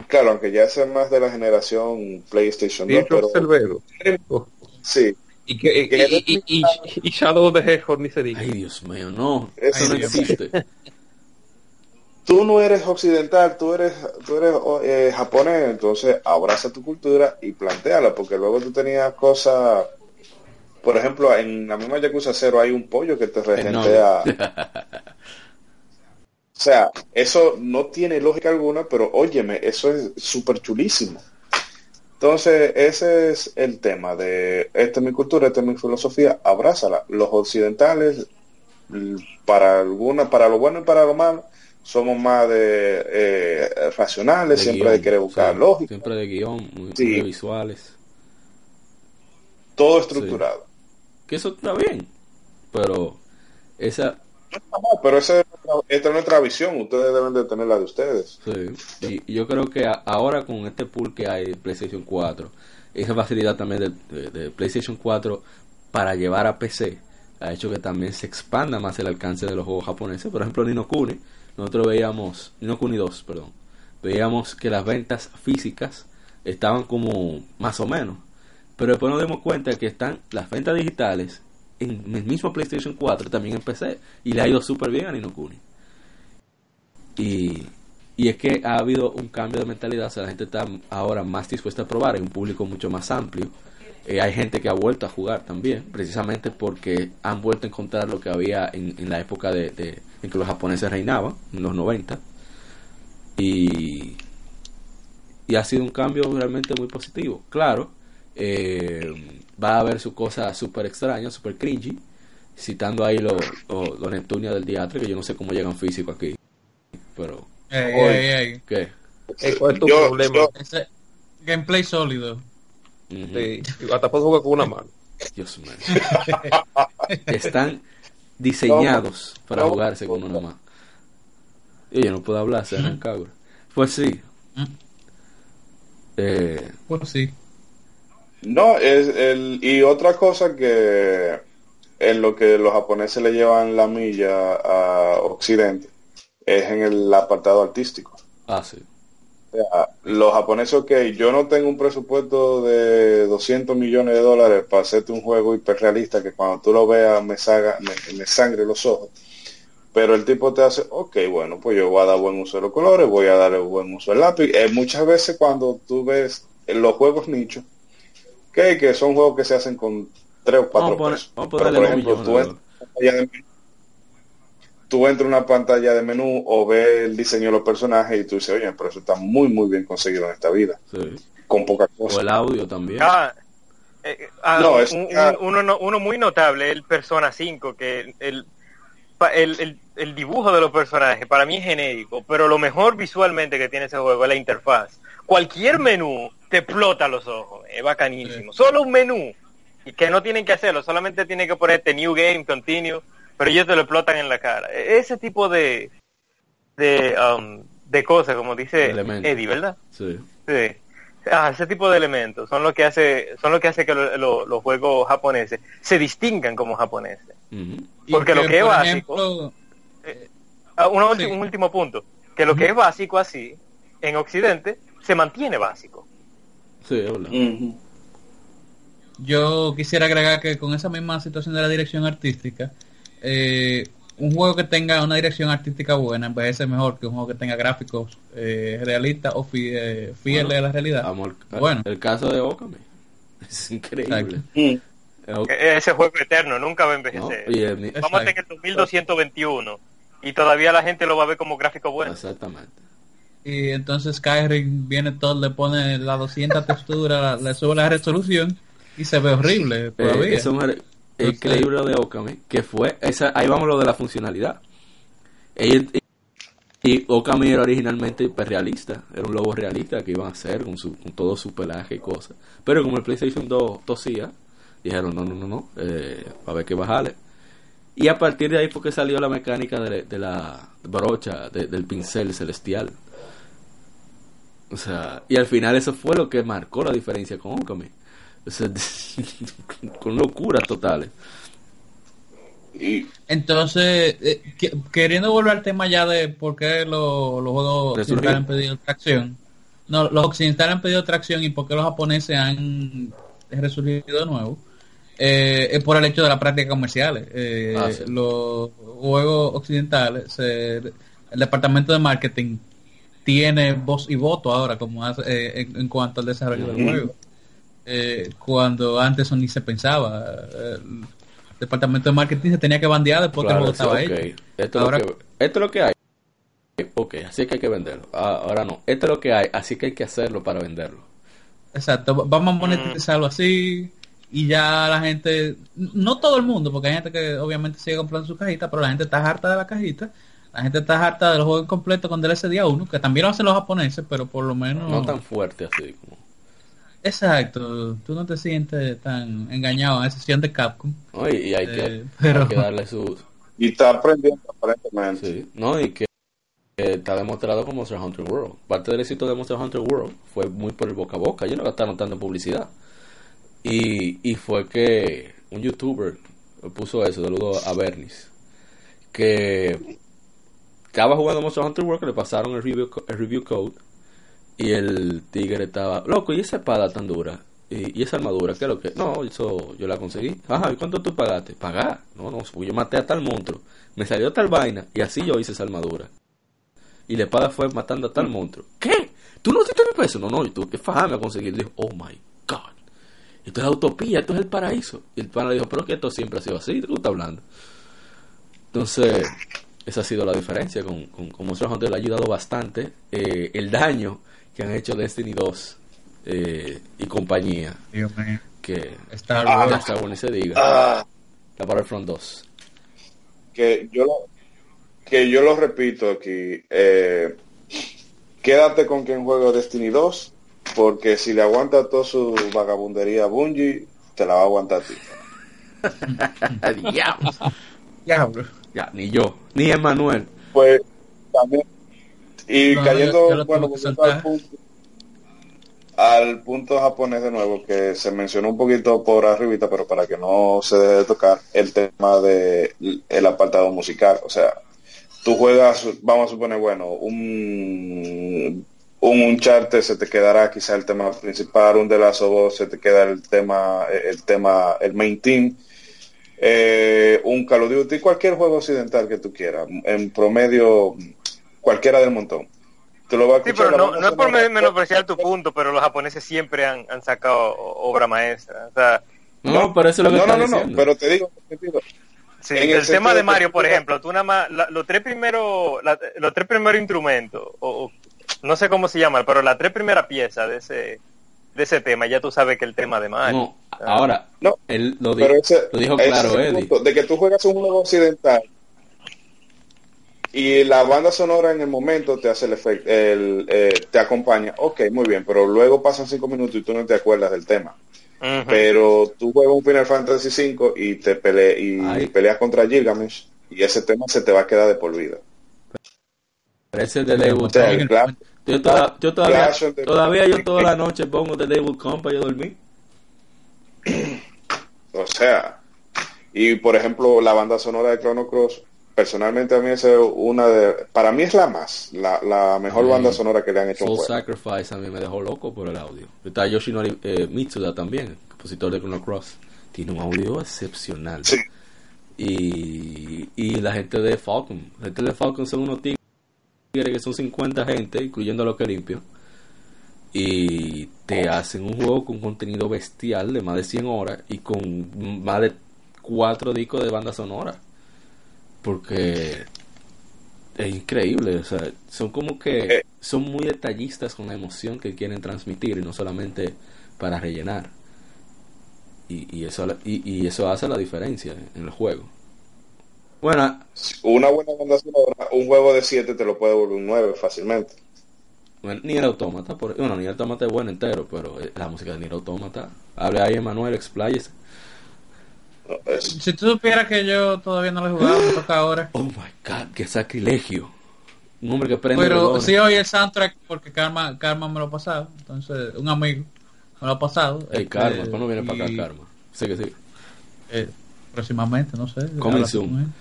claro, aunque ya sea más de la generación PlayStation 2, Dicho pero Cerbero. sí, Y, que, y, y, y, y- y Shadow the Hedgehog ni se diga. Ay, Dios mío, no. Eso no existe. tú no eres occidental, tú eres, tú eres oh, eh, japonés, entonces abraza tu cultura y planteala, porque luego tú tenías cosas, por ejemplo, en la misma Yakuza 0 hay un pollo que te regentea. O sea, eso no tiene lógica alguna, pero óyeme, eso es súper chulísimo. Entonces, ese es el tema de, esta es mi cultura, esta es mi filosofía, abrázala. Los occidentales, para alguna, para lo bueno y para lo malo, somos más de eh, racionales, De siempre guion, de querer buscar lógica, Siempre de guion, muy, Sí. muy visuales. todo estructurado. Que eso está bien. Pero esa, pero esa es, nuestra- visión, ustedes deben de tener la de ustedes. Sí, y, yo creo que ahora con este pool que hay PlayStation 4, esa facilidad también de, de- PlayStation 4 para llevar a PC, ha hecho que también se expanda más el alcance de los juegos japoneses. Por ejemplo, Nino Kuni, nosotros veíamos, Nino Kuni 2, perdón, veíamos que las ventas físicas estaban como más o menos, pero después nos dimos cuenta que están las ventas digitales en el mismo PlayStation 4, también en PC, y le ha ido súper bien a Nino Kuni. Y, y es que ha habido un cambio de mentalidad, la gente está ahora más dispuesta a probar, hay un público mucho más amplio Eh, hay gente que ha vuelto a jugar también, precisamente porque han vuelto a encontrar lo que había en, la época de, de- en que los japoneses reinaban, en los 90. Y, y ha sido un cambio realmente muy positivo. Claro, eh, va a haber sus cosas súper extrañas, súper cringy, citando ahí los lo, los Neptunia del teatro, que yo no sé cómo llegan físico aquí. Pero, Ey, Oye. ey, ey. ¿qué? ¿Cuál es tu Yo- problema? yo- Ese gameplay sólido. Ujú. Sí, hasta puedes jugar con una mano. Dios mío. Están diseñados para no, jugarse con no. una más. Y yo no puedo hablar, se cabra. Pues sí. Mm. Eh, Pues sí. No, es el, y otra cosa que en lo que los japoneses le llevan la milla a Occidente es en el apartado artístico. ah, sí. O sea, los japoneses, ok, yo no tengo un presupuesto de 200 millones de dólares para hacerte un juego hiperrealista que cuando tú lo veas me, saga, me, me sangre los ojos. Pero el tipo te hace, ok, bueno, pues yo voy a dar buen uso de los colores, voy a darle buen uso al lápiz. Eh, muchas veces cuando tú ves los juegos nichos, que, que son juegos que se hacen con tres o cuatro Vamos poner- Pero, por ejemplo, tú entras, en una pantalla de menú, tú entras en una pantalla de menú o ves el diseño de los personajes y tú dices, oye, pero eso está muy, muy bien conseguido en esta vida, sí. con poca O cosa. el audio también. Ah, eh, ah, No, un- es- un- ah. uno, no- uno muy notable, el Persona 5, que el, el, el, el dibujo de los personajes para mí es genérico, pero lo mejor visualmente que tiene ese juego es la interfaz. Cualquier menú te explota los ojos, es bacanísimo. Solo un menú, y que no tienen que hacerlo, solamente tienen que ponerte New Game, Continue, pero ellos te lo explotan en la cara. E- Ese tipo de, de, um, de cosas, como dice. Eddie, ¿verdad? Sí. Sí. Ah, ese tipo de elementos son lo que hace, son lo que hace que lo- lo- los juegos japoneses se distingan como japoneses. Porque lo que es básico- ejemplo, Ah, una ulti- Sí. Un último punto, que lo que es básico así, en Occidente, se mantiene básico. Sí, es verdad. Ujú. yo quisiera agregar que con esa misma situación de la dirección artística, eh, un juego que tenga una dirección artística buena en vez de ser mejor que un juego que tenga gráficos eh, realistas o fi- eh, fieles Bueno, a la realidad. Amor, Bueno. el caso de Okami. Es increíble. Mm. Eh, E- Ese juego eterno nunca va a envejecer. Vamos a tener el 2221 y todavía la gente lo va a ver como gráfico bueno. Exactamente. Y entonces Skyrim viene todo, le pone la 200 texturas, le sube la resolución y se ve horrible Eh, todavía. eso es es increíble lo de Okami, que fue, esa, ahí vamos lo de la funcionalidad. Ella- y Okami era originalmente hiperrealista, era un lobo realista que iban a hacer con, su, con todo su pelaje y cosas. Pero como el PlayStation 2 tosía, dijeron no, no, no, no, eh, a ver qué bajarle. Y a partir de ahí fue que salió la mecánica de, de la brocha, de- del pincel celestial. O sea, y al final eso fue lo que marcó la diferencia con Okami. O sea, con locuras totales. Y Entonces, eh, que- queriendo volver al tema ya de por qué lo- los juegos occidentales han pedido tracción. No, los occidentales han pedido tracción y por qué los japoneses han resurgido de nuevo. Eh, es por el hecho de las prácticas comerciales. Eh, Ah, sí. Los juegos occidentales, el departamento de marketing tiene voz y voto ahora como hace- eh, en, en cuanto al desarrollo del juego. Eh, cuando antes eso ni se pensaba. El departamento de marketing se tenía que bandear después que el Claro, juego sí, estaba hecho. Esto, es Ahora- lo que, esto es lo que hay. Ok, así que hay que venderlo. Ah, ahora no. Esto es lo que hay, así que hay que hacerlo para venderlo. Exacto, va- vamos a monetizarlo así y ya la gente, no todo el mundo, porque hay gente que obviamente sigue comprando su cajita, pero la gente está harta de la cajita, la gente está harta de los juegos completos con DLC día 1, que también lo hacen los japoneses, pero por lo menos... No tan fuerte así como. Exacto, tú no te sientes tan engañado a sesión de Capcom. ¿no? Y, hay, que, Eh, pero- hay que darle su. y está aprendiendo aparentemente. Sí, ¿no? Y que, que está demostrado con Monster Hunter World. Parte del éxito de Monster Hunter World fue muy por el boca a boca. Ellos no gastaron tanto en publicidad. Y, y fue que un youtuber puso eso, saludo a Bernis, que estaba jugando Monster Hunter World, le pasaron el review, el review code, y el tigre estaba, loco, ¿y esa espada tan dura? ¿Y, esa armadura? ¿Qué es lo que? No, eso yo la conseguí. Ajá, ¿y cuánto tú pagaste? Pagar. No, no, pues yo maté a tal monstruo. Me salió tal vaina, y así yo hice esa armadura. Y la espada fue matando a tal monstruo. ¿Qué? ¿Tú no diste mi peso? No, no, y tuve que fajarme a conseguir. Dijo, oh my god. esto es la utopía, esto es el paraíso. Y el pana dijo, pero es que esto siempre ha sido así, ¿de qué tú estás hablando? Entonces, esa ha sido la diferencia con, con, con Monster Hunter, le ha ayudado bastante. Eh, el daño que han hecho Destiny 2 eh, y compañía, Dios mío. que Star Ah, Wars. está bueno y se diga, Ah, la Battlefront 2. que yo lo, que yo lo repito aquí. eh, quédate con quien juega Destiny 2, porque si le aguanta toda su vagabundería a Bungie, te la va a aguantar a ti. Diablos. Diablo. Ya, ni yo, ni Emanuel. Pues también. Y No, cayendo, yo- yo lo bueno, al punto, al punto japonés de nuevo, que se mencionó un poquito por arribita, pero para que no se deje de tocar, el tema de el apartado musical. O sea, tú juegas, vamos a suponer, bueno, un un Uncharted se te quedará quizá el tema principal, un de las se te queda el tema, el tema, el main team, eh, un Call of Duty, cualquier juego occidental que tú quieras, en promedio cualquiera del montón. Tú lo vas a Sí, escuchar pero no, no es por menospreciar tu punto, pero los japoneses siempre han, han sacado obra maestra. O sea, No, pero eso es lo que no, no, no, no, pero te digo, te digo, sí, En el, el tema de Mario, por ejemplo, tú nada más, la- los tres primeros, la- los tres primeros instrumentos, o, o no sé cómo se llama, pero las tres primeras piezas de ese, de ese tema, ya tú sabes que el tema de Mario. No, ahora, No, él lo, di- pero ese, lo dijo claro, Eddie. punto, de que tú juegas un juego occidental y la banda sonora en el momento te hace el efecto, el, eh, te acompaña, ok, muy bien, pero luego pasan cinco minutos y tú no te acuerdas del tema. Pero tú juegas un Final Fantasy V y te pele y Ay. peleas contra Gilgamesh y ese tema se te va a quedar de por vida. Pero ese de Clash- Yo, toda- yo todavía, todavía yo toda la noche pongo The Devil Company a dormir. O sea, y por ejemplo, la banda sonora de Chrono Cross, personalmente a mí es una de, para mí es la más, la, la mejor Sí. banda sonora que le han hecho Soul. Sacrifice a mí me dejó loco por el audio. Está Yoshinori eh, Mitsuda también, el compositor de Chrono Cross. Tiene un audio excepcional. Sí. Y, y la gente de Falcon. La gente de Falcon son unos tigres que son 50 gente, incluyendo a los que limpio. Y te hacen un juego con contenido bestial de más de 100 horas y con más de 4 discos de banda sonora. Porque es increíble, o sea, son como que Eh. son muy detallistas con la emoción que quieren transmitir y no solamente para rellenar. Y, y eso y, y eso hace la diferencia en el juego. Bueno, Una buena banda sonora, un juego de 7 te lo puede volver un 9 fácilmente. bueno, ni el autómata, por, bueno, ni el autómata es bueno entero, pero eh, la música de Nier Automata. Hable ahí, Emanuel, expláyese. No, es- Si tú supieras que yo todavía no lo he jugado, me toca ahora. Oh my god, qué sacrilegio. Un hombre que prende Pero sí oí el soundtrack porque Karma, Karma me lo ha pasado. Entonces, un amigo me lo ha pasado. Ey, Este, Karma, ¿cuándo no viene para acá, Karma? Sí que sí. eh, próximamente, no sé. Coming habla soon.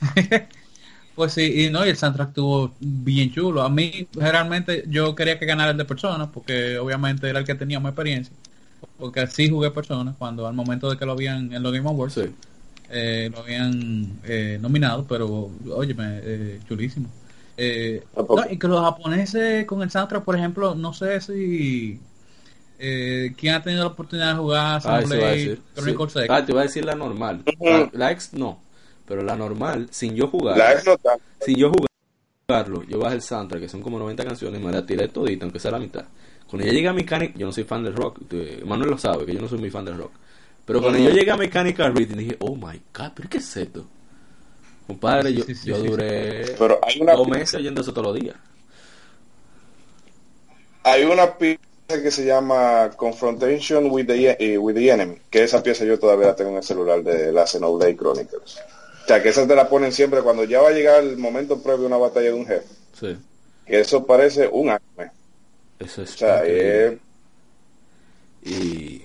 pues sí, y no, y el soundtrack estuvo bien chulo. A mí, generalmente, yo quería que ganara el de personas, porque obviamente era el que tenía más experiencia. Porque así jugué personas cuando al momento de que lo habían en los Game Awards, Sí. eh, lo habían eh, nominado, pero óyeme, eh, chulísimo. Eh, Tampoco. no, y que los japoneses con el soundtrack, por ejemplo, no sé si eh, quién ha tenido la oportunidad de jugar Ah, eso iba a Xenoblade decir. Chronicles Sí. Ah, te iba a decir la normal. La, la ex no. Pero la normal, sin yo jugar. La sin yo jugarlo, yo bajé el soundtrack, que son como 90 canciones, y me la tiré todita, aunque sea la mitad. Cuando yo llegué a Mechanic, yo no soy fan del rock, Manuel lo sabe, que yo no soy muy fan del rock. Pero cuando yo llegué a Mechanical Rhythm, dije, oh my god, ¿pero qué es esto? Compadre, yo, sí, sí, yo sí, sí. duré Pero hay una, dos meses oyendo eso todos los días. hay una pieza que se llama Confrontation with the, eh, with the Enemy, que esa pieza yo todavía la tengo en el celular de la Xenoblade Chronicles. O sea, que esa te la ponen siempre cuando ya va a llegar el momento previo a una batalla de un jefe. Sí, Que eso parece un anime. eso es O sea, es Y,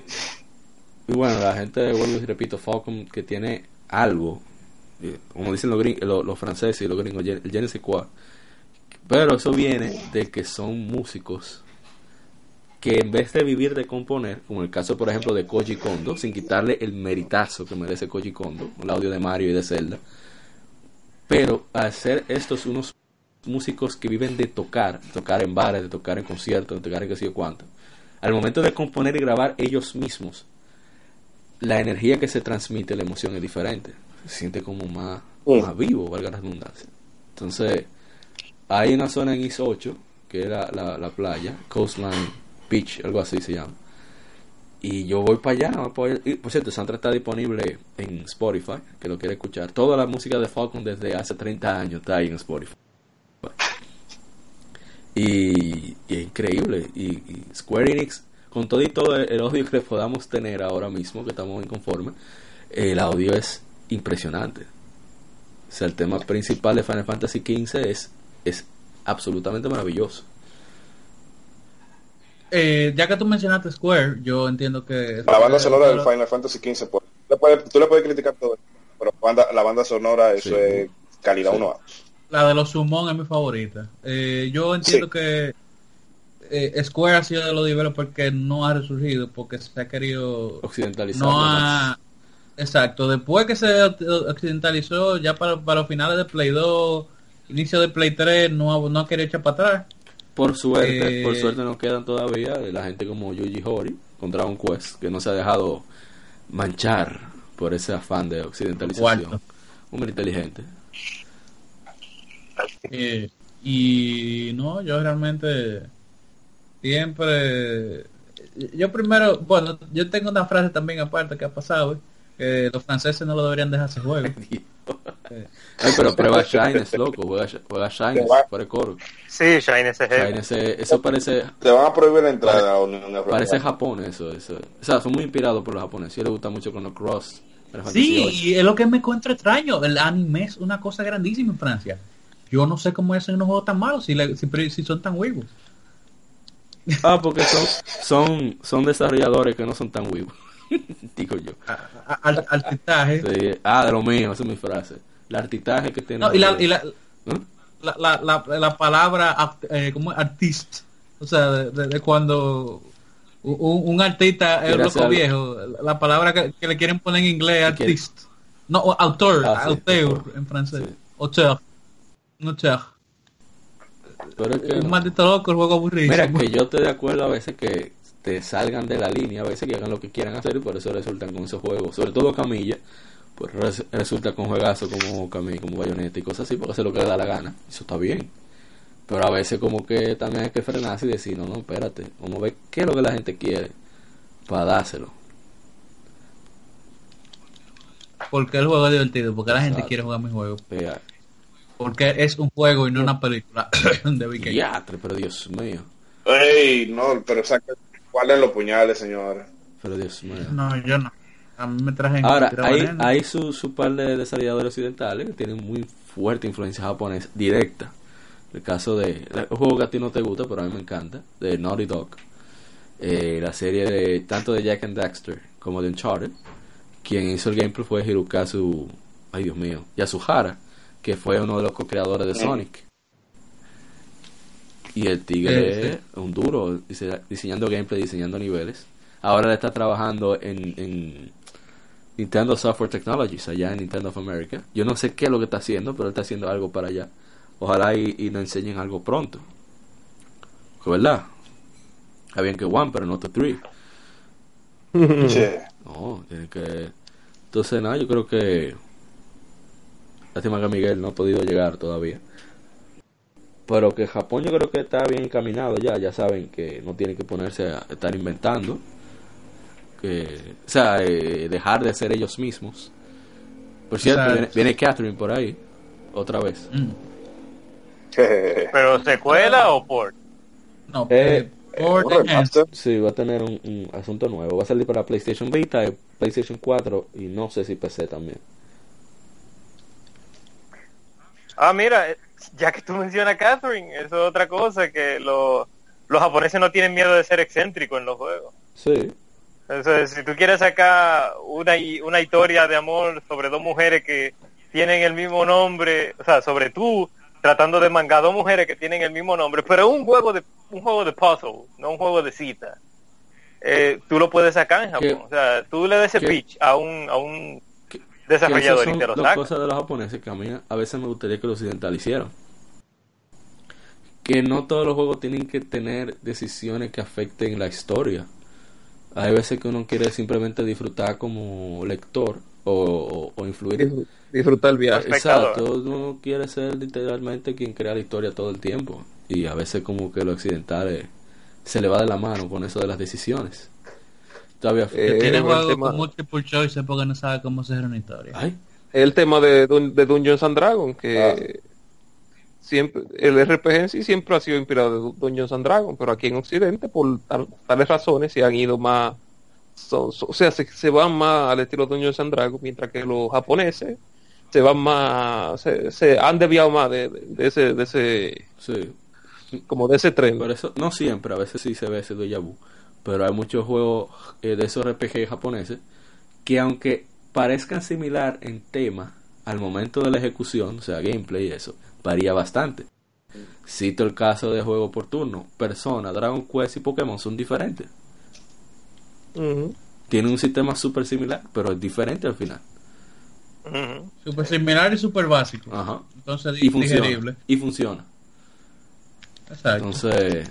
y bueno, la gente, vuelvo y repito, Falcon que tiene algo, eh, como dicen los, gring- los, los franceses y los gringos, el je ne sais quoi. Pero eso viene de que son músicos que en vez de vivir de componer, como el caso por ejemplo de Koji Kondo, sin quitarle el meritazo que merece Koji Kondo, el audio de Mario y de Zelda, pero hacer estos unos músicos que viven de tocar, de tocar en bares, de tocar en conciertos, de tocar en qué sé yo cuánto, al momento de componer y grabar ellos mismos, la energía que se transmite, la emoción es diferente. Se siente como más, más vivo, valga la redundancia. Entonces, hay una zona en East 8, que era la, la playa, Coastline Algo así se llama. Y yo voy para allá. por cierto, Sandra está disponible en Spotify, que lo quiere escuchar. Toda la música de Falcon desde hace 30 años está ahí en Spotify. Y, es increíble. Y, Square Enix, con todo y todo el, el odio que podamos tener ahora mismo, que estamos inconformes, el audio es impresionante. O sea, el tema principal de Final Fantasy XV es, es absolutamente maravilloso. Eh, ya que tú mencionaste Square, yo entiendo que... La banda sonora del Final Fantasy XV, pues, le puedes- tú le puedes criticar todo, pero banda- la banda sonora, eso Sí. es calidad Sí. 1A. La de los Summon es mi favorita. Eh, yo entiendo Sí. que eh, Square ha sido de los developers que no ha resurgido porque se ha querido... No ha... Exacto, después que se occidentalizó, ya para, para los finales de Play 2, inicio de Play 3, no ha, no ha querido echar para atrás. Por suerte, Eh, por suerte nos quedan todavía de la gente como Yuji Horii con Dragon Quest, que no se ha dejado manchar por ese afán de occidentalización. Cuarto. Hombre inteligente. Eh, y no, yo realmente siempre... Yo primero, bueno, yo tengo una frase también aparte que ha pasado, eh, que los franceses no lo deberían dejar ese juego. Ay, pero prueba Shines, loco. Juega, juega Shines, fuera de coro. Sí, Shine SG. Shines, eso parece Te van a prohibir la entrada a la Unión Europea. parece Japón, eso, eso. O sea, son muy inspirados por los japoneses. Yo les gusta mucho con los Cross. Sí, y es lo que me encuentro extraño. El anime es una cosa grandísima en Francia. Yo no sé cómo hacen unos juegos tan malos si, le- si, si son tan huevos. Ah, porque son, son, son desarrolladores que no son tan vivos. Digo yo. A- Al, altitaje. Sí. Ah, de lo mío, esa es mi frase. El artitaje que tiene. No, y la, y la, ¿No? la, la, la, la palabra eh, ¿cómo es? artist. O sea, de, de- de cuando un, un artista es loco viejo, la palabra que, que le quieren poner en inglés es ¿Y quiere? artist. No, o autor, Ah, sí, auteur en francés. Sí. Auteur. Un auteur. Pero es que Un no. maldito loco, el juego aburrido. Mira, que yo estoy de acuerdo a veces que te salgan de la línea, a veces que hagan lo que quieran hacer y por eso resultan con esos juegos. Sobre todo Camilla, pues res- resulta con juegazos como Camilla, como Bayonetta y cosas así, porque hace lo que le da la gana. Eso está bien. Pero a veces como que también hay que frenarse y decir, no, no, espérate, vamos a ver qué es lo que la gente quiere para dárselo. Porque el juego es divertido, porque la gente Exacto. quiere jugar mi juego. Porque es un juego y no una película de diatre, pero Dios mío, Ey, no, pero exacto. ¿Cuáles los puñales, señores? pero Dios mío. No, yo no. A mí me traje Ahora, hay, hay su, su par de desarrolladores occidentales que tienen muy fuerte influencia japonesa directa. El caso de un juego que a ti no te gusta, pero a mí me encanta, de Naughty Dog. Eh, la serie de tanto de Jack and Daxter como de Uncharted. Quien hizo el gameplay fue Hirokazu, ay Dios mío, Yasuhara, que fue uno de los co-creadores de Sonic. Y el tigre Eh, es un duro dise- diseñando gameplay, diseñando niveles. Ahora le está trabajando en, en Nintendo Software Technologies, allá en Nintendo of America. Yo no sé qué es lo que está haciendo, pero él está haciendo algo para allá. Ojalá y, y nos enseñen algo pronto. Que verdad. Está bien que one, pero no the three. Che. No, tiene que... Entonces, nada, yo creo que... Lástima que Miguel no ha podido llegar todavía. Pero que Japón yo creo que está bien encaminado ya. Ya saben que no tienen que ponerse a estar inventando. Que, o sea, eh, dejar de ser ellos mismos. Por cierto, viene, viene Catherine por ahí. Otra vez. Mm. Pero secuela o port. No, Eh, eh, port Un enhanced. remaster. Sí, va a tener un, un asunto nuevo. Va a salir para PlayStation Vita, y PlayStation 4 y no sé si PC también. Ah, mira, eh, ya que tú mencionas a Catherine, eso es otra cosa, que lo- los japoneses no tienen miedo de ser excéntricos en los juegos. Sí. Entonces, si tú quieres sacar una, una historia de amor sobre dos mujeres que tienen el mismo nombre, o sea, sobre tú tratando de mangar dos mujeres que tienen el mismo nombre, pero un juego de un juego de puzzle, no un juego de cita. Eh, tú lo puedes sacar en Japón. ¿Qué? O sea, tú le das ese ¿Qué? pitch a un, a un Que- que esas son las cosas de los japoneses que a mí a veces me gustaría que los occidentalicieran. que no todos los juegos tienen que tener decisiones que afecten la historia. Hay veces que uno quiere simplemente disfrutar como lector o, o- o influir. Disfr- Disfrutar el viaje. Exacto, uno quiere ser literalmente quien crea la historia todo el tiempo. Y a veces como que lo occidental eh, se le va de la mano con eso de las decisiones. Todavía... Eh, Tiene el juegos tema- con multiple choice porque no sabe cómo hacer una historia. Ay, el tema de, Dun- de Dungeons and Dragons, que siempre el RPG en sí siempre ha sido inspirado de Du- Dungeons and Dragons, pero aquí en Occidente, por tal- tales razones, se han ido más, son- son- o sea, se, se van más al estilo Dungeons and Dragons, mientras que los japoneses se van más, se, se han desviado más de, de- de ese, de ese, sí. como de ese tren. Por eso, no siempre, a veces sí se ve ese déjà vu. Pero hay muchos juegos eh, de esos RPG japoneses que aunque parezcan similar en tema al momento de la ejecución, o sea, gameplay y eso, varía bastante. Cito el caso de juego por turno. Persona, Dragon Quest y Pokémon son diferentes. Ujú. Tienen un sistema súper similar, pero es diferente al final. Ujú. Super similar y super básico. Ajá. Entonces, Y funciona. digerible. Y funciona. Exacto. Entonces,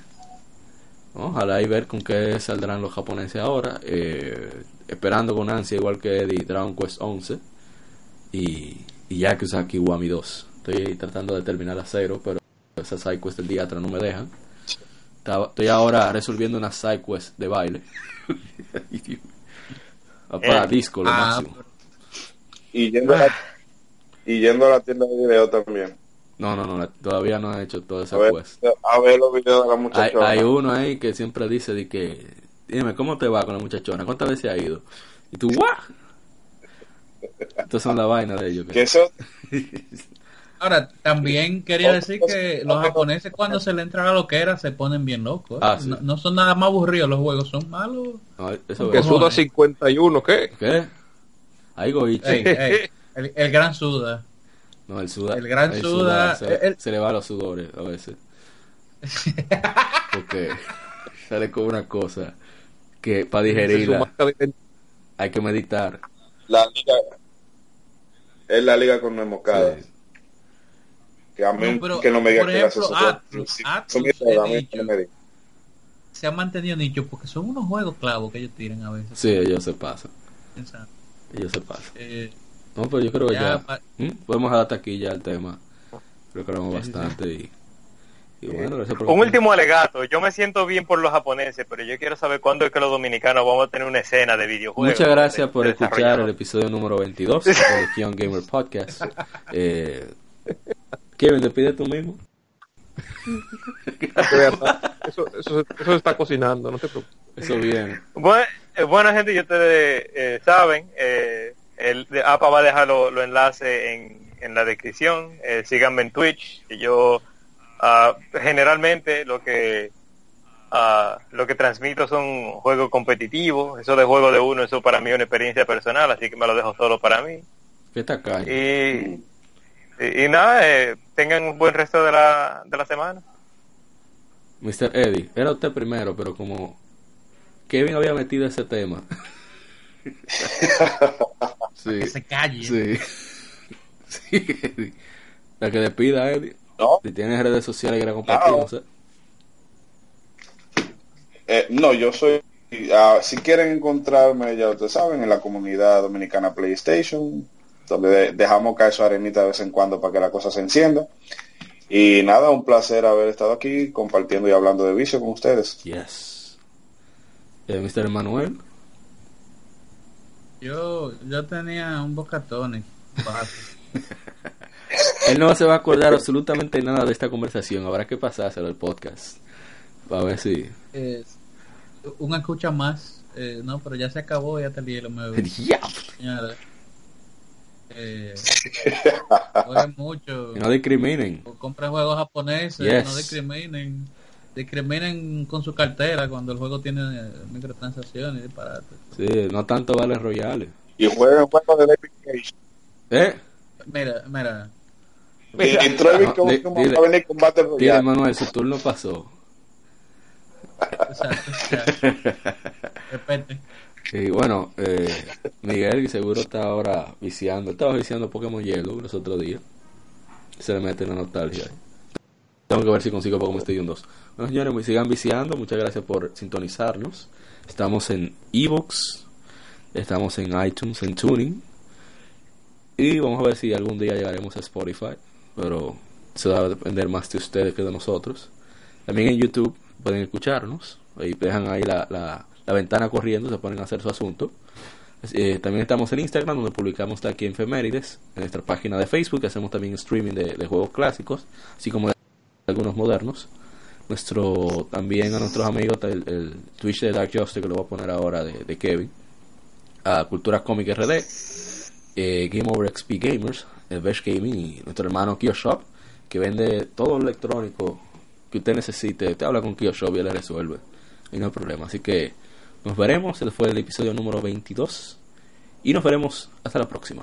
ojalá y ver con qué saldrán los japoneses ahora. eh, esperando con ansia, igual que Eddie, Dragon Quest 11 y, y Yakuza Kiwami 2. Estoy tratando de terminar a cero, pero esas side quests del día atrás no me dejan. Estoy ahora resolviendo una side quest de baile. Va para Eh, disco lo ah, máximo. Y yendo, a la, y yendo a la tienda de video también. No, no, no, la- todavía no he hecho toda esa A ver, quest. a ver los videos de la Hay, muchachona. hay uno ahí que siempre dice de que, dime, ¿cómo te va con la muchachona? ¿Cuántas veces ha ido? Y tú, ¿what? Estas son las vainas de ellos. que- Que eso, Ahora, también quería decir que los japoneses cuando se le entra la loquera se ponen bien locos. ¿eh? Ah, sí. no, no son nada más aburridos los juegos, son malos. No, eso Que suda 51, ¿qué? ¿Qué? Hay goichi. Ey, ey, el, el gran suda. No, el suda. el gran el suda, se, el- se le va los sudores a veces. Porque sale con una cosa que para digerirla hay que meditar. la liga es la liga con Memocada. Sí. Que a mí No, pero, que no me diga que hace ejemplo. Atlus, Sí, Atlus, a dicho. me. Se han mantenido nicho porque son unos juegos clavos que ellos tiran a veces. Sí, ellos se pasan. Ellos se pasan. eh, No, pero yo creo que ya ya. pa- ¿Mm? Podemos hasta aquí ya el tema. Creo que hablamos bastante y, y bueno, gracias por Un último alegato. Yo me siento bien por los japoneses, pero yo quiero saber cuándo es que los dominicanos vamos a tener una escena de videojuegos. Muchas gracias de- por de escuchar el episodio número 22 de Legion Gamer Podcast. Eh, Kevin, te pide tú mismo. Eso, eso, eso se está cocinando, no te preocupes. Eso bien. Bueno, eh, bueno, gente, y ustedes eh, saben, eh, el de APA va a dejar los lo enlaces en, en la descripción. Eh, síganme en Twitch. que yo ah, generalmente lo que ah, lo que transmito son juegos competitivos. Eso de juego de uno, eso para mí es una experiencia personal, así que me lo dejo solo para mí. Y, y, y nada, eh, tengan un buen resto de la, de la semana. Mr. Eddie, era usted primero, pero como Kevin había metido ese tema. sí, que se calle. sí. La que despida, Eddie. No, Si tienes redes sociales que quieras compartir, No. sé. eh, no, yo soy. ah, si quieren encontrarme, ya ustedes saben, en la comunidad dominicana PlayStation, donde de- dejamos caer su arenita de vez en cuando para que la cosa se encienda. Y nada, un placer haber estado aquí compartiendo y hablando de vicio con ustedes. Yes. Eh, Mr. Emanuel. Yo, yo tenía un bocatón. Él no se va a acordar absolutamente nada de esta conversación. Habrá que pasárselo al podcast. Para ver si. Eh, un escucha más. Eh, no, pero ya se acabó, ya te lié lo nuevo. ¡Diablo! Señores. Eh, jueguen mucho. No discriminen. compren juegos japoneses, Yes. no discriminen. Discriminen con su cartera cuando el juego tiene eh, microtransacciones y disparate. Sí, no tanto vale royales. Y jueguen juegos de David Cage. ¿Eh? Mira, mira. Y Troy Ajá, como va a venir con Battle Dile. Manuel, su turno pasó. Exacto. ya. Repete. Y bueno, eh, Miguel seguro está ahora viciando. Estaba viciando Pokémon Yellow los otros días. Se le mete la nostalgia. Tengo que ver si consigo Pokémon Stadium 2. Bueno, señores, me sigan viciando. Muchas gracias por sintonizarnos. Estamos en Evox, estamos en iTunes, en Tuning. Y vamos a ver si algún día llegaremos a Spotify. Pero eso va a depender más de ustedes que de nosotros. También en YouTube pueden escucharnos. Ahí dejan ahí la, la, ventana corriendo, se ponen a hacer su asunto. Eh, también estamos en Instagram, donde publicamos aquí en Femérides. En nuestra página de Facebook, hacemos también streaming de, de juegos clásicos, así como de algunos modernos. Nuestro También a nuestros amigos, el, el Twitch de Dark Justice, que lo voy a poner ahora de, Kevin. A Cultura Comic RD. eh, Game Over XP Gamers, el Best Gaming y nuestro hermano Kioshop, que vende todo lo electrónico que usted necesite. Te habla con Kioshop y él le resuelve. Y no hay problema. Así que nos veremos. Este fue el episodio número 22. Y nos veremos hasta la próxima.